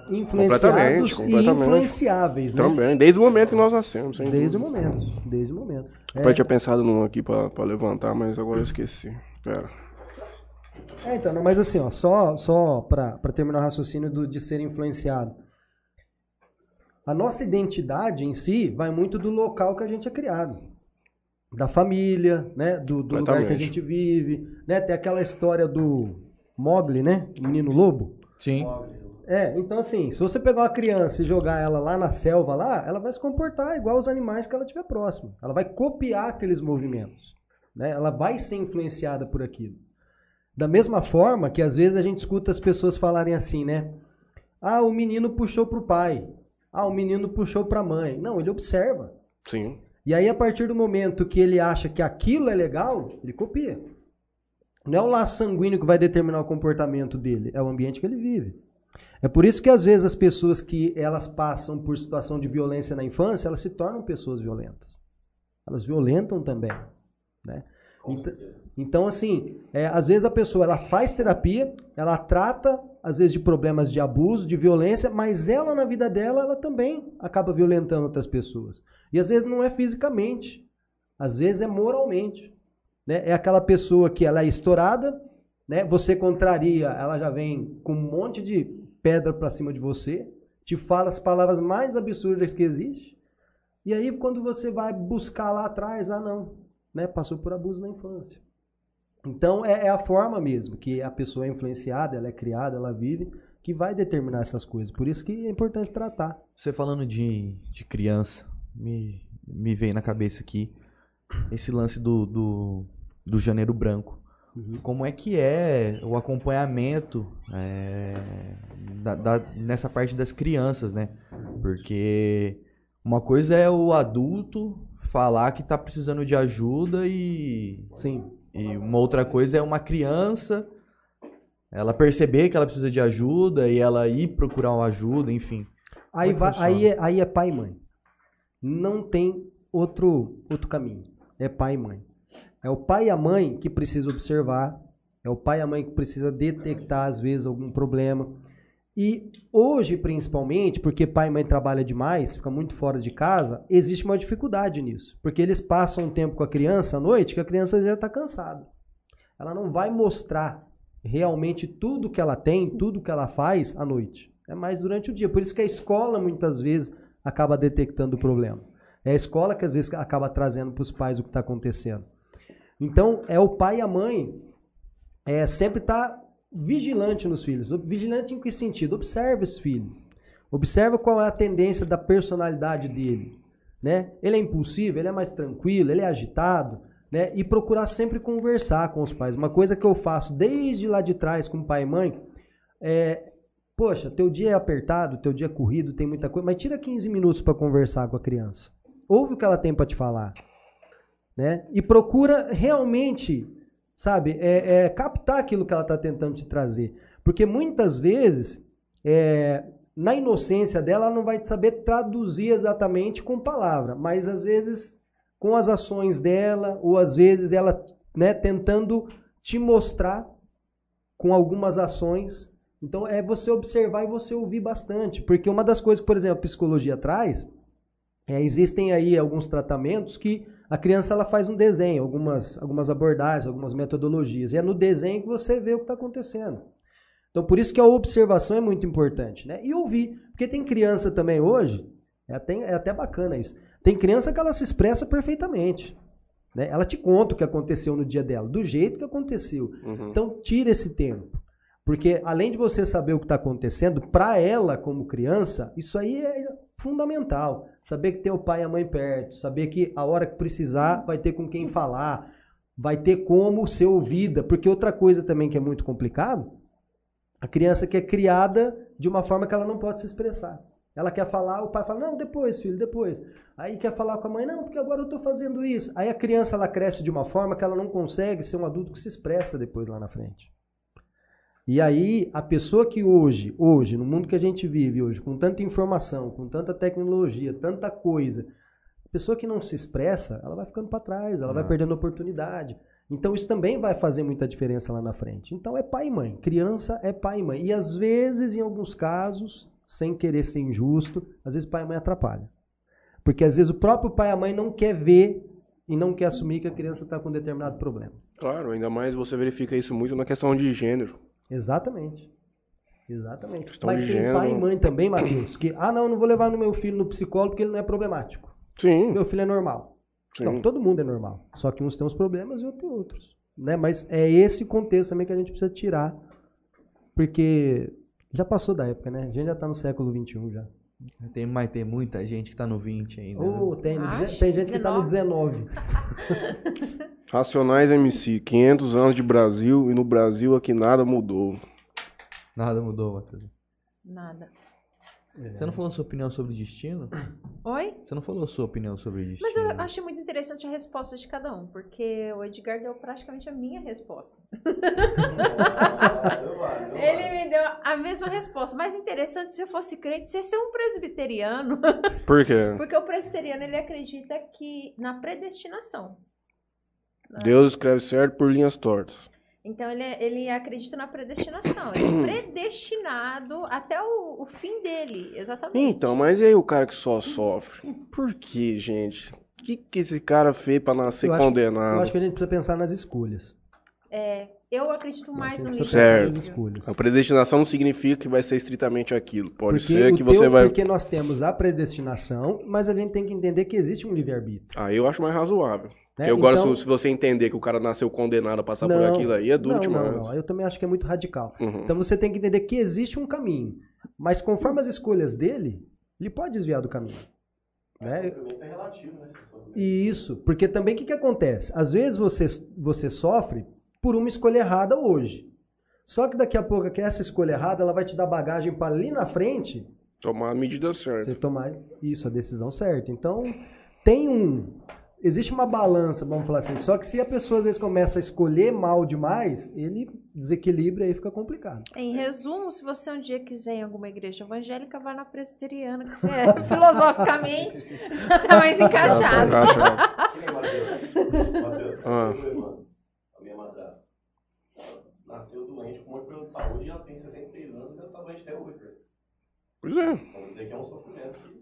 Influenciados e completamente. influenciáveis, né? Também, desde o momento que nós nascemos. sem Desde o dúvida. momento, desde o momento. Eu tinha pensado num aqui pra, pra levantar, mas agora eu esqueci. Pera. É, então, não, mas assim, ó, só, só para terminar o raciocínio do, de ser influenciado. A nossa identidade em si vai muito do local que a gente é criado. Da família, né? Do, do lugar que a Completamente. gente vive. Né? Tem aquela história do Mogli, né? O menino lobo. Sim. É, então assim, se você pegar uma criança e jogar ela lá na selva lá, ela vai se comportar igual os animais que ela tiver próximo. Ela vai copiar aqueles movimentos, né? Ela vai ser influenciada por aquilo. Da mesma forma que às vezes a gente escuta as pessoas falarem assim, né? Ah, o menino puxou pro pai. Ah, o menino puxou pra mãe. Não, ele observa. Sim. E aí, a partir do momento que ele acha que aquilo é legal, ele copia. Não é o laço sanguíneo que vai determinar o comportamento dele, é o ambiente que ele vive. É por isso que às vezes as pessoas que elas passam por situação de violência na infância, elas se tornam pessoas violentas. Elas violentam também, né? Então, então, assim, é, às vezes a pessoa ela faz terapia, ela trata às vezes de problemas de abuso, de violência, mas ela na vida dela ela também acaba violentando outras pessoas. E às vezes não é fisicamente, às vezes é moralmente. Né? É aquela pessoa que ela é estourada, né? Você contraria, ela já vem com um monte de pedra pra cima de você, te fala as palavras mais absurdas que existe. E aí quando você vai buscar lá atrás, ah não, né? Passou por abuso na infância. Então é, é a forma mesmo que a pessoa é influenciada, ela é criada, ela vive, que vai determinar essas coisas. Por isso que é importante tratar. Você falando de, de criança, me, me veio na cabeça aqui esse lance do, do, do janeiro branco. Como é que é o acompanhamento é, da- da- nessa parte das crianças, né? Porque uma coisa é o adulto falar que tá precisando de ajuda e, Sim. e uma outra coisa é uma criança ela perceber que ela precisa de ajuda e ela ir procurar uma ajuda, enfim. Aí, é vai, aí, é, aí é pai e mãe. Não tem outro, outro caminho. É pai e mãe. É o pai e a mãe que precisa observar. É o pai e a mãe que precisa detectar, às vezes, algum problema. E hoje, principalmente, porque pai e mãe trabalham demais, fica muito fora de casa, existe uma dificuldade nisso. Porque eles passam um tempo com a criança à noite que a criança já está cansada. Ela não vai mostrar realmente tudo que ela tem, tudo que ela faz à noite. É mais durante o dia. Por isso que a escola, muitas vezes, acaba detectando o problema. É a escola que, às vezes, acaba trazendo para os pais o que está acontecendo. Então, é o pai e a mãe é, sempre estar vigilante nos filhos. Vigilante em que sentido? Observe esse filho. Observa qual é a tendência da personalidade dele. Né? Ele é impulsivo, ele é mais tranquilo, ele é agitado. Né? E procurar sempre conversar com os pais. Uma coisa que eu faço desde lá de trás com pai e mãe é, poxa, teu dia é apertado, teu dia é corrido, tem muita coisa, mas tira 15 minutos para conversar com a criança. Ouve o que ela tem para te falar. Né? E procura realmente, sabe, é, é, captar aquilo que ela está tentando te trazer. Porque muitas vezes, é, na inocência dela, ela não vai saber traduzir exatamente com palavra, mas às vezes com as ações dela, ou às vezes ela né, tentando te mostrar com algumas ações. Então é você observar e você ouvir bastante. Porque uma das coisas por exemplo, a psicologia traz, é, existem aí alguns tratamentos que a criança ela faz um desenho, algumas, algumas abordagens, algumas metodologias. E é no desenho que você vê o que está acontecendo. Então por isso que a observação é muito importante. Né? E ouvir. Porque tem criança também hoje, é até, é até bacana isso. Tem criança que ela se expressa perfeitamente. Né? Ela te conta o que aconteceu no dia dela, do jeito que aconteceu. Uhum. Então tira esse tempo. Porque além de você saber o que está acontecendo, para ela como criança, isso aí é fundamental. Saber que tem o pai e a mãe perto, saber que a hora que precisar vai ter com quem falar, vai ter como ser ouvida. Porque outra coisa também que é muito complicado, a criança que é criada de uma forma que ela não pode se expressar. Ela quer falar, o pai fala, não, depois, filho, depois. Aí quer falar com a mãe, não, porque agora eu estou fazendo isso. Aí a criança ela cresce de uma forma que ela não consegue ser um adulto que se expressa depois lá na frente. E aí, a pessoa que hoje, hoje, no mundo que a gente vive hoje, com tanta informação, com tanta tecnologia, tanta coisa, pessoa que não se expressa, ela vai ficando para trás, ela vai Ah. perdendo oportunidade. Então isso também vai fazer muita diferença lá na frente. Então é pai e mãe. Criança é pai e mãe. E às vezes, em alguns casos, sem querer ser injusto, às vezes pai e mãe atrapalham. Porque às vezes o próprio pai e a mãe não quer ver e não quer assumir que a criança está com um determinado problema. Claro, ainda mais você verifica isso muito na questão de gênero. Exatamente. Exatamente. Questão Mas tem pai e mãe também, Matheus, que, ah, não, não vou levar no meu filho no psicólogo porque ele não é problemático. Sim, Meu filho é normal. sim. Não, todo mundo é normal. Só que uns têm os problemas e outros têm outros. Né? Mas é esse contexto também que a gente precisa tirar. Porque já passou da época, né? A gente já tá no século XXI já. Tem, mas tem muita gente que tá no 20 ainda. Né? tem, Acho, tem gente que tá no 19. Racionais MC, 500 anos de Brasil e no Brasil aqui nada mudou. Nada mudou, Matheus. Nada. Você não falou sua opinião sobre destino? Oi? Você não falou sua opinião sobre destino? Mas eu achei muito interessante a resposta de cada um, porque o Edgar deu praticamente a minha resposta. Ele me deu a mesma resposta. Mais interessante, se eu fosse crente, você ser um presbiteriano. Por quê? Porque o presbiteriano, ele acredita que na predestinação. Deus escreve certo por linhas tortas. Então, ele, ele acredita na predestinação. Ele é predestinado até o, o fim dele, exatamente. Então, mas e aí o cara que só sofre? Por que, gente? O que, que esse cara fez pra nascer Eu acho- condenado? Eu acho que a gente precisa pensar nas escolhas. É, eu acredito Acho mais no livre-arbítrio. escolhas. A predestinação não significa que vai ser estritamente aquilo. Pode Porque, ser que teu- você vai. porque nós temos a predestinação, mas a gente tem que entender que existe um livre-arbítrio. Aí eu acho mais razoável. Né? Agora, Então- se, se você entender que o cara nasceu condenado a passar por Não, aquilo aí, é duro não, demais. Não, não, eu também acho que é muito radical. Uhum. Então você tem que entender que existe um caminho, mas conforme as escolhas dele, ele pode desviar do caminho. Né? É relativo, né? E isso, porque também o que, que acontece? Às vezes você, você sofre por uma escolha errada hoje. Só que daqui a pouco que essa escolha errada, ela vai te dar bagagem para ali na frente Tomar a medida certa. você tomar isso, a decisão certa. Então, tem um. Existe uma balança, vamos falar assim. Só que se a pessoa às vezes começa a escolher mal demais, ele desequilibra e fica complicado. Em resumo, se você um dia quiser ir em alguma igreja evangélica, vá na presbiteriana, que você é, filosoficamente já tá mais encaixado. Acha- Quem é Ah. irmã, a minha madrasta. Nasceu doente com muito problema de saúde e ela tem 66 anos e ela tá doente até hoje. Pois é. Vamos dizer que é um sofrimento.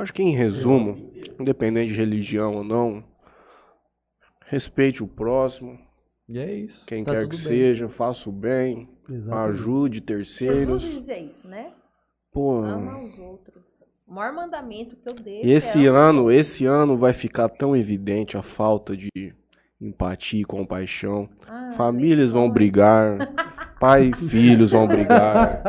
Que- Acho que em resumo, independente de religião ou não, respeite o próximo, E é isso. quem Tá quer que bem. seja, faça o bem, Exatamente. ajude terceiros. Jesus dizia isso, né? Pô, Ama os outros. O maior mandamento que eu deixo e esse é ano, esse ano vai ficar tão evidente a falta de empatia e compaixão. Ah, Famílias vão brigar, pai e filhos vão brigar,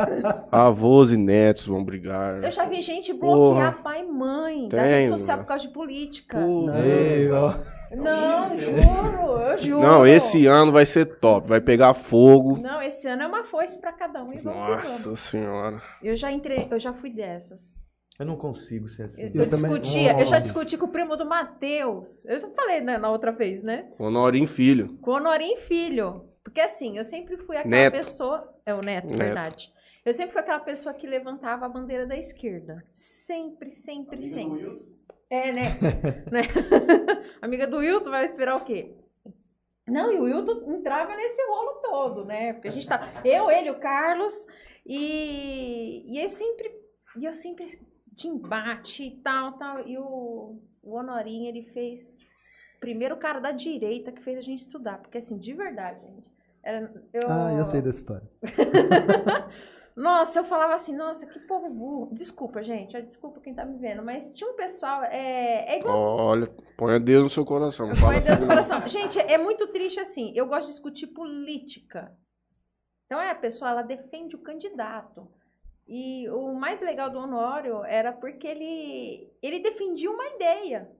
avós e netos vão brigar. Eu já vi gente bloquear Porra. pai e mãe da rede social por causa de política. Ó. Não, horrível, juro, eu juro. Não, esse ano vai ser top, vai pegar fogo. Não, esse ano é uma foice pra cada um e. Nossa senhora. Eu já entrei, eu já fui dessas. Eu não consigo ser assim. Eu, Eu eu também- discutia, eu já discuti com o primo do Matheus. Eu já falei né, na outra vez, né? Honorim Filho. Com o Honorim Filho. Porque assim, eu sempre fui aquela Neto. pessoa. É o neto, Neto. verdade. Eu sempre fui aquela pessoa que levantava a bandeira da esquerda. Sempre, sempre, Amiga do sempre. Wilton, É, né? né? Amiga do Wilton vai esperar o quê? Não, e o Wilton entrava nesse rolo todo, né? Porque a gente tá. Eu, ele, o Carlos, e, e eu sempre. E eu sempre de embate e tal, tal. E o, o Honorinho, ele fez. Primeiro o cara da direita que fez a gente estudar. Porque assim, de verdade, gente. Era, eu, Ah, eu sei dessa história. nossa, eu falava assim, nossa, que povo burro. Desculpa, gente, é desculpa quem tá me vendo, mas tinha um pessoal, é, é igual Olha, põe Deus no seu coração. Põe fala Deus assim, no não. coração. Gente, é muito triste assim. Eu gosto de discutir política. Então é a pessoa, ela defende o candidato. E o mais legal do Honório era porque ele, ele defendia uma ideia.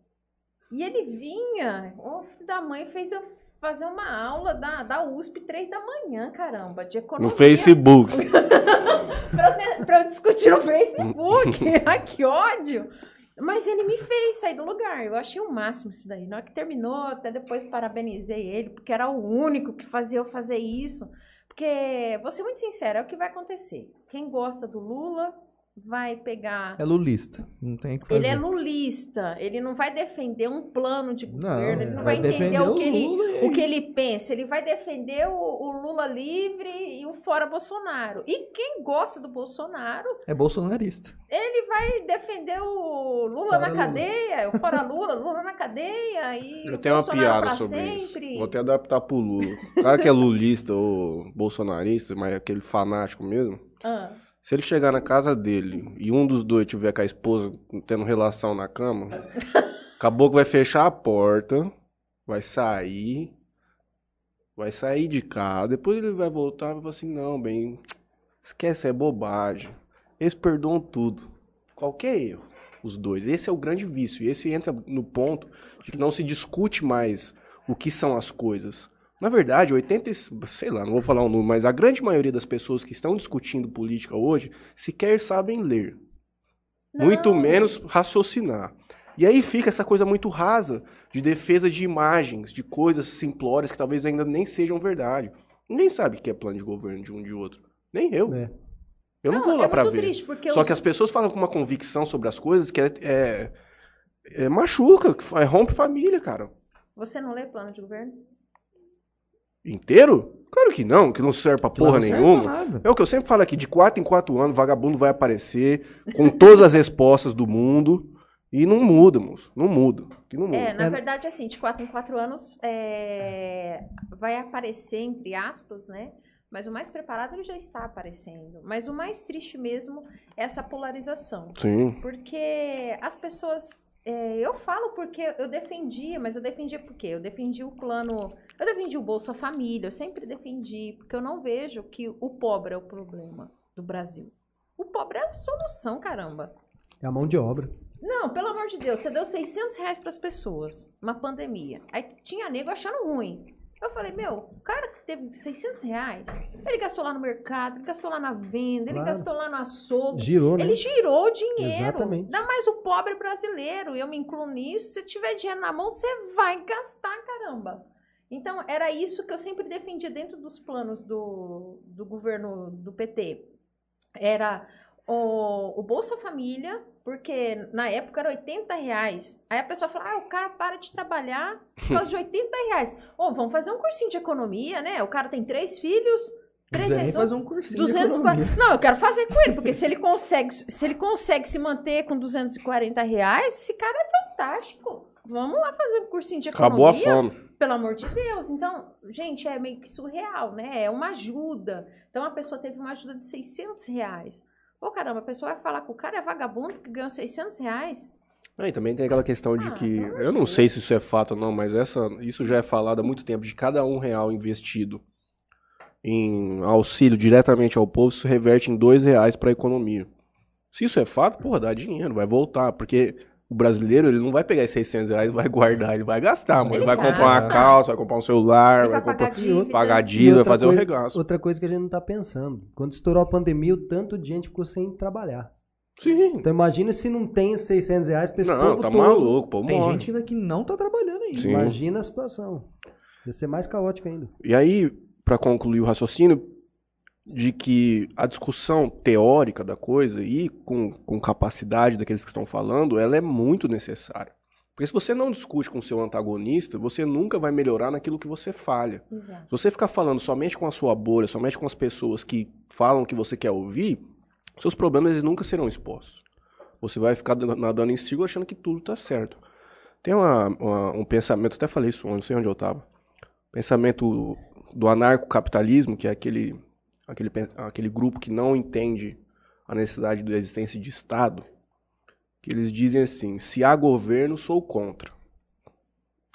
E ele vinha, o filho da mãe fez eu fazer uma aula da, da USP três da manhã, caramba, de economia. No Facebook. pra, eu eu discutir no Facebook. Ai, que ódio! Mas ele me fez sair do lugar. Eu achei o máximo isso daí. Na hora que terminou, até depois parabenizei ele, porque era o único que fazia eu fazer isso. Porque, vou ser muito sincera, é o que vai acontecer. Quem gosta do Lula vai pegar. É lulista. Não tem o que fazer. Ele é lulista, ele não vai defender um plano de Não, governo, ele não vai vai, entender defender o o que, ele, Lula e- o que ele pensa, ele vai defender o, o Lula livre e o fora Bolsonaro. E quem gosta do Bolsonaro, É bolsonarista. ele vai defender o Lula Fora na Lula. cadeia, o fora Lula, Lula na cadeia e Eu tenho uma piada sobre sempre. isso. Vou até adaptar pro Lula. O cara que é lulista ou bolsonarista, mas é aquele fanático mesmo. Ah, Se ele chegar na casa dele e um dos dois tiver com a esposa tendo relação na cama, acabou que vai fechar a porta, vai sair, vai sair de casa, depois ele vai voltar e vai falar assim, não, bem, esquece, é bobagem. Eles perdoam tudo. Qualquer erro, os dois. Esse é o grande vício. E esse entra no ponto de que não se discute mais o que são as coisas. Na verdade, 80, e- sei lá, não vou falar o número, mas a grande maioria das pessoas que estão discutindo política hoje sequer sabem ler. Muito Não. menos raciocinar. E aí fica essa coisa muito rasa de defesa de imagens, de coisas simplórias que talvez ainda nem sejam verdade. Ninguém sabe o que é plano de governo de um de outro. Nem eu. É. Eu não, vou lá é pra muito ver. triste, porque Só os- que as pessoas falam com uma convicção sobre as coisas que é, é, é machuca, que fa- rompe família, cara. Você não lê plano de governo? Inteiro? Claro que não, que não serve pra porra Não serve nenhuma. pra nada. É o que eu sempre falo aqui, de 4 em 4 anos, vagabundo vai aparecer com todas as respostas do mundo e não muda, moço. Não muda. E não muda. É, na É. verdade, assim, de 4 em 4 anos é, vai aparecer, entre aspas, né? Mas o mais preparado ele já está aparecendo. Mas o mais triste mesmo é essa polarização. Sim. Porque as pessoas. é, eu falo porque eu defendia, mas eu defendia por quê? Eu defendi o plano. Eu defendi o Bolsa Família, eu sempre defendi, porque eu não vejo que o pobre é o problema do Brasil. O pobre é a solução, caramba. É a mão de obra. Não, pelo amor de Deus, você deu 600 reais pras pessoas, uma pandemia. Aí tinha nego achando ruim. Eu falei, meu, o cara que teve 600 reais, ele gastou lá no mercado, ele gastou lá na venda, ele Claro. gastou lá no açougue. Girou, né? Ele girou o dinheiro. Exatamente. Ainda mais o pobre brasileiro. Eu me incluo nisso. Se tiver dinheiro na mão, você vai gastar, caramba. Então, era isso que eu sempre defendia dentro dos planos do, do governo do PT. Era o, o Bolsa Família, porque na época era 80 reais. Aí a pessoa fala, ah, o cara para de trabalhar por causa de 80 reais. Ô, vamos fazer um cursinho de economia, né? O cara tem três filhos, Não três precisa nem reais. fazer um cursinho de 240. economia. Não, eu quero fazer com ele, porque se ele consegue, se ele consegue se manter com 240 reais, esse cara é fantástico. Vamos lá fazer um cursinho de Acabou a economia, fome. Pelo amor de Deus. Então, gente, é meio que surreal, né? É uma ajuda. Então, a pessoa teve uma ajuda de 600 reais. Pô, caramba, a pessoa vai falar que o cara é vagabundo que ganhou 600 reais. Ah, e também tem aquela questão de Ah, que, de eu não sei se isso é fato ou não, mas essa, isso já é falado há muito tempo, de cada um real investido em auxílio diretamente ao povo, isso reverte em dois reais para a economia. Se isso é fato, porra, dá dinheiro, vai voltar, porque o brasileiro, ele não vai pegar esses 600 reais e vai guardar, ele vai gastar, mano. Ele, Ele vai comprar uma calça, vai comprar um celular, Ele vai, vai comprar, pagar dívida. pagar dívida, vai outra fazer o coisa- regaço. Outra coisa que a gente não tá pensando. Quando estourou a pandemia, o tanto de gente ficou sem trabalhar. Sim. Então imagina se não tem 600 reais pra esse Não, povo tá todo. maluco, pô, Tem morre. gente ainda que não tá trabalhando ainda. Sim. Imagina a situação. Ia ser mais caótico ainda. E aí, para concluir o raciocínio, de que a discussão teórica da coisa e com, com capacidade daqueles que estão falando, ela é muito necessária. Porque se você não discute com o seu antagonista, você nunca vai melhorar naquilo que você falha. Exato. Se você ficar falando somente com a sua bolha, somente com as pessoas que falam o que você quer ouvir, seus problemas eles nunca serão expostos. Você vai ficar dando- nadando em círculo achando que tudo está certo. Tem uma- uma- um pensamento, até falei isso, não sei onde eu estava. Pensamento do anarcocapitalismo, que é aquele, aquele, aquele grupo que não entende a necessidade da existência de Estado, que eles dizem assim, se há governo, sou contra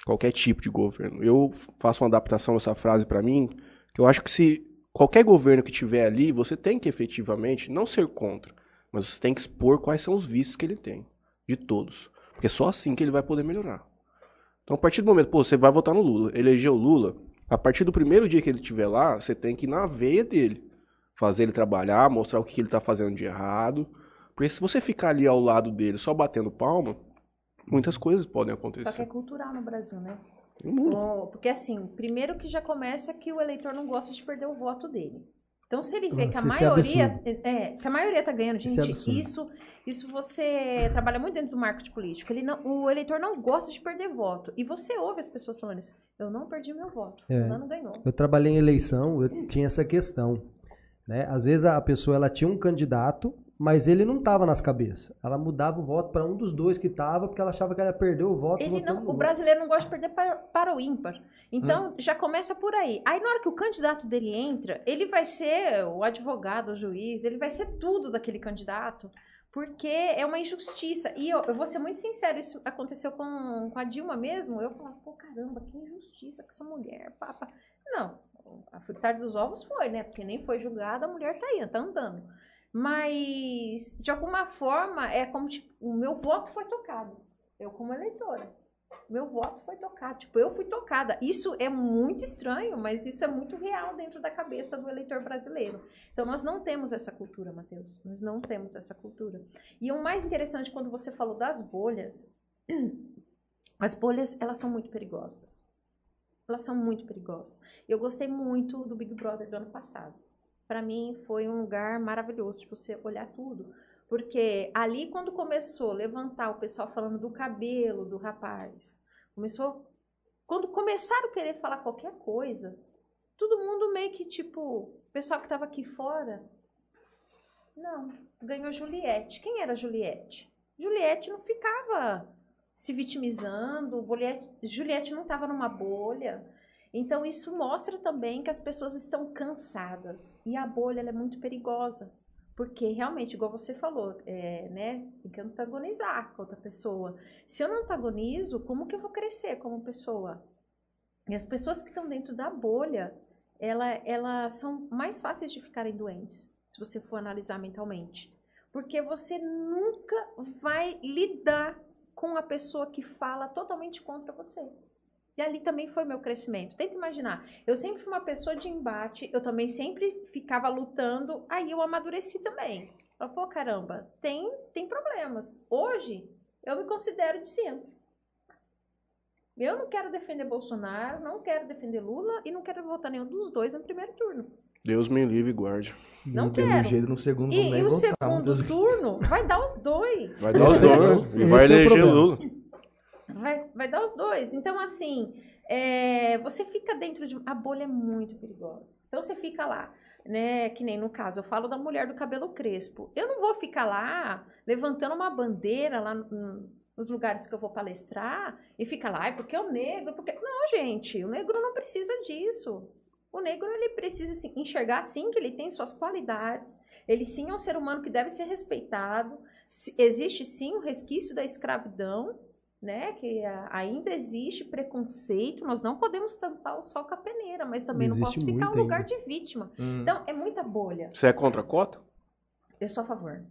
qualquer tipo de governo. Eu faço uma adaptação dessa frase para mim, que eu acho que se qualquer governo que tiver ali, você tem que efetivamente não ser contra, mas você tem que expor quais são os vícios que ele tem, de todos. Porque é só assim que ele vai poder melhorar. Então, a partir do momento, pô, você vai votar no Lula, elegeu o Lula, a partir do primeiro dia que ele estiver lá, você tem que ir na veia dele. Fazer ele trabalhar, mostrar o que ele está fazendo de errado. Porque se você ficar ali ao lado dele só batendo palma, muitas coisas podem acontecer. Só que é cultural no Brasil, né? O- Porque assim, primeiro que já começa que o eleitor não gosta de perder o voto dele. Então, se ele vê que a é maioria. É, se a maioria tá ganhando, Isso é gente, isso, isso você trabalha muito dentro do marketing político. Ele não, o eleitor não gosta de perder voto. E você ouve as pessoas falando isso. Eu não perdi meu voto. É. Fulano ganhou. Eu trabalhei em eleição, eu tinha essa questão. Né? Às vezes a pessoa ela tinha um candidato, mas ele não estava nas cabeças. Ela mudava o voto para um dos dois que estava, porque ela achava que ela ia perder o voto. Ele não, o outro. brasileiro não gosta de perder para, para o ímpar. Hum. Então, já começa por aí. Aí, na hora que o candidato dele entra, ele vai ser o advogado, o juiz, ele vai ser tudo daquele candidato, porque é uma injustiça. E eu, eu vou ser muito sincero, isso aconteceu com, com a Dilma mesmo. Eu falava, pô, caramba, que injustiça com essa mulher, papa. Não, a fritar dos ovos foi, né? Porque nem foi julgada, a mulher tá aí, tá andando. Mas, de alguma forma, é como tipo, o meu voto foi tocado. Eu, como eleitora. Meu voto foi tocado. Tipo, eu fui tocada. Isso é muito estranho, mas isso é muito real dentro da cabeça do eleitor brasileiro. Então, nós não temos essa cultura, Matheus. Nós não temos essa cultura. E o mais interessante, quando você falou das bolhas, as bolhas, elas são muito perigosas. Elas são muito perigosas. Eu gostei muito do Big Brother do ano passado. Para mim, foi um lugar maravilhoso de você olhar tudo. Porque ali, quando começou a levantar o pessoal falando do cabelo do rapaz, começou. Quando começaram a querer falar qualquer coisa, todo mundo meio que tipo. O pessoal que estava aqui fora. Não, ganhou Juliette. Quem era Juliette? Juliette não ficava se vitimizando, Juliette, Juliette não estava numa bolha. Então, isso mostra também que as pessoas estão cansadas. E a bolha ela é muito perigosa. Porque realmente, igual você falou, é, né, tem que antagonizar com outra pessoa. Se eu não antagonizo, como que eu vou crescer como pessoa? E as pessoas que estão dentro da bolha, ela, elas são mais fáceis de ficarem doentes, se você for analisar mentalmente. Porque você nunca vai lidar com a pessoa que fala totalmente contra você. E ali também foi meu crescimento. Tenta imaginar. Eu sempre fui uma pessoa de embate, eu também sempre ficava lutando, aí eu amadureci também. Falei, pô, caramba, tem, tem problemas. Hoje, eu me considero de centro. Eu não quero defender Bolsonaro, não quero defender Lula e não quero votar nenhum dos dois no primeiro turno. Deus me livre e guarde. Não Pelo quero. jeito, no segundo E, e o votar, segundo Deus- turno vai dar os dois. Vai dar os é- dois. E vai é o eleger problema. Lula. Vai, vai dar os dois. Então, assim, é, você fica dentro de. A bolha é muito perigosa. Então, você fica lá, né? Que nem no caso, eu falo da mulher do cabelo crespo. Eu não vou ficar lá levantando uma bandeira lá no- nos lugares que eu vou palestrar e ficar lá, "Ai, porque é o negro, porque. Não, gente, o negro não precisa disso. O negro ele precisa assim, enxergar sim que ele tem suas qualidades. Ele sim é um ser humano que deve ser respeitado. Existe sim o resquício da escravidão, né? Que ainda existe preconceito. Nós não podemos tampar o sol com a peneira, mas também não Existe posso ficar muito no lugar ainda. de vítima. Hum. Então, é muita bolha. Você é contra a cota? Eu sou a favor.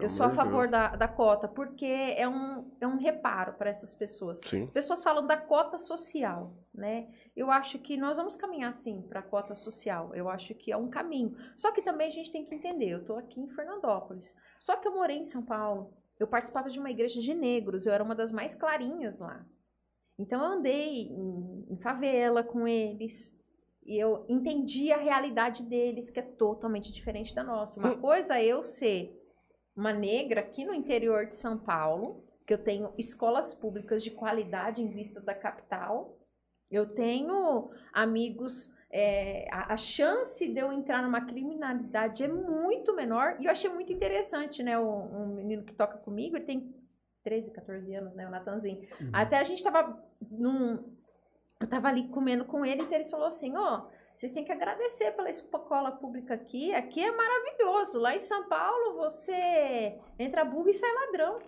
Eu sou a favor da, da cota, porque é um, é um reparo para essas pessoas. Sim. As pessoas falam da cota social, né? Eu acho que nós vamos caminhar sim para a cota social. Eu acho que é um caminho. Só que também a gente tem que entender. Eu estou aqui em Fernandópolis. Só que eu morei em São Paulo. Eu participava de uma igreja de negros. Eu era uma das mais clarinhas lá. Então eu andei em, em favela com eles. E eu entendi a realidade deles, que é totalmente diferente da nossa. Uma coisa é eu ser uma negra aqui no interior de São Paulo, que eu tenho escolas públicas de qualidade em vista da capital. Eu tenho amigos. é, a, a chance de eu entrar numa criminalidade é muito menor. E eu achei muito interessante, né? Um, um menino que toca comigo, ele tem 13, 14 anos, né? O Natanzinho. Até a gente tava num. Eu tava ali comendo com eles e eles falaram assim: ó, vocês têm que agradecer pela escola pública aqui. Aqui é maravilhoso. Lá em São Paulo você entra burro e sai ladrão.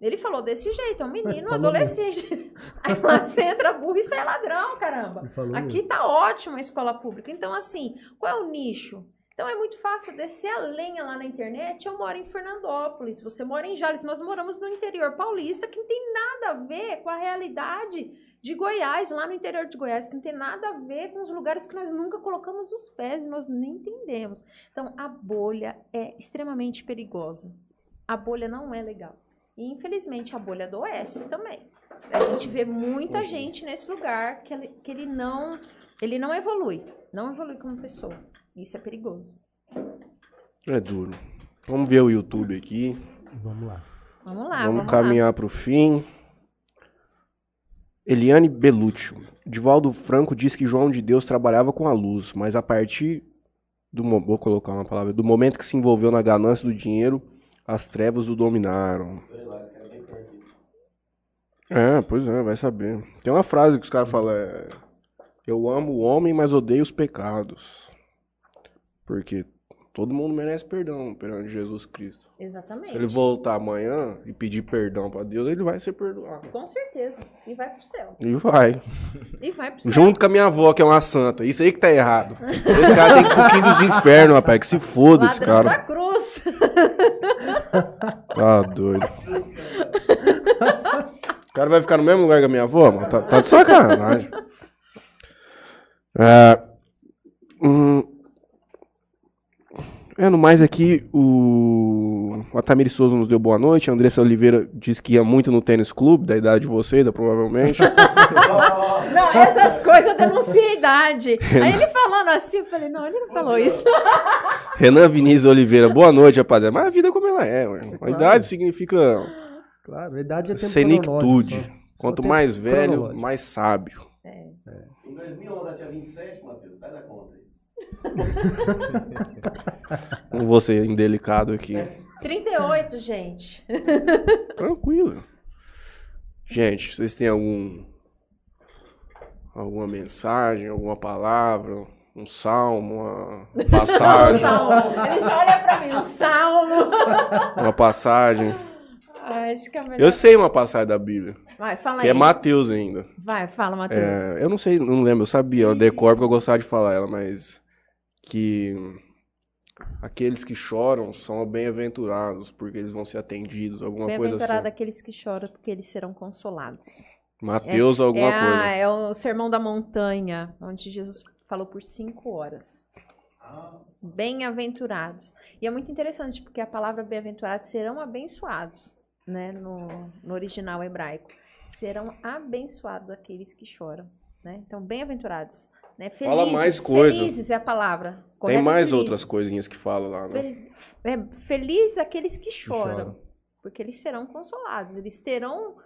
Ele falou desse jeito, é um menino, um adolescente. Aí lá você entra burro e sai ladrão, caramba. Aqui mesmo. tá ótimo a escola pública. Então, assim, qual é o nicho? Então é muito fácil descer a lenha lá na internet. Eu moro em Fernandópolis, você mora em Jales, nós moramos no interior paulista, que não tem nada a ver com a realidade de Goiás, lá no interior de Goiás, que não tem nada a ver com os lugares que nós nunca colocamos os pés e nós nem entendemos. Então a bolha é extremamente perigosa. A bolha não é legal. E infelizmente a bolha do Oeste também. A gente vê muita gente nesse lugar que ele, que ele não Ele não evolui. Não evolui como pessoa. Isso é perigoso. É duro. Vamos ver o YouTube aqui. Vamos lá. Vamos lá, vamos vamos, caminhar para o fim. Eliane Belúcio. Divaldo Franco diz que João de Deus trabalhava com a luz, mas a partir do vou colocar uma palavra, do momento que se envolveu na ganância do dinheiro, as trevas o dominaram. É, pois é, vai saber. Tem uma frase que os caras falam, é, eu amo o homem, mas odeio os pecados. Porque todo mundo merece perdão perante Jesus Cristo. Exatamente. Se ele voltar amanhã e pedir perdão pra Deus, ele vai ser perdoado. Com certeza. E vai pro céu. E vai. E vai pro céu. Junto com a minha avó, que é uma santa. Isso aí que tá errado. Esse cara tem pro quinto dos infernos, rapaz. Que se foda esse Ladrão da cara. cruz. Tá doido. O cara vai ficar no mesmo lugar que a minha avó, mano. Tá, tá de sacanagem. É, hum, é, no mais aqui, o, o Atamiri Souza nos deu boa noite. A Andressa Oliveira disse que ia muito no tênis clube, da idade de vocês, provavelmente. Não, essas coisas eu denunciei a idade. Aí ele falando assim, eu falei, não, ele não falou isso. Renan Vinícius Oliveira, boa noite, rapaziada. Mas a vida é como ela é, ué. A idade significa Claro, a idade é tempo só Quanto mais velho, mais sábio. Em 2011 ela tinha 27, Matheus. Faz a conta aí. Não vou ser indelicado aqui. 38, gente. Tranquilo. Gente, vocês têm algum. alguma mensagem, alguma palavra, um salmo, uma Um passagem? salmo. Ele já olha pra mim, um salmo. uma passagem. Ai, acho que é melhor. Eu sei uma passagem da Bíblia, Vai, fala que aí. é Mateus ainda. Vai, fala, Matheus. É, eu não sei, não lembro, eu sabia, eu decor porque eu gostava de falar ela, mas que aqueles que choram são bem-aventurados, porque eles vão ser atendidos, alguma coisa Bem-aventurado assim. aqueles que choram, porque eles serão consolados. Mateus alguma é, a- coisa. é o Sermão da Montanha, onde Jesus falou por cinco horas. Bem-aventurados. E é muito interessante, porque a palavra bem-aventurados serão abençoados, né? No, no original hebraico. Serão abençoados aqueles que choram, né? Então, bem-aventurados. Né? Fala Felizes, mais coisa. Felizes é a palavra. Tem correto? mais Felizes. outras coisinhas que falam lá, né? Fel- é, felizes aqueles que choram, choram. porque eles serão consolados, eles terão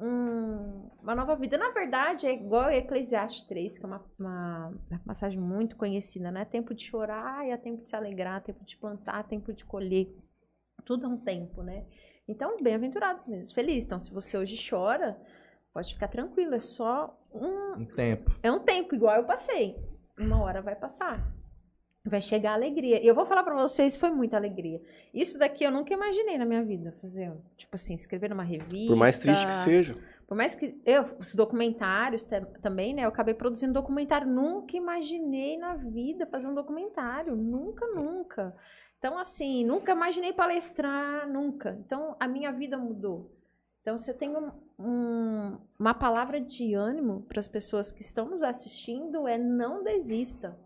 um- uma nova vida. Na verdade, é igual Eclesiastes 3, que é uma, uma, uma passagem muito conhecida, né? Tempo de chorar e há tempo de se alegrar, tempo de plantar, tempo de colher. Tudo é um tempo, né? Então, bem-aventurados mesmo, felizes. Então, se você hoje chora, pode ficar tranquilo, é só um, Um tempo. é um tempo igual eu passei. Uma hora vai passar. Vai chegar a alegria. E eu vou falar pra vocês, foi muita alegria. Isso daqui eu nunca imaginei na minha vida fazer, tipo assim, escrever numa revista. Por mais triste que seja. Por mais que eu, os documentários ta- também, né? Eu acabei produzindo documentário. Nunca imaginei na vida fazer um documentário. Nunca, nunca. Então, assim, nunca imaginei palestrar, nunca. Então, a minha vida mudou. Então, você tem um- um- uma palavra de ânimo para as pessoas que estão nos assistindo: é não desista.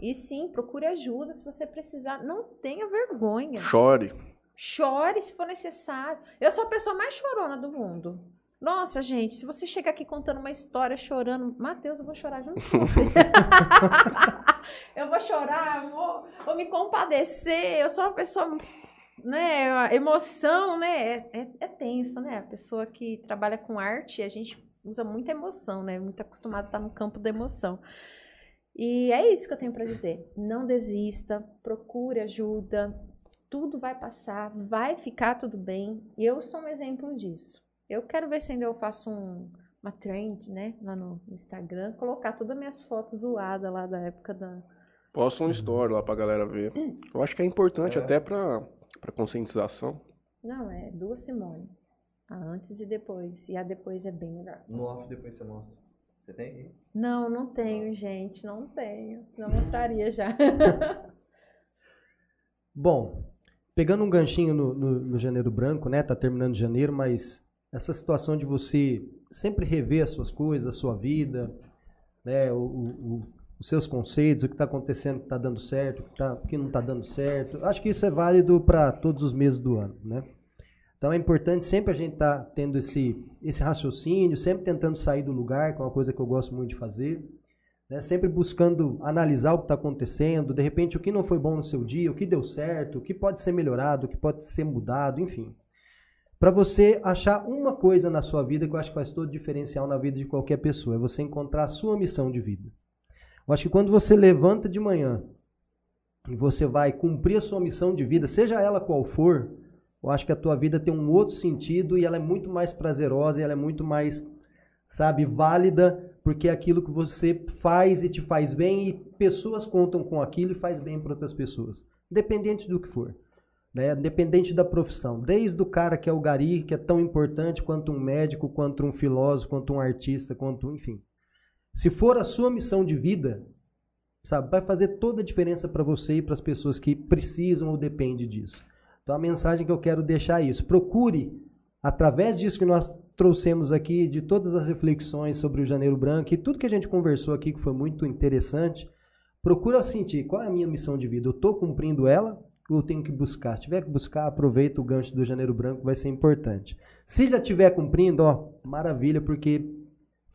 E sim, procure ajuda se você precisar. Não tenha vergonha. Chore. Chore se for necessário. Eu sou a pessoa mais chorona do mundo. Nossa, gente, se você chegar aqui contando uma história chorando, Matheus, eu vou chorar junto com você. eu vou chorar, eu vou, vou me compadecer. Eu sou uma pessoa, né? a Emoção, né? É, é- é tenso, né? A pessoa que trabalha com arte, a gente usa muita emoção, né? Muito acostumado a estar no campo da emoção. E é isso que eu tenho para dizer. Não desista, procure ajuda, tudo vai passar, vai ficar tudo bem. E eu sou um exemplo disso. Eu quero ver se ainda eu faço um- uma trend, né, lá no Instagram, colocar todas as minhas fotos zoadas lá da época da. Posta uma story lá pra galera ver. Eu acho que é importante até pra, pra conscientização. Não, é duas Simone. A antes e depois. E a depois é bem melhor. No off depois você mostra. Você tem aí? Não, não tenho, gente, não tenho. Senão eu mostraria já. Bom, pegando um ganchinho no, no- no janeiro branco, né? Tá terminando janeiro, mas essa situação de você sempre rever as suas coisas, a sua vida, né? O- o- os seus conceitos, o que está acontecendo, o que está dando certo, o que, tá- o que não está dando certo. Acho que isso é válido para todos os meses do ano, né? Então é importante sempre a gente estar tendo esse, esse raciocínio, sempre tentando sair do lugar, que é uma coisa que eu gosto muito de fazer. né? sempre buscando analisar o que está acontecendo, de repente o que não foi bom no seu dia, o que deu certo, o que pode ser melhorado, o que pode ser mudado, enfim. Para você achar uma coisa na sua vida que eu acho que faz todo diferencial na vida de qualquer pessoa, é você encontrar a sua missão de vida. Eu acho que quando você levanta de manhã e você vai cumprir a sua missão de vida, seja ela qual for, eu acho que a tua vida tem um outro sentido e ela é muito mais prazerosa e ela é muito mais, sabe, válida, porque é aquilo que você faz e te faz bem e pessoas contam com aquilo e faz bem para outras pessoas, independente do que for. Né? Independente da profissão, desde o cara que é o gari, que é tão importante quanto um médico, quanto um filósofo, quanto um artista, quanto, enfim. Se for a sua missão de vida, sabe, vai fazer toda a diferença para você e para as pessoas que precisam ou dependem disso. Então a mensagem que eu quero deixar é isso. Procure, através disso que nós trouxemos aqui, de todas as reflexões sobre o Janeiro Branco e tudo que a gente conversou aqui, que foi muito interessante, procura sentir qual é a minha missão de vida. Eu estou cumprindo ela ou eu tenho que buscar? Se tiver que buscar, aproveita o gancho do Janeiro Branco, vai ser importante. Se já estiver cumprindo, ó, maravilha, porque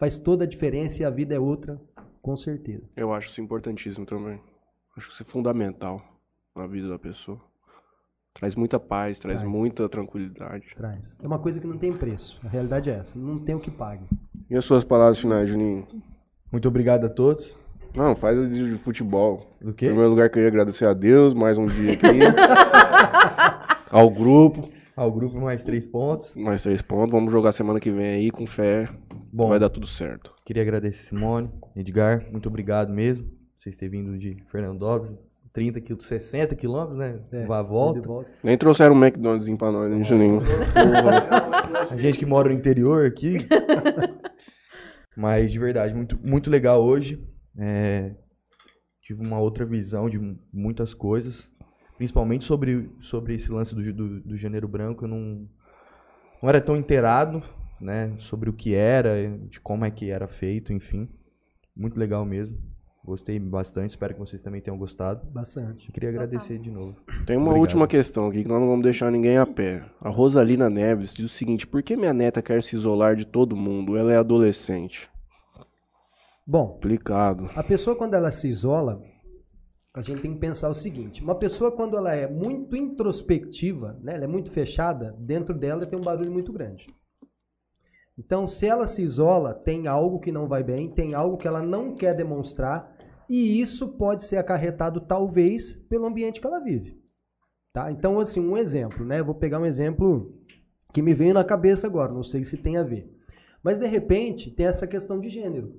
faz toda a diferença e a vida é outra, com certeza. Eu acho isso importantíssimo também. Acho que isso é fundamental na vida da pessoa. Traz muita paz, traz, Traz. muita tranquilidade. Traz. É uma coisa que não tem preço. A realidade é essa. Não tem o que pague. E as suas palavras finais, Juninho? Muito obrigado a todos. Não, faz o de futebol. Do Em quê? primeiro lugar, queria agradecer a Deus, mais um dia aqui. Ao grupo, Ao grupo mais três pontos. mais três pontos. Vamos jogar semana que vem aí com fé. Bom, Vai dar tudo certo. queria agradecer Simone, Edgar, muito obrigado mesmo. Vocês terem vindo de Fernandópolis, 30 quilômetros, 60 quilômetros, né? É, Vá volta. Volta. Nem trouxeram um McDonald's pra nós, né, Juninho? A gente que mora no interior aqui. Mas de verdade, muito, muito legal hoje. É, tive uma outra visão de mu- muitas coisas. Principalmente sobre, sobre esse lance do, do, do Janeiro Branco. Eu não, não era tão inteirado né, sobre o que era, de como é que era feito, enfim. Muito legal mesmo. Gostei bastante, espero que vocês também tenham gostado. Bastante. Eu queria agradecer de novo. Tem uma Obrigado. última questão aqui que nós não vamos deixar ninguém a pé. A Rosalina Neves diz o seguinte: por que minha neta quer se isolar de todo mundo? Ela é adolescente. Bom, Complicado. a pessoa quando ela se isola, a gente tem que pensar o seguinte: uma pessoa quando ela é muito introspectiva, né, ela é muito fechada, dentro dela tem um barulho muito grande. Então, se ela se isola, tem algo que não vai bem, tem algo que ela não quer demonstrar, e isso pode ser acarretado talvez pelo ambiente que ela vive. Tá? Então, assim, um exemplo, né? Vou pegar um exemplo que me veio na cabeça agora, não sei se tem a ver. Mas de repente, tem essa questão de gênero.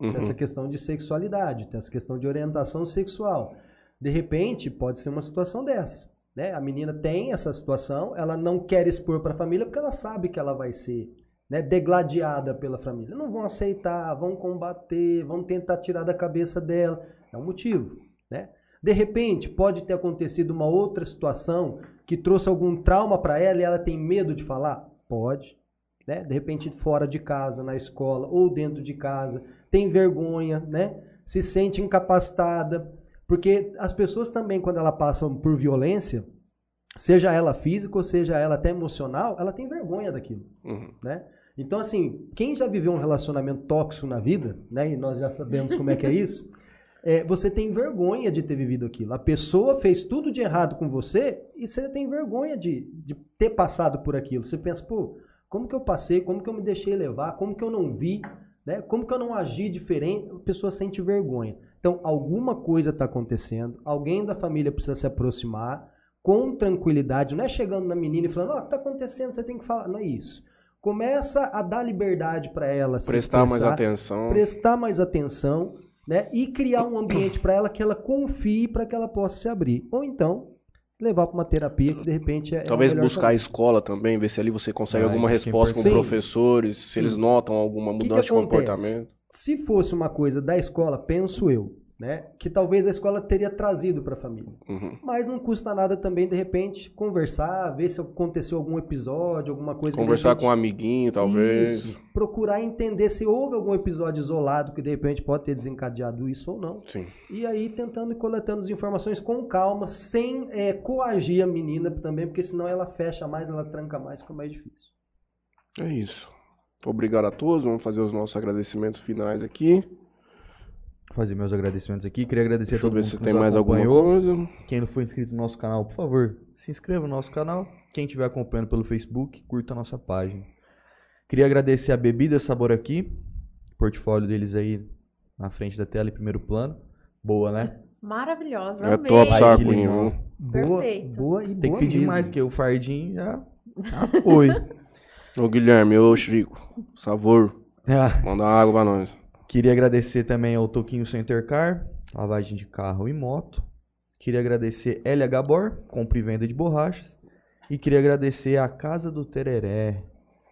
Uhum. Tem essa questão de sexualidade, tem essa questão de orientação sexual. De repente, pode ser uma situação dessa. Né? A menina tem essa situação, ela não quer expor para a família porque ela sabe que ela vai ser né, degladiada pela família. Não vão aceitar, vão combater, vão tentar tirar da cabeça dela. É um motivo. Né? De repente, pode ter acontecido uma outra situação que trouxe algum trauma para ela e ela tem medo de falar? Pode. Né? De repente, fora de casa, na escola ou dentro de casa, tem vergonha, né? se sente incapacitada. Porque as pessoas também, quando elas passam por violência, seja ela física ou seja ela até emocional, ela tem vergonha daquilo. Uhum. Né? Então, assim, quem já viveu um relacionamento tóxico na vida, né? E nós já sabemos como é que é isso, é, você tem vergonha de ter vivido aquilo. A pessoa fez tudo de errado com você e você tem vergonha de, de ter passado por aquilo. Você pensa, pô, como que eu passei? Como que eu me deixei levar? Como que eu não vi? Né? Como que eu não agi diferente? A pessoa sente vergonha. Então, alguma coisa está acontecendo, alguém da família precisa se aproximar com tranquilidade, não é chegando na menina e falando, ó, o que está acontecendo? Você tem que falar. Não é isso. Começa a dar liberdade para ela se Prestar mais expressar, atenção. prestar mais atenção, né? E criar um ambiente para ela que ela confie para que ela possa se abrir. Ou então levar para uma terapia que de repente é é Talvez buscar a escola também, ver se ali você consegue Ah, alguma é resposta com importante. professores, se Sim. eles notam alguma que mudança de comportamento. Se fosse uma coisa da escola, penso eu, né? Que talvez a escola teria trazido para a família. Uhum. Mas não custa nada também, de repente, conversar, ver se aconteceu algum episódio, alguma coisa Conversar repente, com um amiguinho, talvez. Isso. Procurar entender se houve algum episódio isolado que de repente pode ter desencadeado isso ou não. Sim. E aí tentando e coletando as informações com calma, sem é, coagir a menina também, porque senão ela fecha mais, ela tranca mais, fica mais difícil. É isso. Obrigado a todos. Vamos fazer os nossos agradecimentos finais aqui. Fazer meus agradecimentos aqui. Queria agradecer Deixa a eu todo ver mundo se que tem nos mais alguma acompanhou. coisa. Quem não for inscrito no nosso canal, por favor, se inscreva no nosso canal. Quem estiver acompanhando pelo Facebook, curta a nossa página. Queria agradecer a Bebida Sabor Aqui, portfólio deles aí na frente da tela em primeiro plano. Boa, né? Maravilhosa. É amei. top, saco? Boa, Perfeito. boa e Tem que boa pedir mesmo. mais, porque o fardinho já, já foi. Ô Guilherme, ô Chico, por favor, Ah, manda uma água pra nós. Queria agradecer também ao Toquinho Center Car, lavagem de carro e moto. Queria agradecer LH Bor, compra e venda de borrachas. E queria agradecer a Casa do Tereré,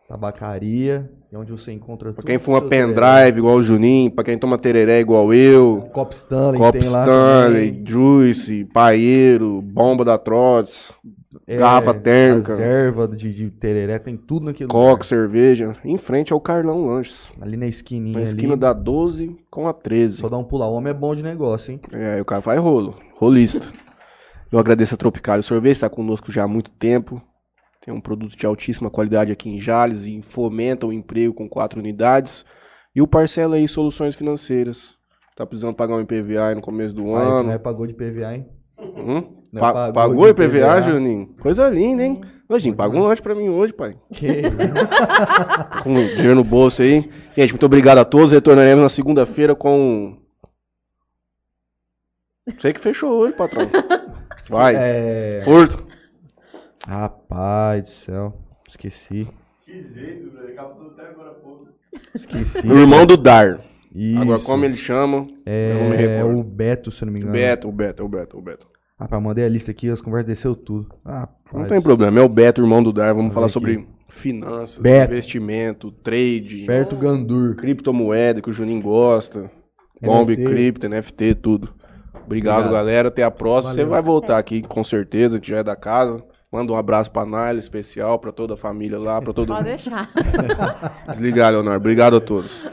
tabacaria, e onde você encontra Pra quem fuma pendrive igual o Juninho, pra quem toma tereré igual eu, Cop Stanley, Cop Stanley, também. Juice, Paeiro, Bomba da Trots, É, garrafa térmica. Reserva de, de tereré, tem tudo naquele Coque, lugar. cerveja. Em frente ao Carlão Lanches. Ali na esquininha Na esquina ali. da 12 com a 13. Só dá um pular. O homem é bom de negócio, hein? É, o cara faz rolo. Rolista. Eu agradeço a Tropicário Sorvete, está conosco já há muito tempo. Tem um produto de altíssima qualidade aqui em Jales e fomenta o emprego com quatro unidades. E o Parcela aí Soluções Financeiras. Tá precisando pagar um IPVA aí no começo do Pai, ano. não é pagou de PVA, hein? Hum? Não Pa- pagou pagou IPVA, PVA? Juninho? Coisa linda, hein? Ô, Jim, paga um lanche pra mim hoje, pai. Que com dinheiro no bolso aí. Gente, muito obrigado a todos. Retornaremos na segunda-feira com. Sei que fechou hoje, patrão. Vai. É... Força. Rapaz do céu. Esqueci. Que jeito, velho. Acabou até agora há pouco. Esqueci. O irmão do Dar. Isso. Agora, como ele chama? É recordo. o Beto, se eu não me engano. Beto, o Beto, é o Beto, é o Beto. Rapaz, mandei a lista aqui, as conversas desceu tudo. Ah, Não tem problema, é o Beto, irmão do Dar. Vamos Olha falar aqui. sobre finanças, Beto. investimento, trade, Perto Gandur. criptomoeda que o Juninho gosta. Bomb, NFT. cripto, NFT, tudo. Obrigado, Obrigado. galera. Até a próxima. Você Valeu. vai voltar aqui, com certeza, que já é da casa. Manda um abraço pra Naila, especial, pra toda a família lá, pra todo Pode mundo. deixar. Desligar, Leonardo. Obrigado a todos.